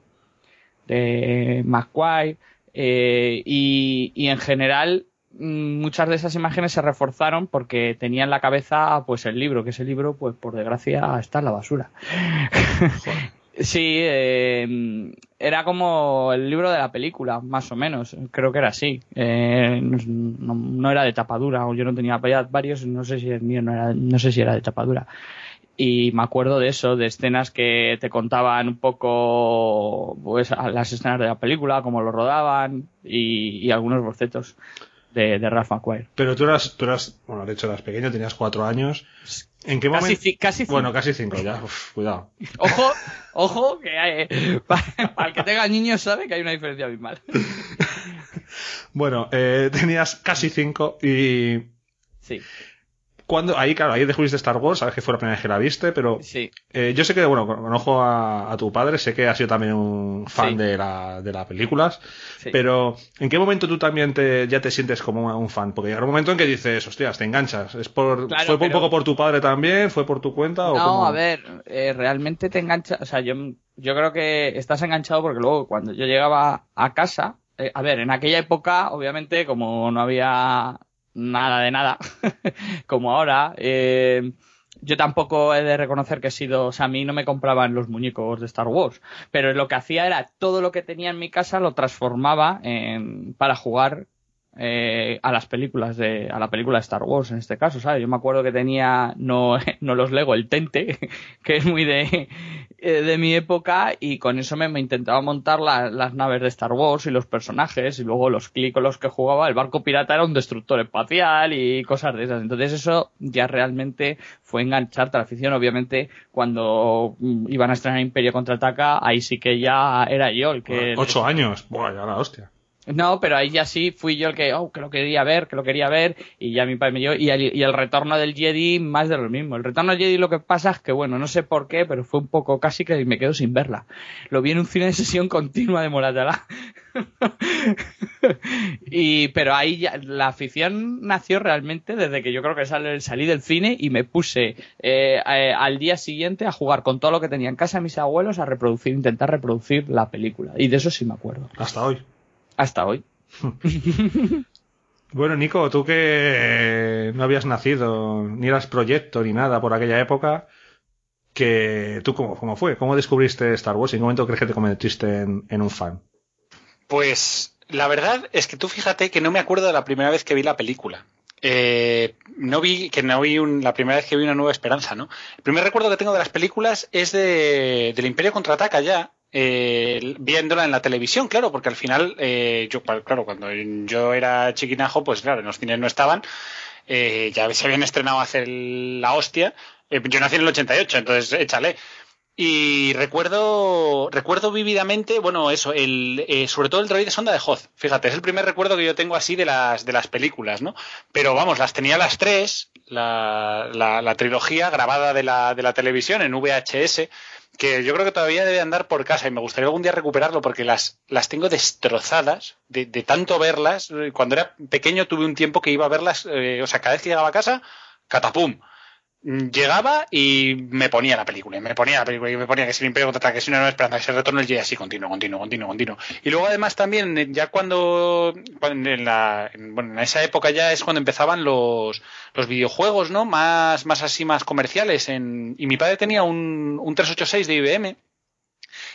de McQuay eh, y, y en general mm, muchas de esas imágenes se reforzaron porque tenía en la cabeza pues el libro que ese libro pues por desgracia está en la basura Sí, eh, era como el libro de la película, más o menos. Creo que era así. Eh, no, no era de tapadura, o yo no tenía varios, no sé si el mío no era, no sé si era de tapadura. Y me acuerdo de eso, de escenas que te contaban un poco, pues, las escenas de la película, cómo lo rodaban, y algunos bocetos de, de Ralph McQuarrie. Pero tú eras, tú eras, bueno, de hecho eras pequeño, tenías cuatro años. ¿En qué momento? casi cinco. Bueno, casi cinco ya. Uf, cuidado. Ojo, ojo, que hay, para, para el que tenga niños sabe que hay una diferencia abismal. Bueno, eh, tenías casi cinco y Sí, cuando ahí, claro, ahí descubriste Star Wars, sabes que fue la primera vez que la viste, pero sí. eh, yo sé que, bueno, conozco a, a tu padre, sé que ha sido también un fan Sí. de la de las películas, Sí. pero ¿en qué momento tú también te, ya te sientes como un fan? Porque llega un momento en que dices, hostias, te enganchas. ¿Es por, Claro, ¿Fue un poco por tu padre también? ¿Fue por tu cuenta? o No, cómo? a ver, eh, realmente te engancha, o sea, yo, yo creo que estás enganchado porque luego cuando yo llegaba a casa, eh, a ver, en aquella época, obviamente, como no había nada de nada, como ahora, eh, yo tampoco he de reconocer que he sido, o sea, a mí no me compraban los muñecos de Star Wars, pero lo que hacía era todo lo que tenía en mi casa lo transformaba en, para jugar eh, a las películas de a la película de Star Wars en este caso sabes yo me acuerdo que tenía no no los Lego el Tente que es muy de eh, de mi época y con eso me, me intentaba montar la- las naves de Star Wars y los personajes y luego los clics con los que jugaba el barco pirata era un destructor espacial y cosas de esas entonces eso ya realmente fue engancharte a la afición obviamente cuando mm, iban a estrenar Imperio contraataca ahí sí que ya era yo el que Ocho años. Buah, ya la hostia. No, pero ahí ya sí fui yo el que, oh, que lo quería ver, que lo quería ver, y ya mi padre me dio, y el, retorno del Jedi, más de lo mismo. El retorno del Jedi lo que pasa es que, bueno, no sé por qué, pero fue un poco casi que me quedo sin verla. Lo vi en un cine de sesión continua de Moratala. y, pero ahí ya, la afición nació realmente desde que yo creo que sal- salí del cine y me puse eh, al día siguiente a jugar con todo lo que tenía en casa mis abuelos a reproducir, intentar reproducir la película. Y de eso sí me acuerdo. Hasta hoy. Hasta hoy. Bueno, Nico, tú que eh, no habías nacido, ni eras proyecto ni nada por aquella época, que tú cómo, cómo fue, cómo descubriste Star Wars y en qué momento crees que te convertiste en, en un fan. Pues la verdad es que tú fíjate que no me acuerdo de la primera vez que vi la película. Eh, no vi que no vi un- la primera vez que vi una nueva esperanza, ¿no? El primer recuerdo que tengo de las películas es de del Imperio contraataca ya, eh, viéndola en la televisión, claro, porque al final eh, yo claro cuando yo era chiquinajo, pues claro, en los cines no estaban, eh, ya se habían estrenado a hacer la hostia. Eh, yo nací en el 88, entonces échale. Y recuerdo, recuerdo vívidamente, bueno, eso, sobre todo el droide sonda de Hoth. Fíjate, es el primer recuerdo que yo tengo así de las, de las películas, ¿no? Pero vamos, las tenía las tres, la, la, la trilogía grabada de la, de la televisión en VHS, que yo creo que todavía debe andar por casa y me gustaría algún día recuperarlo porque las, las tengo destrozadas de, de tanto verlas. Cuando era pequeño tuve un tiempo que iba a verlas, eh, o sea, cada vez que llegaba a casa, catapum. Llegaba y me ponía la película, y me ponía la película, y me ponía que si el Imperio que si una nueva esperanza, que si el retorno Jedi, así continuo, continuo, continuo, continuo. Y luego además también, eh, ya cuando, en, la, en- bueno, en esa época ya es cuando empezaban los, los videojuegos, ¿no? Más, más así, más comerciales. En, y mi padre tenía un, un 386 de IBM.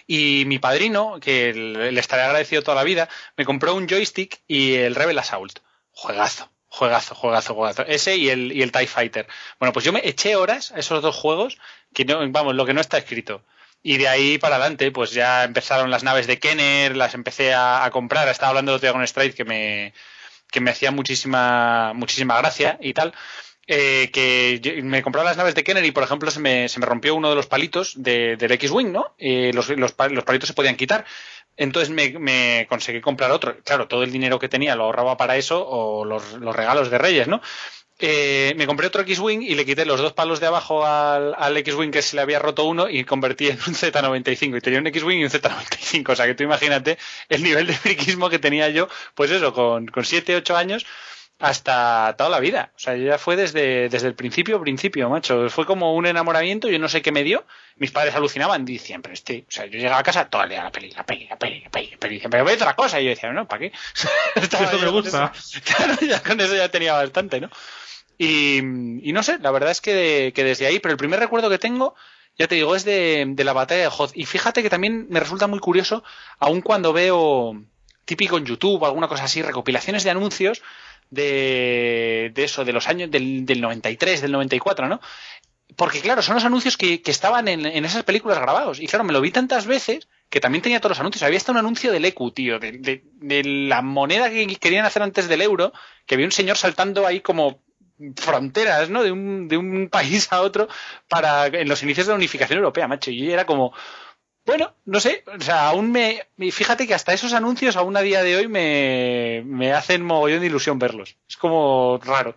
Y mi padrino, que le estaré agradecido toda la vida, me compró un joystick y el Rebel Assault. Juegazo, juegazo, juegazo, juegazo. Ese y el, y el TIE Fighter. Bueno, pues yo me eché horas a esos dos juegos, que no, vamos, lo que no está escrito. Y de ahí para adelante, pues ya empezaron las naves de Kenner, las empecé a, a comprar. Estaba hablando de con Stride que me, que me hacía muchísima, muchísima gracia y tal. Eh, que me compraba las naves de Kenner y, por ejemplo, se me, se me rompió uno de los palitos de- del X-Wing, ¿no? Los, los, los palitos se podían quitar. Entonces me, me conseguí comprar otro. Claro, todo el dinero que tenía lo ahorraba para eso o los, los regalos de Reyes, ¿no? Eh, me compré otro X-Wing y le quité los dos palos de abajo al, al X-Wing que se le había roto uno y convertí en un Z95. Y tenía un X-Wing y un Z95. O sea que tú imagínate el nivel de friquismo que tenía yo, pues eso, con, con 7, 8 años hasta toda la vida. O sea, ya fue desde, desde el principio, principio, macho. Fue como un enamoramiento, yo no sé qué me dio. Mis padres alucinaban, decían, pero este, o sea, yo llegaba a casa todo el día la peli, la peli, la peli, la peli, la peli. Decían, pero ve otra cosa. Y yo decía, no, ¿para qué? Esto me gusta. Claro, ya con eso ya tenía bastante, ¿no? Y, y no sé, la verdad es que, que desde ahí, pero el primer recuerdo que tengo, ya te digo, es de, de la batalla de Hoth. Y fíjate que también me resulta muy curioso, aun cuando veo típico en YouTube, alguna cosa así, recopilaciones de anuncios de, de eso, de los años del, del 93, del 94, ¿no? Porque claro, son los anuncios que, que estaban en, en esas películas grabados. Y claro, me lo vi tantas veces que también tenía todos los anuncios. Había hasta un anuncio del ECU, tío, de, de- la moneda que querían hacer antes del euro, que había un señor saltando ahí como fronteras, ¿no? De un, de un país a otro para en los inicios de la unificación europea, macho. Y era como, bueno, no sé, o sea, aún me, fíjate que hasta esos anuncios aún a día de hoy me, me hacen mogollón de ilusión verlos. Es como raro.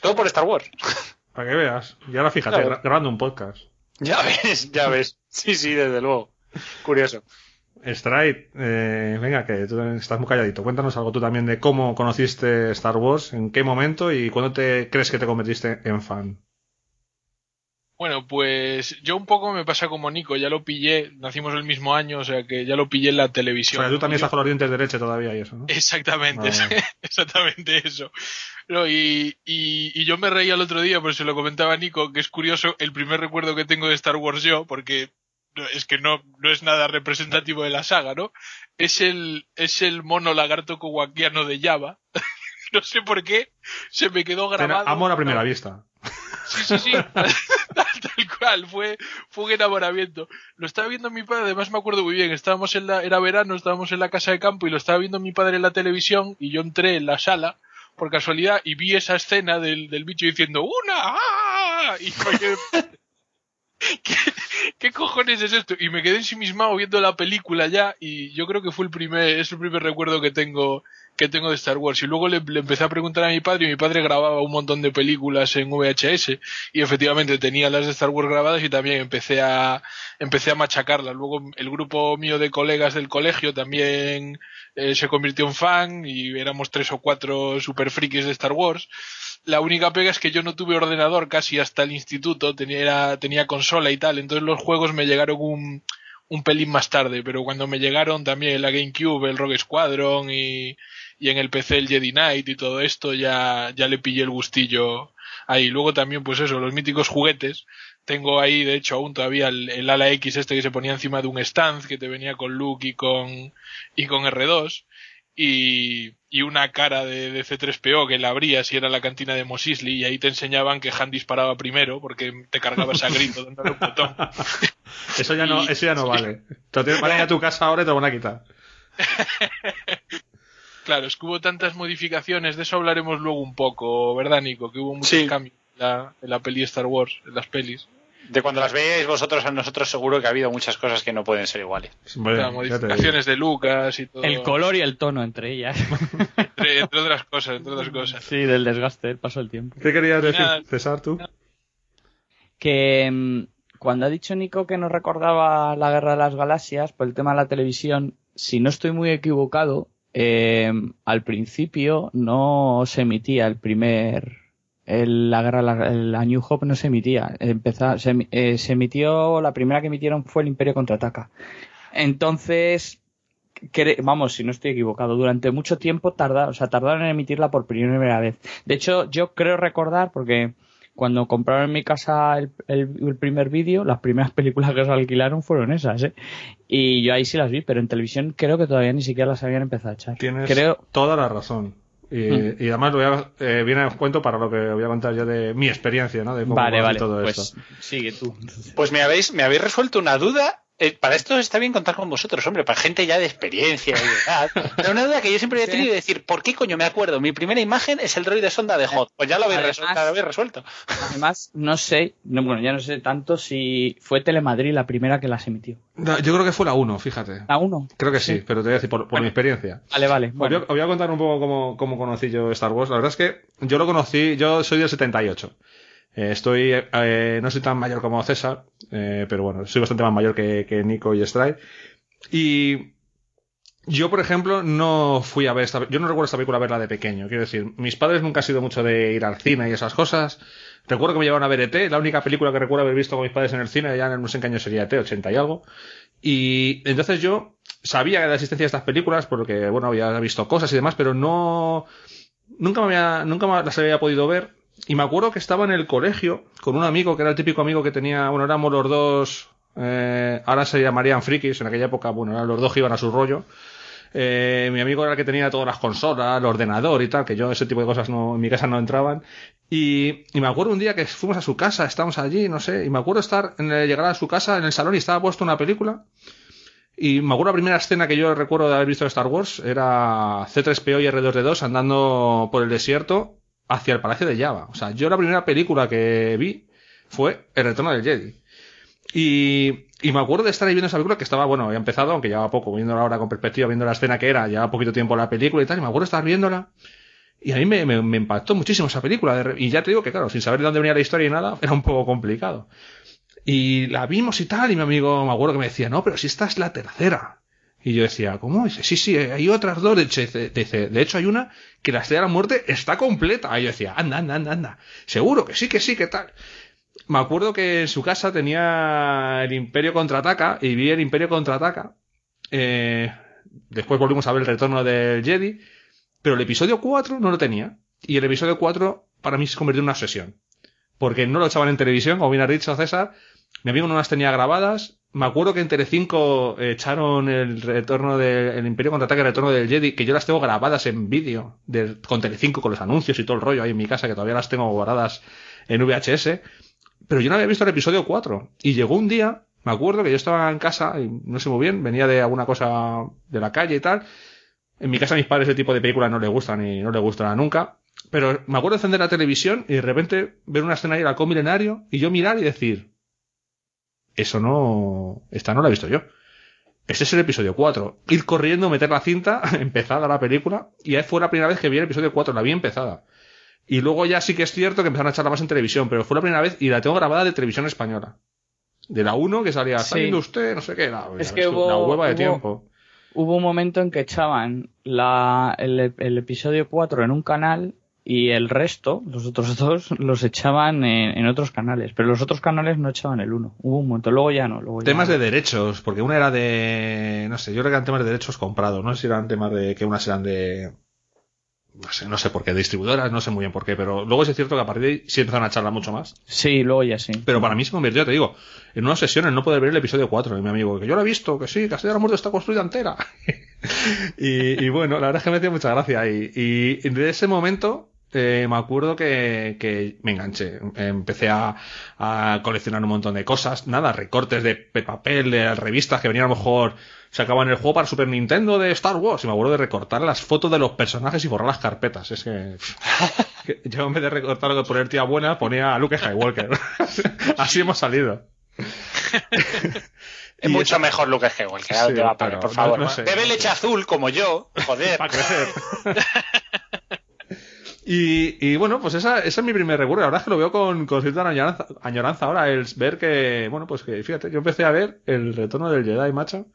Todo por Star Wars. Para que veas. Y ahora fíjate, gra- grabando un podcast. Ya ves, ya ves. Sí, sí, desde luego. Curioso. Stride, eh, venga, que tú estás muy calladito. Cuéntanos algo tú también de cómo conociste Star Wars, en qué momento y cuándo te crees que te convertiste en fan. Bueno, pues yo un poco me pasa como Nico, ya lo pillé, nacimos el mismo año, o sea que ya lo pillé en la O televisión. sea, tú también estás con los dientes de leche todavía y eso, ¿no? Exactamente, Vale. exactamente eso. No, y, y, y yo me reía el otro día, pues se lo comentaba a Nico, que es curioso el primer recuerdo que tengo de Star Wars yo, porque es que no, no es nada representativo de la saga, ¿no? Es el, es el mono lagarto kowakiano de Java. no sé por qué, se me quedó grabado. Amor a primera vista. Sí, sí, sí. fue, fue un enamoramiento. Lo estaba viendo mi padre, además me acuerdo muy bien, estábamos en la, era verano, estábamos en la casa de campo y lo estaba viendo mi padre en la televisión y yo entré en la sala por casualidad y vi esa escena del, del bicho diciendo ¡Una! ¡Ah! Y quedé, ¿Qué, ¿Qué cojones es esto? Y me quedé ensimismado viendo la película ya y yo creo que fue el primer, es el primer recuerdo que tengo que tengo de Star Wars. Y luego le, empecé a preguntar a mi padre y mi padre grababa un montón de películas en VHS y efectivamente tenía las de Star Wars grabadas y también empecé a empecé a machacarlas. Luego el grupo mío de colegas del colegio también eh, se convirtió en fan y éramos tres o cuatro super frikis de Star Wars. La única pega es que yo no tuve ordenador casi hasta el instituto, tenía, tenía consola y tal, entonces los juegos me llegaron un, un pelín más tarde, pero cuando me llegaron también la GameCube, el Rogue Squadron y, y en el PC el Jedi Knight y todo esto, ya, ya le pillé el gustillo ahí. Luego también, pues eso, los míticos juguetes. Tengo ahí, de hecho, aún todavía el, el ala X este que se ponía encima de un stand que te venía con Luke y con, y con R2 y, y una cara de, de C3PO que la abrías y era la cantina de Mos Eisley y ahí te enseñaban que Han disparaba primero porque te cargabas a grito dándole un botón. Eso ya no, Y- eso ya no vale. Te lo tienes- van a ir a tu casa ahora y te lo van a quitar. Claro, es que hubo tantas modificaciones, de eso hablaremos luego un poco, ¿verdad, Nico? Que hubo muchos Sí. cambios en la, en la peli Star Wars, en las pelis. De cuando las veáis vosotros a nosotros seguro que ha habido muchas cosas que no pueden ser iguales. Bueno, modificaciones de Lucas y todo. El color y el tono entre ellas. Entre, entre otras cosas, entre otras cosas. sí, del desgaste, el paso del tiempo. ¿Qué querías decir, Nada. César, tú? que mm, cuando ha dicho Nico que nos recordaba la guerra de las galaxias por el tema de la televisión, si no estoy muy equivocado, eh, al principio no se emitía el primer el- la la, la New Hope no se emitía. Emi- eh, se emitió la primera que emitieron fue el Imperio contraataca. Entonces vamos si no estoy equivocado durante mucho tiempo tarda, o sea, tardaron en emitirla por primera vez. De hecho yo creo recordar porque cuando compraron en mi casa el, el- el primer vídeo, las primeras películas que se alquilaron fueron esas, ¿eh? Y yo ahí sí las vi, pero en televisión creo que todavía ni siquiera las habían empezado a echar. Tienes Creo, toda la razón. Y, Mm. y además lo voy a- eh, viene a cuento para lo que voy a contar yo de mi experiencia, ¿no? De cómo vale, vale, todo pues esto. sigue tú. Pues me habéis, me habéis resuelto una duda. Eh, para esto está bien contar con vosotros, hombre, para gente ya de experiencia y de edad. Pero una duda que yo siempre he Sí. tenido de decir, ¿por qué coño me acuerdo? Mi primera imagen es el droide sonda de Hot. Pues ya lo habéis, Además- resuelto, lo habéis resuelto. Además, no sé, no, bueno, ya no sé tanto si fue Telemadrid la primera que las emitió. No, Yo creo que fue la 1, fíjate. ¿La uno? Creo que sí, Sí. pero te voy a decir por, por mi experiencia. Vale, vale. Os Bueno, voy, a, os voy a contar un poco cómo, cómo conocí yo Star Wars. La verdad es que yo lo conocí, yo soy del 78. Eh, estoy, eh, no soy tan mayor como César, eh, pero bueno, soy bastante más mayor que, que Nico y Stride. Y yo, por ejemplo, no fui a ver esta, yo no recuerdo esta película verla de pequeño. Quiero decir, mis padres nunca han sido mucho de ir al cine y esas cosas. Recuerdo que me llevaron a ver ET, la única película que recuerdo haber visto con mis padres en el cine, ya no sé en sería ET, 80 y algo. Y entonces yo sabía de la existencia de estas películas porque, bueno, había visto cosas y demás, pero no, nunca me había, nunca las había podido ver. Y me acuerdo que estaba en el colegio con un amigo que era el típico amigo que tenía, bueno, éramos los dos, eh, ahora se llamarían frikis, en aquella época, bueno, eran los dos que iban a su rollo. Eh, mi amigo era el que tenía todas las consolas, el ordenador y tal, que yo ese tipo de cosas no, en mi casa no entraban. Y, y me acuerdo un día que fuimos a su casa, estábamos allí, no sé, y me acuerdo estar, en el- llegar a su casa en el salón y estaba puesto una película. Y me acuerdo la primera escena que yo recuerdo de haber visto de Star Wars era C3PO y R2D2 andando por el desierto hacia el Palacio de Java. O sea, yo la primera película que vi fue El Retorno del Jedi. Y, y me acuerdo de estar ahí viendo esa película que estaba, bueno, había empezado, aunque llevaba poco, viéndola ahora con perspectiva, viendo la escena que era, llevaba poquito tiempo la película y tal, y me acuerdo de estar viéndola. Y a mí me, me, me impactó muchísimo esa película. Y ya te digo que, claro, sin saber de dónde venía la historia y nada, era un poco complicado. Y la vimos y tal, y mi amigo, me acuerdo que me decía, no, pero si esta es la tercera. Y yo decía, ¿cómo? Dice, sí, sí, hay otras dos. Dice, de hecho hay una que la estrella de la muerte está completa. Y yo decía, anda, anda, anda, anda. Seguro que sí, que sí, que tal. Me acuerdo que en su casa tenía el Imperio contraataca y vi el Imperio contraataca. Eh, después volvimos a ver el retorno del Jedi. Pero el episodio 4 no lo tenía. Y el episodio 4 para mí se convirtió en una obsesión. Porque no lo echaban en televisión, como bien has dicho César. Mi amigo no las tenía grabadas. Me acuerdo que en Telecinco eh, echaron el retorno del Imperio contraataca y el retorno del Jedi, que yo las tengo grabadas en vídeo con Telecinco, con los anuncios y todo el rollo ahí en mi casa, que todavía las tengo guardadas en VHS. Pero yo no había visto el episodio 4. Y llegó un día, me acuerdo que yo estaba en casa, y no sé muy bien, venía de alguna cosa de la calle y tal. En mi casa a mis padres ese tipo de películas no les gustan y no les gustará nunca. Pero me acuerdo de encender la televisión y de repente ver una escena ahí halcón milenario y yo mirar y decir, eso no, esta no la he visto yo. Este es el episodio 4. Ir corriendo, meter la cinta, empezada la película, y ahí fue la primera vez que vi el episodio 4, la vi empezada. Y luego ya sí que es cierto que empezaron a echarla más en televisión, pero fue la primera vez y la tengo grabada de televisión española. De la 1 que salía, ¿está Sí. viendo usted? No sé qué, la, Es que hubo- hueva de hubo- tiempo. hubo un momento en que echaban la, el, el episodio 4 en un canal y el resto, los otros dos, los echaban en, en otros canales. Pero los otros canales no echaban el 1. Hubo un momento. Luego ya no. Luego ya Temas no. de derechos, porque una era de. No sé, yo creo que eran temas de derechos comprados. No sé si eran temas de. que unas eran de. No sé, no sé por qué, de distribuidoras, no sé muy bien por qué, pero luego es cierto que a partir de ahí sí empezaron a charlar mucho más. Sí, luego ya sí. Pero para mí se convirtió, te digo, en una obsesión en no poder ver el episodio 4 de mi amigo, que yo lo he visto, que sí, Castilla de la Muerte está construida entera. y, y bueno, la verdad es que me hacía mucha gracia. Y, y de ese momento, eh, me acuerdo que, que me enganché. Empecé a, a coleccionar un montón de cosas. Nada, recortes de pe- papel, de revistas que venían a lo mejor. Sacaban el juego para Super Nintendo de Star Wars. Y me acuerdo de recortar las fotos de los personajes y borrar las carpetas. Es que. que yo en vez de recortar lo que poner tía buena, ponía a Luke Skywalker. Así hemos salido. Es mucho esa- mejor Luke Skywalker. ¿a Sí, va, por favor. no sé, Bebe no sé. leche azul como yo. Joder. para crecer. Y, y bueno, pues esa, ese es mi primer recuerdo. La verdad es que lo veo con, con cierta añoranza, añoranza ahora, el ver que, bueno, pues que fíjate, yo empecé a ver el retorno del Jedi, macho.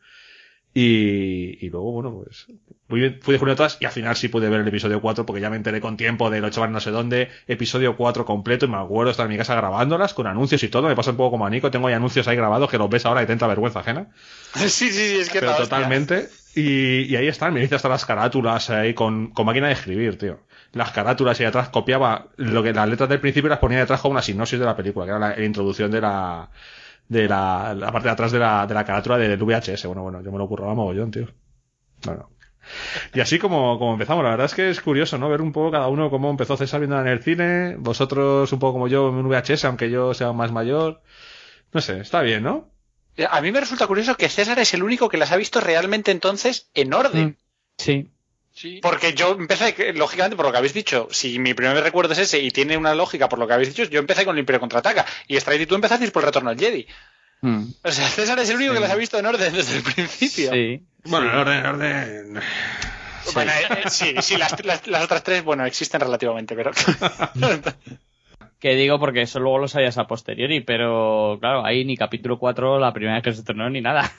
Y, y luego, bueno, pues fui, fui descubriendo todas y al final sí pude ver el episodio 4 porque ya me enteré con tiempo de los chavales no sé dónde, episodio 4 completo y me acuerdo de estar en mi casa grabándolas con anuncios y todo. Me pasa un poco como a Nico, tengo ahí anuncios ahí grabados que los ves ahora y te entra vergüenza ajena. Sí, sí, sí, es que Pero totalmente. Y, y ahí están, me hice hasta las carátulas ahí con, con máquina de escribir, tío. Las carátulas y atrás copiaba lo que las letras del principio las ponía detrás como una sinopsis de la película, que era la, la introducción de la de la, la parte de atrás de la, de la carátula del VHS. Bueno, bueno, yo me lo curraba mogollón, tío. Bueno. Y así como, como empezamos, la verdad es que es curioso, ¿no? Ver un poco cada uno cómo empezó César viendo en el cine, vosotros un poco como yo en un VHS, aunque yo sea más mayor. No sé, está bien, ¿no? A mí me resulta curioso que César es el único que las ha visto realmente entonces en orden. Mm. Sí. Sí. Porque yo empecé, lógicamente, por lo que habéis dicho, si mi primer recuerdo es ese y tiene una lógica por lo que habéis dicho, yo empecé con el Imperio Contraataca. Y Stride y tú empezasteis por el Retorno al Jedi. Mm. O sea, César es el único Sí. que las ha visto en orden desde el principio. Sí. Bueno, en orden, en orden. Bueno, eh, eh, sí, sí, las, las- las otras tres, bueno, existen relativamente, pero... Que digo porque eso luego lo sabías a posteriori, pero claro, ahí ni capítulo 4 la primera vez que se estrenó ni nada.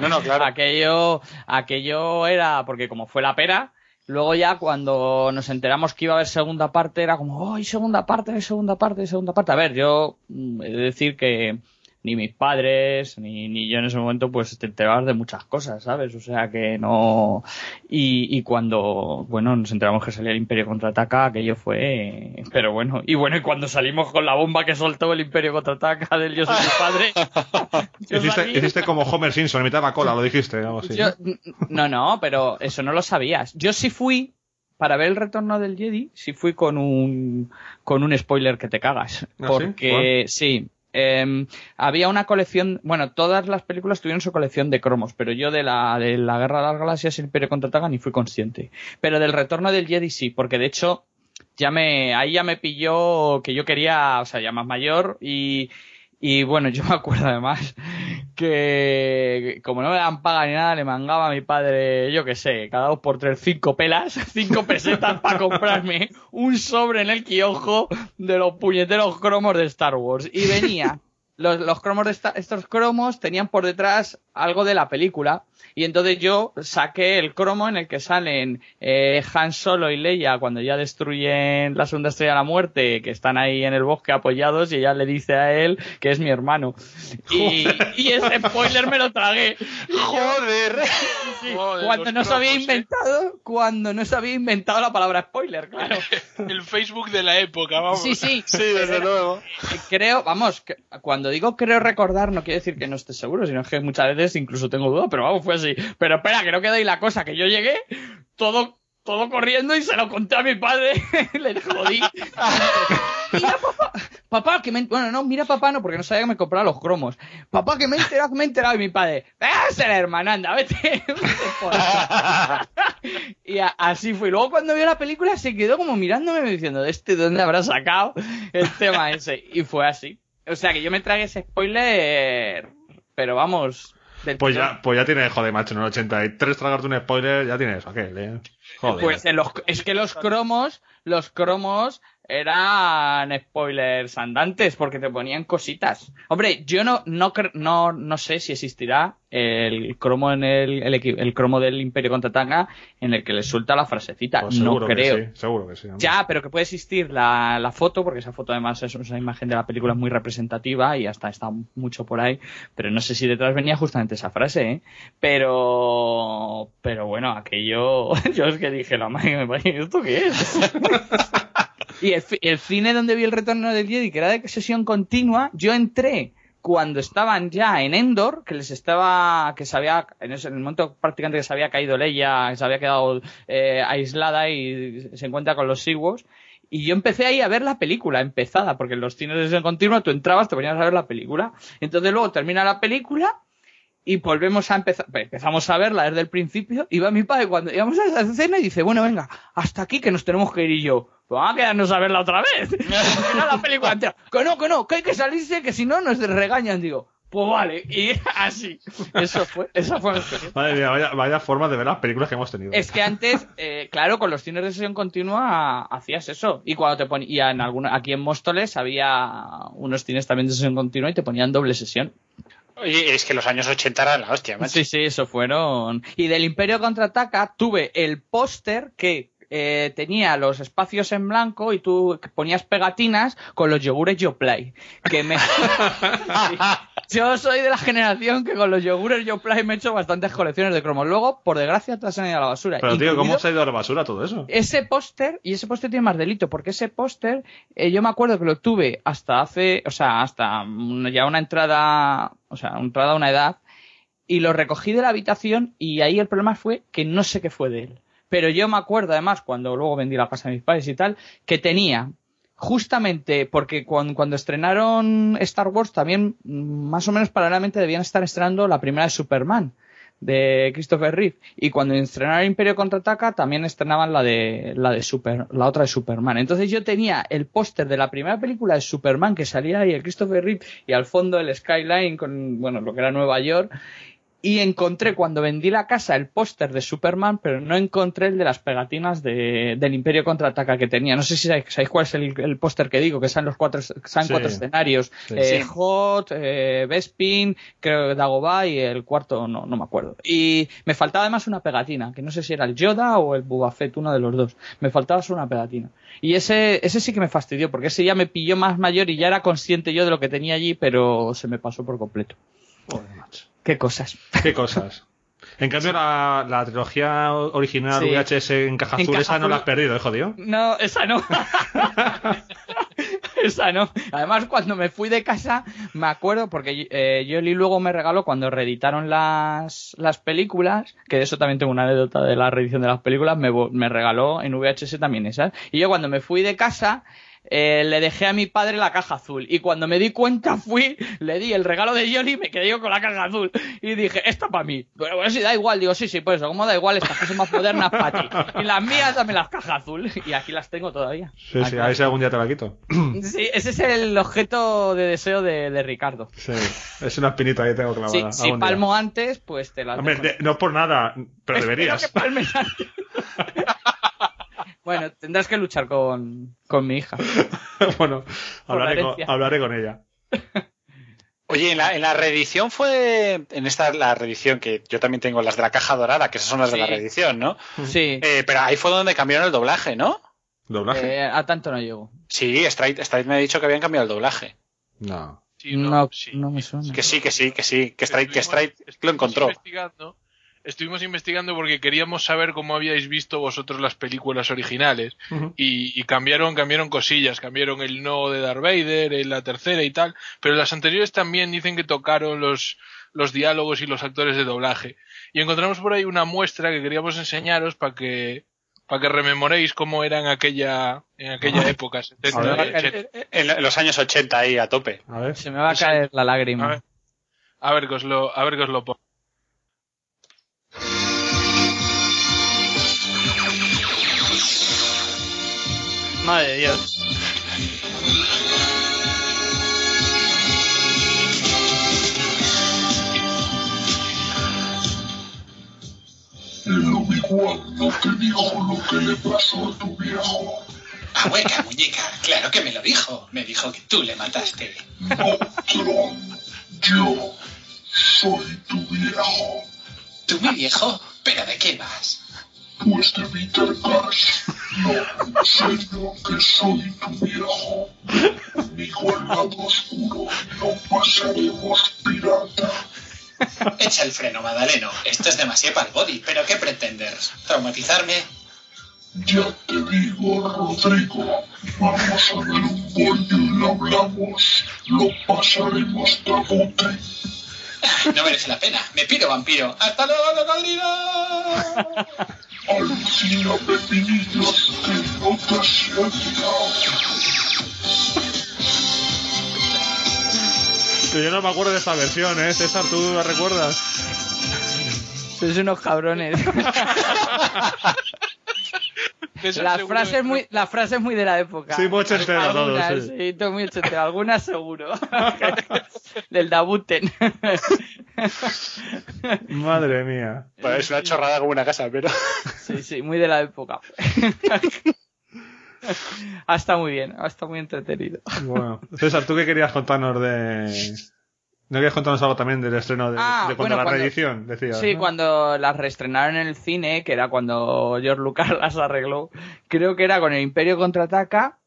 No, no, claro. aquello, aquello era porque como fue la pera, luego ya cuando nos enteramos que iba a haber segunda parte era como, oh, hay segunda parte, segunda parte, segunda parte. A ver, yo mm, he de decir que ni mis padres, ni, ni yo en ese momento, pues te enterabas de muchas cosas, ¿sabes? O sea que no... Y, y cuando, bueno, nos enteramos que salía el Imperio Contraataca, aquello fue... Pero bueno, y bueno, y cuando salimos con la bomba que soltó el Imperio Contraataca del Yo soy tu padre... Hiciste, como Homer Simpson, en mitad de la cola, lo dijiste, algo así. yo- no, no, pero eso no lo sabías. Yo sí fui para ver el retorno del Jedi, sí fui con un con un spoiler que te cagas, ¿Ah, sí? porque sí. Em, había una colección, bueno, todas las películas tuvieron su colección de cromos, pero yo de la, de la Guerra de las Galaxias y el Imperio ni fui consciente. Pero del retorno del Jedi sí, porque de hecho ya me, ahí ya me pilló que yo quería, o sea, ya más mayor y, y bueno, yo me acuerdo además que como no me dan paga ni nada, le mangaba a mi padre, yo qué sé, cada dos por tres, cinco pelas, cinco pesetas para comprarme un sobre en el quiojo de los puñeteros cromos de Star Wars. Y venía, los, los cromos de esta- estos cromos tenían por detrás algo de la película. Y entonces yo saqué el cromo en el que salen eh, Han Solo y Leia cuando ya destruyen la segunda estrella de la muerte, que están ahí en el bosque apoyados y ella le dice a él que es mi hermano. Y, y ese spoiler me lo tragué. Joder. Sí, Joder, cuando no se había ¿eh? inventado, cuando no se había inventado la palabra spoiler, claro. El Facebook de la época, vamos. Sí, sí. Sí, desde luego. Eh, Creo, vamos, que- cuando digo creo recordar, no quiere decir que no esté seguro, sino que muchas veces incluso tengo duda, pero vamos, fue así. Pero espera, que no queda ahí la cosa, que yo llegué todo, todo corriendo y se lo conté a mi padre, le jodí. Mira, papá, papá, que me, bueno, no, mira papá, no, porque no sabía que me compraba los cromos. Papá, que me he enterado, que me he enterado, y mi padre, ¡ah, ser hermano, anda, vete! vete por ahí". y así fue. Luego cuando vio la película se quedó como mirándome diciendo, ¿de este de dónde habrá sacado el tema ese? Y fue así. O sea que yo me tragué ese spoiler, pero vamos. Del Pues ya, pues ya tienes, joder, macho, en el 83 tragarte un spoiler, ya tienes aquel, eh. Joder. Pues en los- es que los cromos, los cromos eran spoilers andantes porque te ponían cositas. Hombre, yo no no no, no sé si existirá el cromo en el, el, el cromo del Imperio Contraataca en el que le suelta la frasecita. Pues no seguro que creo. sí, seguro que sí. hombre. Ya, pero que puede existir la, la foto, porque esa foto además es una imagen de la película muy representativa y hasta está mucho por ahí, pero no sé si detrás venía justamente esa frase, ¿eh? Pero, pero bueno, aquello, yo es que dije, la madre, ¿esto qué es? y el, el cine donde vi el retorno del Jedi, que era de sesión continua, yo entré cuando estaban ya en Endor, que les estaba, que se había, en ese el momento prácticamente que se había caído Leia, que se había quedado eh, aislada y se encuentra con los Ewoks, Y yo empecé ahí a ver la película empezada, porque en los cines de sesión continua tú entrabas, te ponías a ver la película. Entonces luego termina la película y volvemos a empezar, pues, empezamos a verla desde el principio. Y va mi padre cuando íbamos a esa escena y dice, bueno, venga, hasta aquí que nos tenemos que ir y yo. "Pues vamos a quedarnos a verla otra vez. La película entera. Que no, que no, que hay que salirse, que si no nos regañan. Digo, pues vale. Y así. Eso fue, esa fue la experiencia. Madre mía, vaya, vaya forma de ver las películas que hemos tenido. Es que antes, eh, claro, con los cines de sesión continua hacías eso. Y cuando te ponían, en alguna, aquí en Móstoles había unos cines también de sesión continua y te ponían doble sesión. Oye, es que los años 80 eran la hostia, macho. Sí, sí, eso fueron. Y del Imperio contraataca tuve el póster que eh, tenía los espacios en blanco y tú ponías pegatinas con los yogures Yoplait. Que me... Sí. Yo soy de la generación que con los yogures Yoplait me he hecho bastantes colecciones de cromos. Luego, por desgracia, te has ido a la basura. Pero tío, ¿cómo Incluido- se ha ido a la basura todo eso? ese póster, y ese póster tiene más delito, porque ese póster, eh, yo me acuerdo que lo tuve hasta hace, o sea, hasta ya una entrada, o sea, una entrada a una edad, y lo recogí de la habitación, y ahí el problema fue que no sé qué fue de él. Pero yo me acuerdo, además, cuando luego vendí la casa de mis padres y tal, que tenía, justamente porque cuando, cuando estrenaron Star Wars, también, mm, más o menos paralelamente, debían estar estrenando la primera de Superman de Christopher Reeve. Y cuando estrenaron Imperio contraataca también estrenaban la de la de Super la otra de Superman. Entonces yo tenía el póster de la primera película de Superman que salía ahí el Christopher Reeve y al fondo el skyline con bueno lo que era Nueva York y encontré cuando vendí la casa el póster de Superman, pero no encontré el de las pegatinas de, del Imperio contraataca que tenía. No sé si sabéis, sabéis cuál es el, el póster que digo, que salen los cuatro, salen Sí. cuatro escenarios. Sí. Eh, Sí. Hot, eh, Bespin, creo que Dagobah y el cuarto, no, no me acuerdo. Y me faltaba además una pegatina, que no sé si era el Yoda o el Boba Fett, uno de los dos. Me faltaba solo una pegatina. Y ese, ese sí que me fastidió, porque ese ya me pilló más mayor y ya era consciente yo de lo que tenía allí, pero se me pasó por completo. Joder, macho. Qué cosas. Qué cosas. En cambio, la, la trilogía original Sí. VHS en caja En azul, caja esa no la has perdido, ¿eh, jodido? No, esa no. esa no. Además, cuando me fui de casa, me acuerdo, porque eh, Yoli luego me regaló cuando reeditaron las, las películas, que de eso también tengo una anécdota de la reedición de las películas, me, me regaló en VHS también esas. Y yo cuando me fui de casa, eh, le dejé a mi padre la caja azul. Y cuando me di cuenta, fui, le di el regalo de Yoli y me quedé yo con la caja azul. Y dije, esto para mí. Pero bueno, sí, da igual. Digo, sí, sí, pues eso, como da igual, estas cosas más modernas para ti. Y las mías, dame las cajas azul. Y aquí las tengo todavía. Sí, Aquí sí, a ver si algún día te la quito. Sí, ese es el objeto de deseo de, de Ricardo. Sí, es una espinita que tengo clavada. Sí, si día. palmo antes, pues te las Hombre, de- no por nada, pero Espero deberías. que palmes antes. Bueno, tendrás que luchar con, con mi hija. bueno, hablaré con, hablaré con ella. Oye, en la, en la reedición fue. En esta, la reedición que yo también tengo, las de la caja dorada, que esas son las de la reedición, ¿no? Sí, Eh, pero ahí fue donde cambiaron el doblaje, ¿no? ¿Doblaje? eh, a tanto no llego. Sí, Straight, Straight me ha dicho que habían cambiado el doblaje. No. Sí, No, sí. no me suena. Que sí, que sí, que sí, que Straight, que Straight lo encontró. Investigando, estuvimos investigando porque queríamos saber cómo habíais visto vosotros las películas originales y, y cambiaron cambiaron cosillas, cambiaron el no de Darth Vader en la tercera y tal, pero las anteriores también dicen que tocaron los los diálogos y los actores de doblaje y encontramos por ahí una muestra que queríamos enseñaros para que para que rememoréis cómo era en aquella en aquella época 70 A ver. y 80. En en los años 80 ahí a tope. A ver. Se me va a caer la A lágrima. ver, a ver que os lo a ver que os lo pongo. Madre de Dios. El Obi-Wan no te dijo lo que le pasó a tu viejo. Ah, hueca, muñeca, claro que me lo dijo. Me dijo que tú le mataste. No, Tron. Yo soy tu viejo. ¿Tú, mi viejo? ¿Pero de qué vas? Pues de Peter Cash. No, serio que soy tu viejo. Conmigo al lado oscuro no pasaremos pirata. Echa el freno, Madaleno. Esto es demasiado para el body. ¿Pero qué pretendes? ¿Traumatizarme? Ya te digo, Rodrigo, vamos a ver un bollo y lo hablamos. Lo pasaremos tabote. No merece la pena. Me piro, vampiro. ¡Hasta luego, cocodrilo! Pepinillos, que no te. Yo no me acuerdo de esta versión, ¿eh? César, ¿tú la recuerdas? Sois unos cabrones. La frase, es muy, la frase es muy de la época. Sí, muy ochentera todo, Algunas, sí. sí, todo muy ochentera. Algunas seguro. Del Dabuten. Madre mía. Bueno, es una chorrada como una casa, pero. Sí, sí, muy de la época. ha estado muy bien, ha estado muy entretenido. Bueno, César, ¿tú qué querías contarnos de... ¿No querías contarnos algo también del estreno de, Ah, de cuando bueno, la cuando- reedición? Decías, Sí, ¿no? cuando las reestrenaron en el cine, que era cuando George Lucas las arregló, creo que era con el Imperio Contraataca,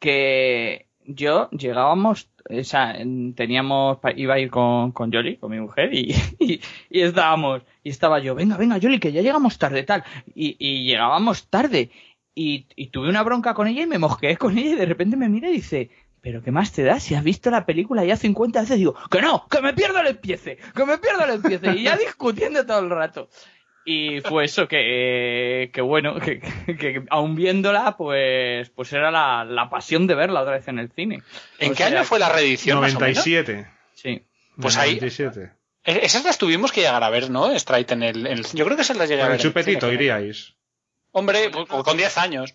que yo llegábamos, o sea, en- teníamos, iba a ir con, con Yoli, con mi mujer, y, y, y estábamos, y estaba yo, venga, venga, Yoli, que ya llegamos tarde, tal, y, y llegábamos tarde, y, y tuve una bronca con ella y me mosqueé con ella y de repente me mira y dice, pero ¿qué más te da? Si has visto la película ya 50 veces, digo, que no, que me pierdo el empiece, que me pierdo el empiece, y ya discutiendo todo el rato. Y fue eso, que, que bueno, que, que, que aún viéndola, pues, pues era la, la pasión de verla otra vez en el cine. ¿En O qué sea, año fue la reedición? más o menos? 97. Sí. Pues ahí- 97. Eh, Esas las tuvimos que llegar a ver, ¿no? Straight en el, en el- Yo creo que esas las llegué a ver. el chupetito iríais. Hombre, pues, con 10 años.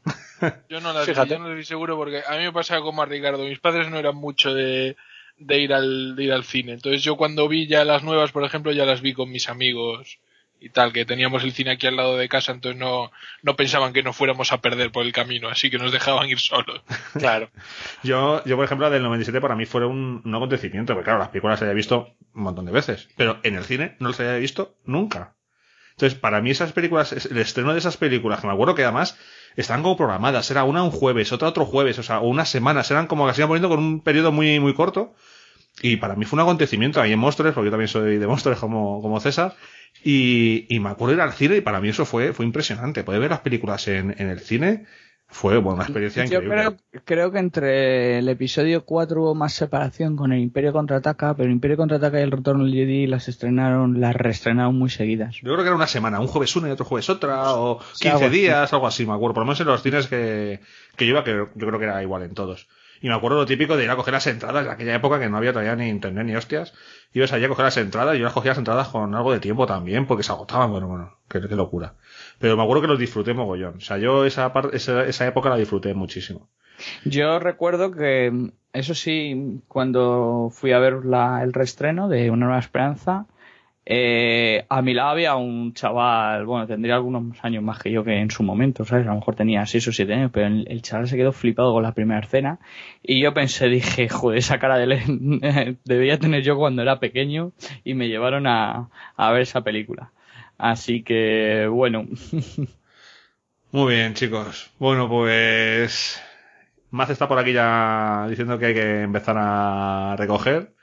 Yo no las vi, Fíjate. yo no seguro porque a mí me pasaba como a Ricardo. Mis padres no eran mucho de, de ir al, de ir al cine. Entonces yo cuando vi ya las nuevas, por ejemplo, ya las vi con mis amigos y tal, que teníamos el cine aquí al lado de casa, entonces no, no pensaban que nos fuéramos a perder por el camino, así que nos dejaban ir solos. Claro. Yo, yo, por ejemplo, la del 97 para mí fue un, un acontecimiento, porque claro, las películas las había visto un montón de veces, pero en el cine no las había visto nunca. Entonces, para mí esas películas, el estreno de esas películas, que me acuerdo que además estaban como programadas, era una un jueves, otra otro jueves, o sea, unas semanas, eran como que se iban poniendo con un periodo muy, muy corto, y para mí fue un acontecimiento ahí en Monsters, porque yo también soy de Monsters como, como César, y, y me acuerdo ir al cine y para mí eso fue, fue impresionante. Poder ver las películas en, en el cine fue, bueno, una experiencia Yo increíble. creo, creo que entre el episodio 4 hubo más separación con el Imperio Contraataca, pero el Imperio Contraataca y el Retorno del Jedi las estrenaron, las reestrenaron muy seguidas. Yo creo que era una semana, un jueves una y otro jueves otra, o Sí, algo 15 así. días, algo así, me acuerdo. Por lo menos en los cines que, que yo iba, que yo creo que era igual en todos. Y me acuerdo lo típico de ir a coger las entradas en aquella época que no había todavía ni internet ni hostias. Ibas allí a coger las entradas y yo las cogía las entradas con algo de tiempo también, porque se agotaban, bueno, bueno, qué, qué locura. Pero me acuerdo que los disfruté mogollón. O sea, yo esa, esa, esa época la disfruté muchísimo. Yo recuerdo que, eso sí, cuando fui a ver la, el reestreno de Una Nueva Esperanza, eh, a mi lado había un chaval, bueno, tendría algunos años más que yo que en su momento, ¿sabes? A lo mejor tenía 6 o 7 años, pero el, el chaval se quedó flipado con la primera escena y yo pensé, dije, joder, esa cara de le- debía tener yo cuando era pequeño y me llevaron a, a ver esa película. Así que, bueno, Muy bien, chicos. Bueno, pues. Maz está por aquí ya diciendo que hay que empezar a recoger.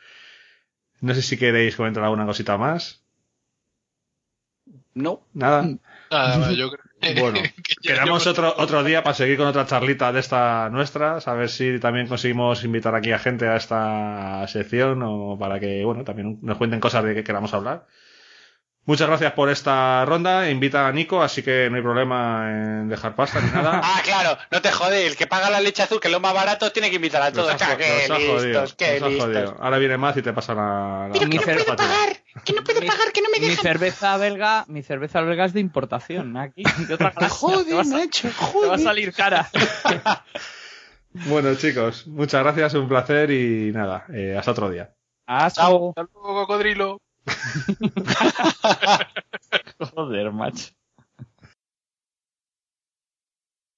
No sé si queréis comentar alguna cosita más. No. Nada. Nada, nada, yo creo que- Bueno, que quedamos otro, otro día para seguir con otra charlita de esta nuestras, a ver si también conseguimos invitar aquí a gente a esta sección o para que, bueno, también nos cuenten cosas de que queramos hablar. Muchas gracias por esta ronda. Invita a Nico, así que no hay problema en dejar pasta ni nada. Ah, claro, no te jode. El que paga la leche azul, que es lo más barato, tiene que invitar a todos. Nos ha, qué nos ha jodido, listos, qué nos ha listos. jodido. Ahora viene más y te pasa la. la- Pero que no puedo factura. Que no puedo pagar, que no me mi dejan. cerveza belga, mi cerveza belga es de importación, aquí, de otra clase. Joder, macho, te va a salir cara. Bueno, chicos, muchas gracias, un placer y nada, eh, hasta otro día. Hasta luego, cocodrilo. Joder, macho.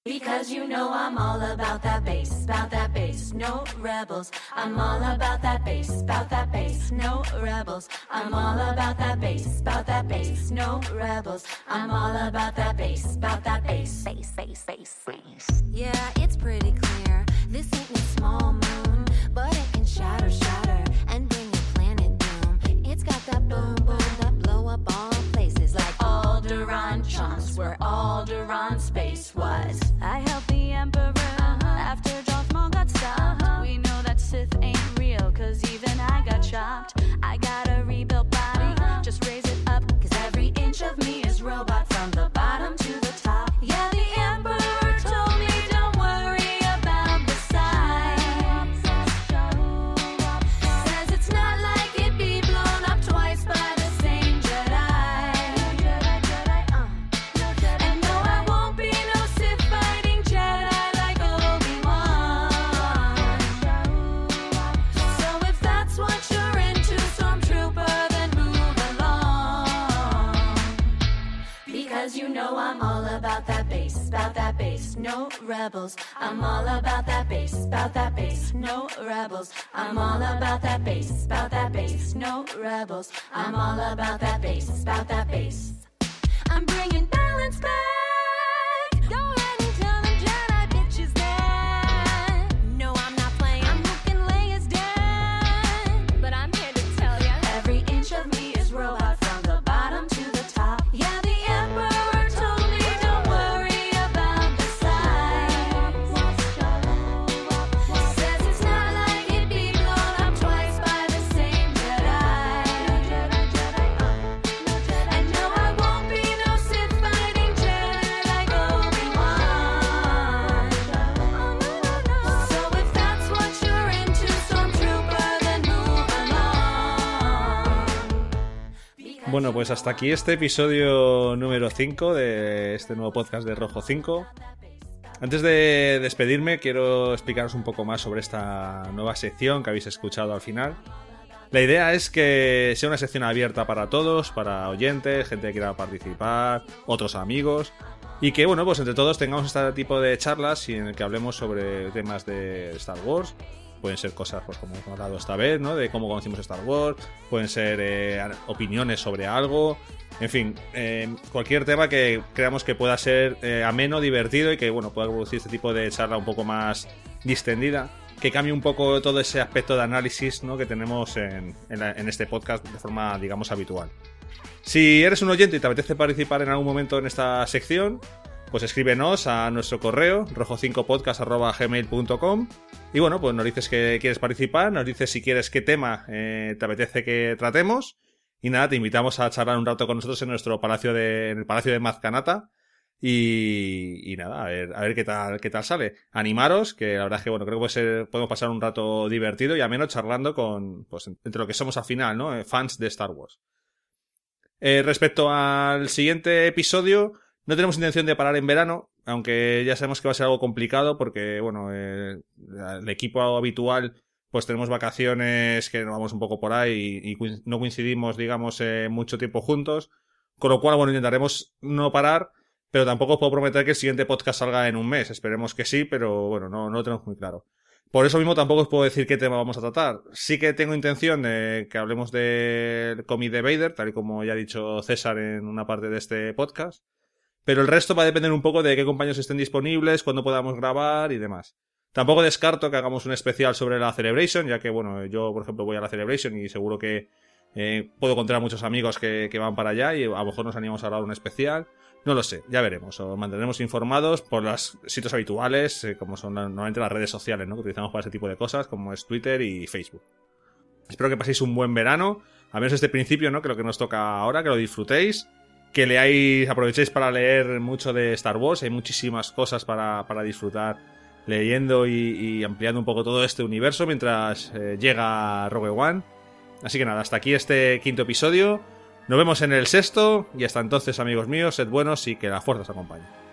Because you know I'm all about that bass, about that bass, no rebels. I'm all about that bass, about that bass, no rebels. I'm all about that bass, about that bass, no rebels. I'm all about that bass, about that bass, bass, bass, bass, bass. Yeah, it's pretty clear. This ain't no small moon, but it can shatter, shatter, where Alderaan space was. I helped the Emperor no rebels. I'm all about that bass, about that bass, no rebels. I'm all about that bass, about that bass, no rebels. I'm all about that bass, about that bass. I'm bringing balance back. Bueno, pues hasta aquí este episodio número 5 de este nuevo podcast de Rojo 5. Antes de despedirme, quiero explicaros un poco más sobre esta nueva sección que habéis escuchado al final. La idea es que sea una sección abierta para todos, para oyentes, gente que quiera participar, otros amigos, y que, bueno, pues entre todos tengamos este tipo de charlas y en el que hablemos sobre temas de Star Wars. Pueden ser cosas, pues como hemos hablado esta vez, ¿no? De cómo conocimos Star Wars, pueden ser eh, opiniones sobre algo, en fin, eh, cualquier tema que creamos que pueda ser eh, ameno, divertido y que, bueno, pueda producir este tipo de charla un poco más distendida que cambie un poco todo ese aspecto de análisis ¿no? que tenemos en, en este podcast de forma, digamos, habitual. Si eres un oyente y te apetece participar en algún momento en esta sección, pues escríbenos a nuestro correo rojo5podcast.gmail.com y bueno, pues nos dices que quieres participar, nos dices si quieres qué tema eh, te apetece que tratemos y nada, te invitamos a charlar un rato con nosotros en nuestro palacio de, en el palacio de Mazcanata y, y nada, a ver, a ver qué tal, qué tal sale. Animaros, que la verdad es que bueno, creo que puede ser, podemos pasar un rato divertido y ameno charlando con, pues, entre lo que somos al final, ¿no? Eh, Fans de Star Wars. Eh, respecto al siguiente episodio, no tenemos intención de parar en verano, aunque ya sabemos que va a ser algo complicado porque, bueno, eh, el equipo habitual, pues tenemos vacaciones que nos vamos un poco por ahí y, no coincidimos, digamos, eh, mucho tiempo juntos. Con lo cual, bueno, intentaremos no parar, pero tampoco os puedo prometer que el siguiente podcast salga en un mes. Esperemos que sí, pero bueno, no, no lo tenemos muy claro. Por eso mismo tampoco os puedo decir qué tema vamos a tratar. Sí que tengo intención de que hablemos del cómic de Vader, tal y como ya ha dicho César en una parte de este podcast. Pero el resto va a depender un poco de qué compañeros estén disponibles, cuándo podamos grabar y demás. Tampoco descarto que hagamos un especial sobre la Celebration, ya que, bueno, yo, por ejemplo, voy a la Celebration y seguro que eh, puedo encontrar muchos amigos que, van para allá y a lo mejor nos animamos a grabar un especial. No lo sé, ya veremos. Os mantendremos informados por los sitios habituales, eh, como son normalmente las redes sociales, ¿no? Que utilizamos para ese tipo de cosas, como es Twitter y Facebook. Espero que paséis un buen verano, al menos este principio, ¿no? Que lo que nos toca ahora, que lo disfrutéis, que leáis, aprovechéis para leer mucho de Star Wars, hay muchísimas cosas para, para disfrutar leyendo y, ampliando un poco todo este universo mientras eh, llega Rogue One. Así que nada, hasta aquí este quinto episodio. Nos vemos en el sexto y hasta entonces, amigos míos, sed buenos y que la fuerza os acompañe.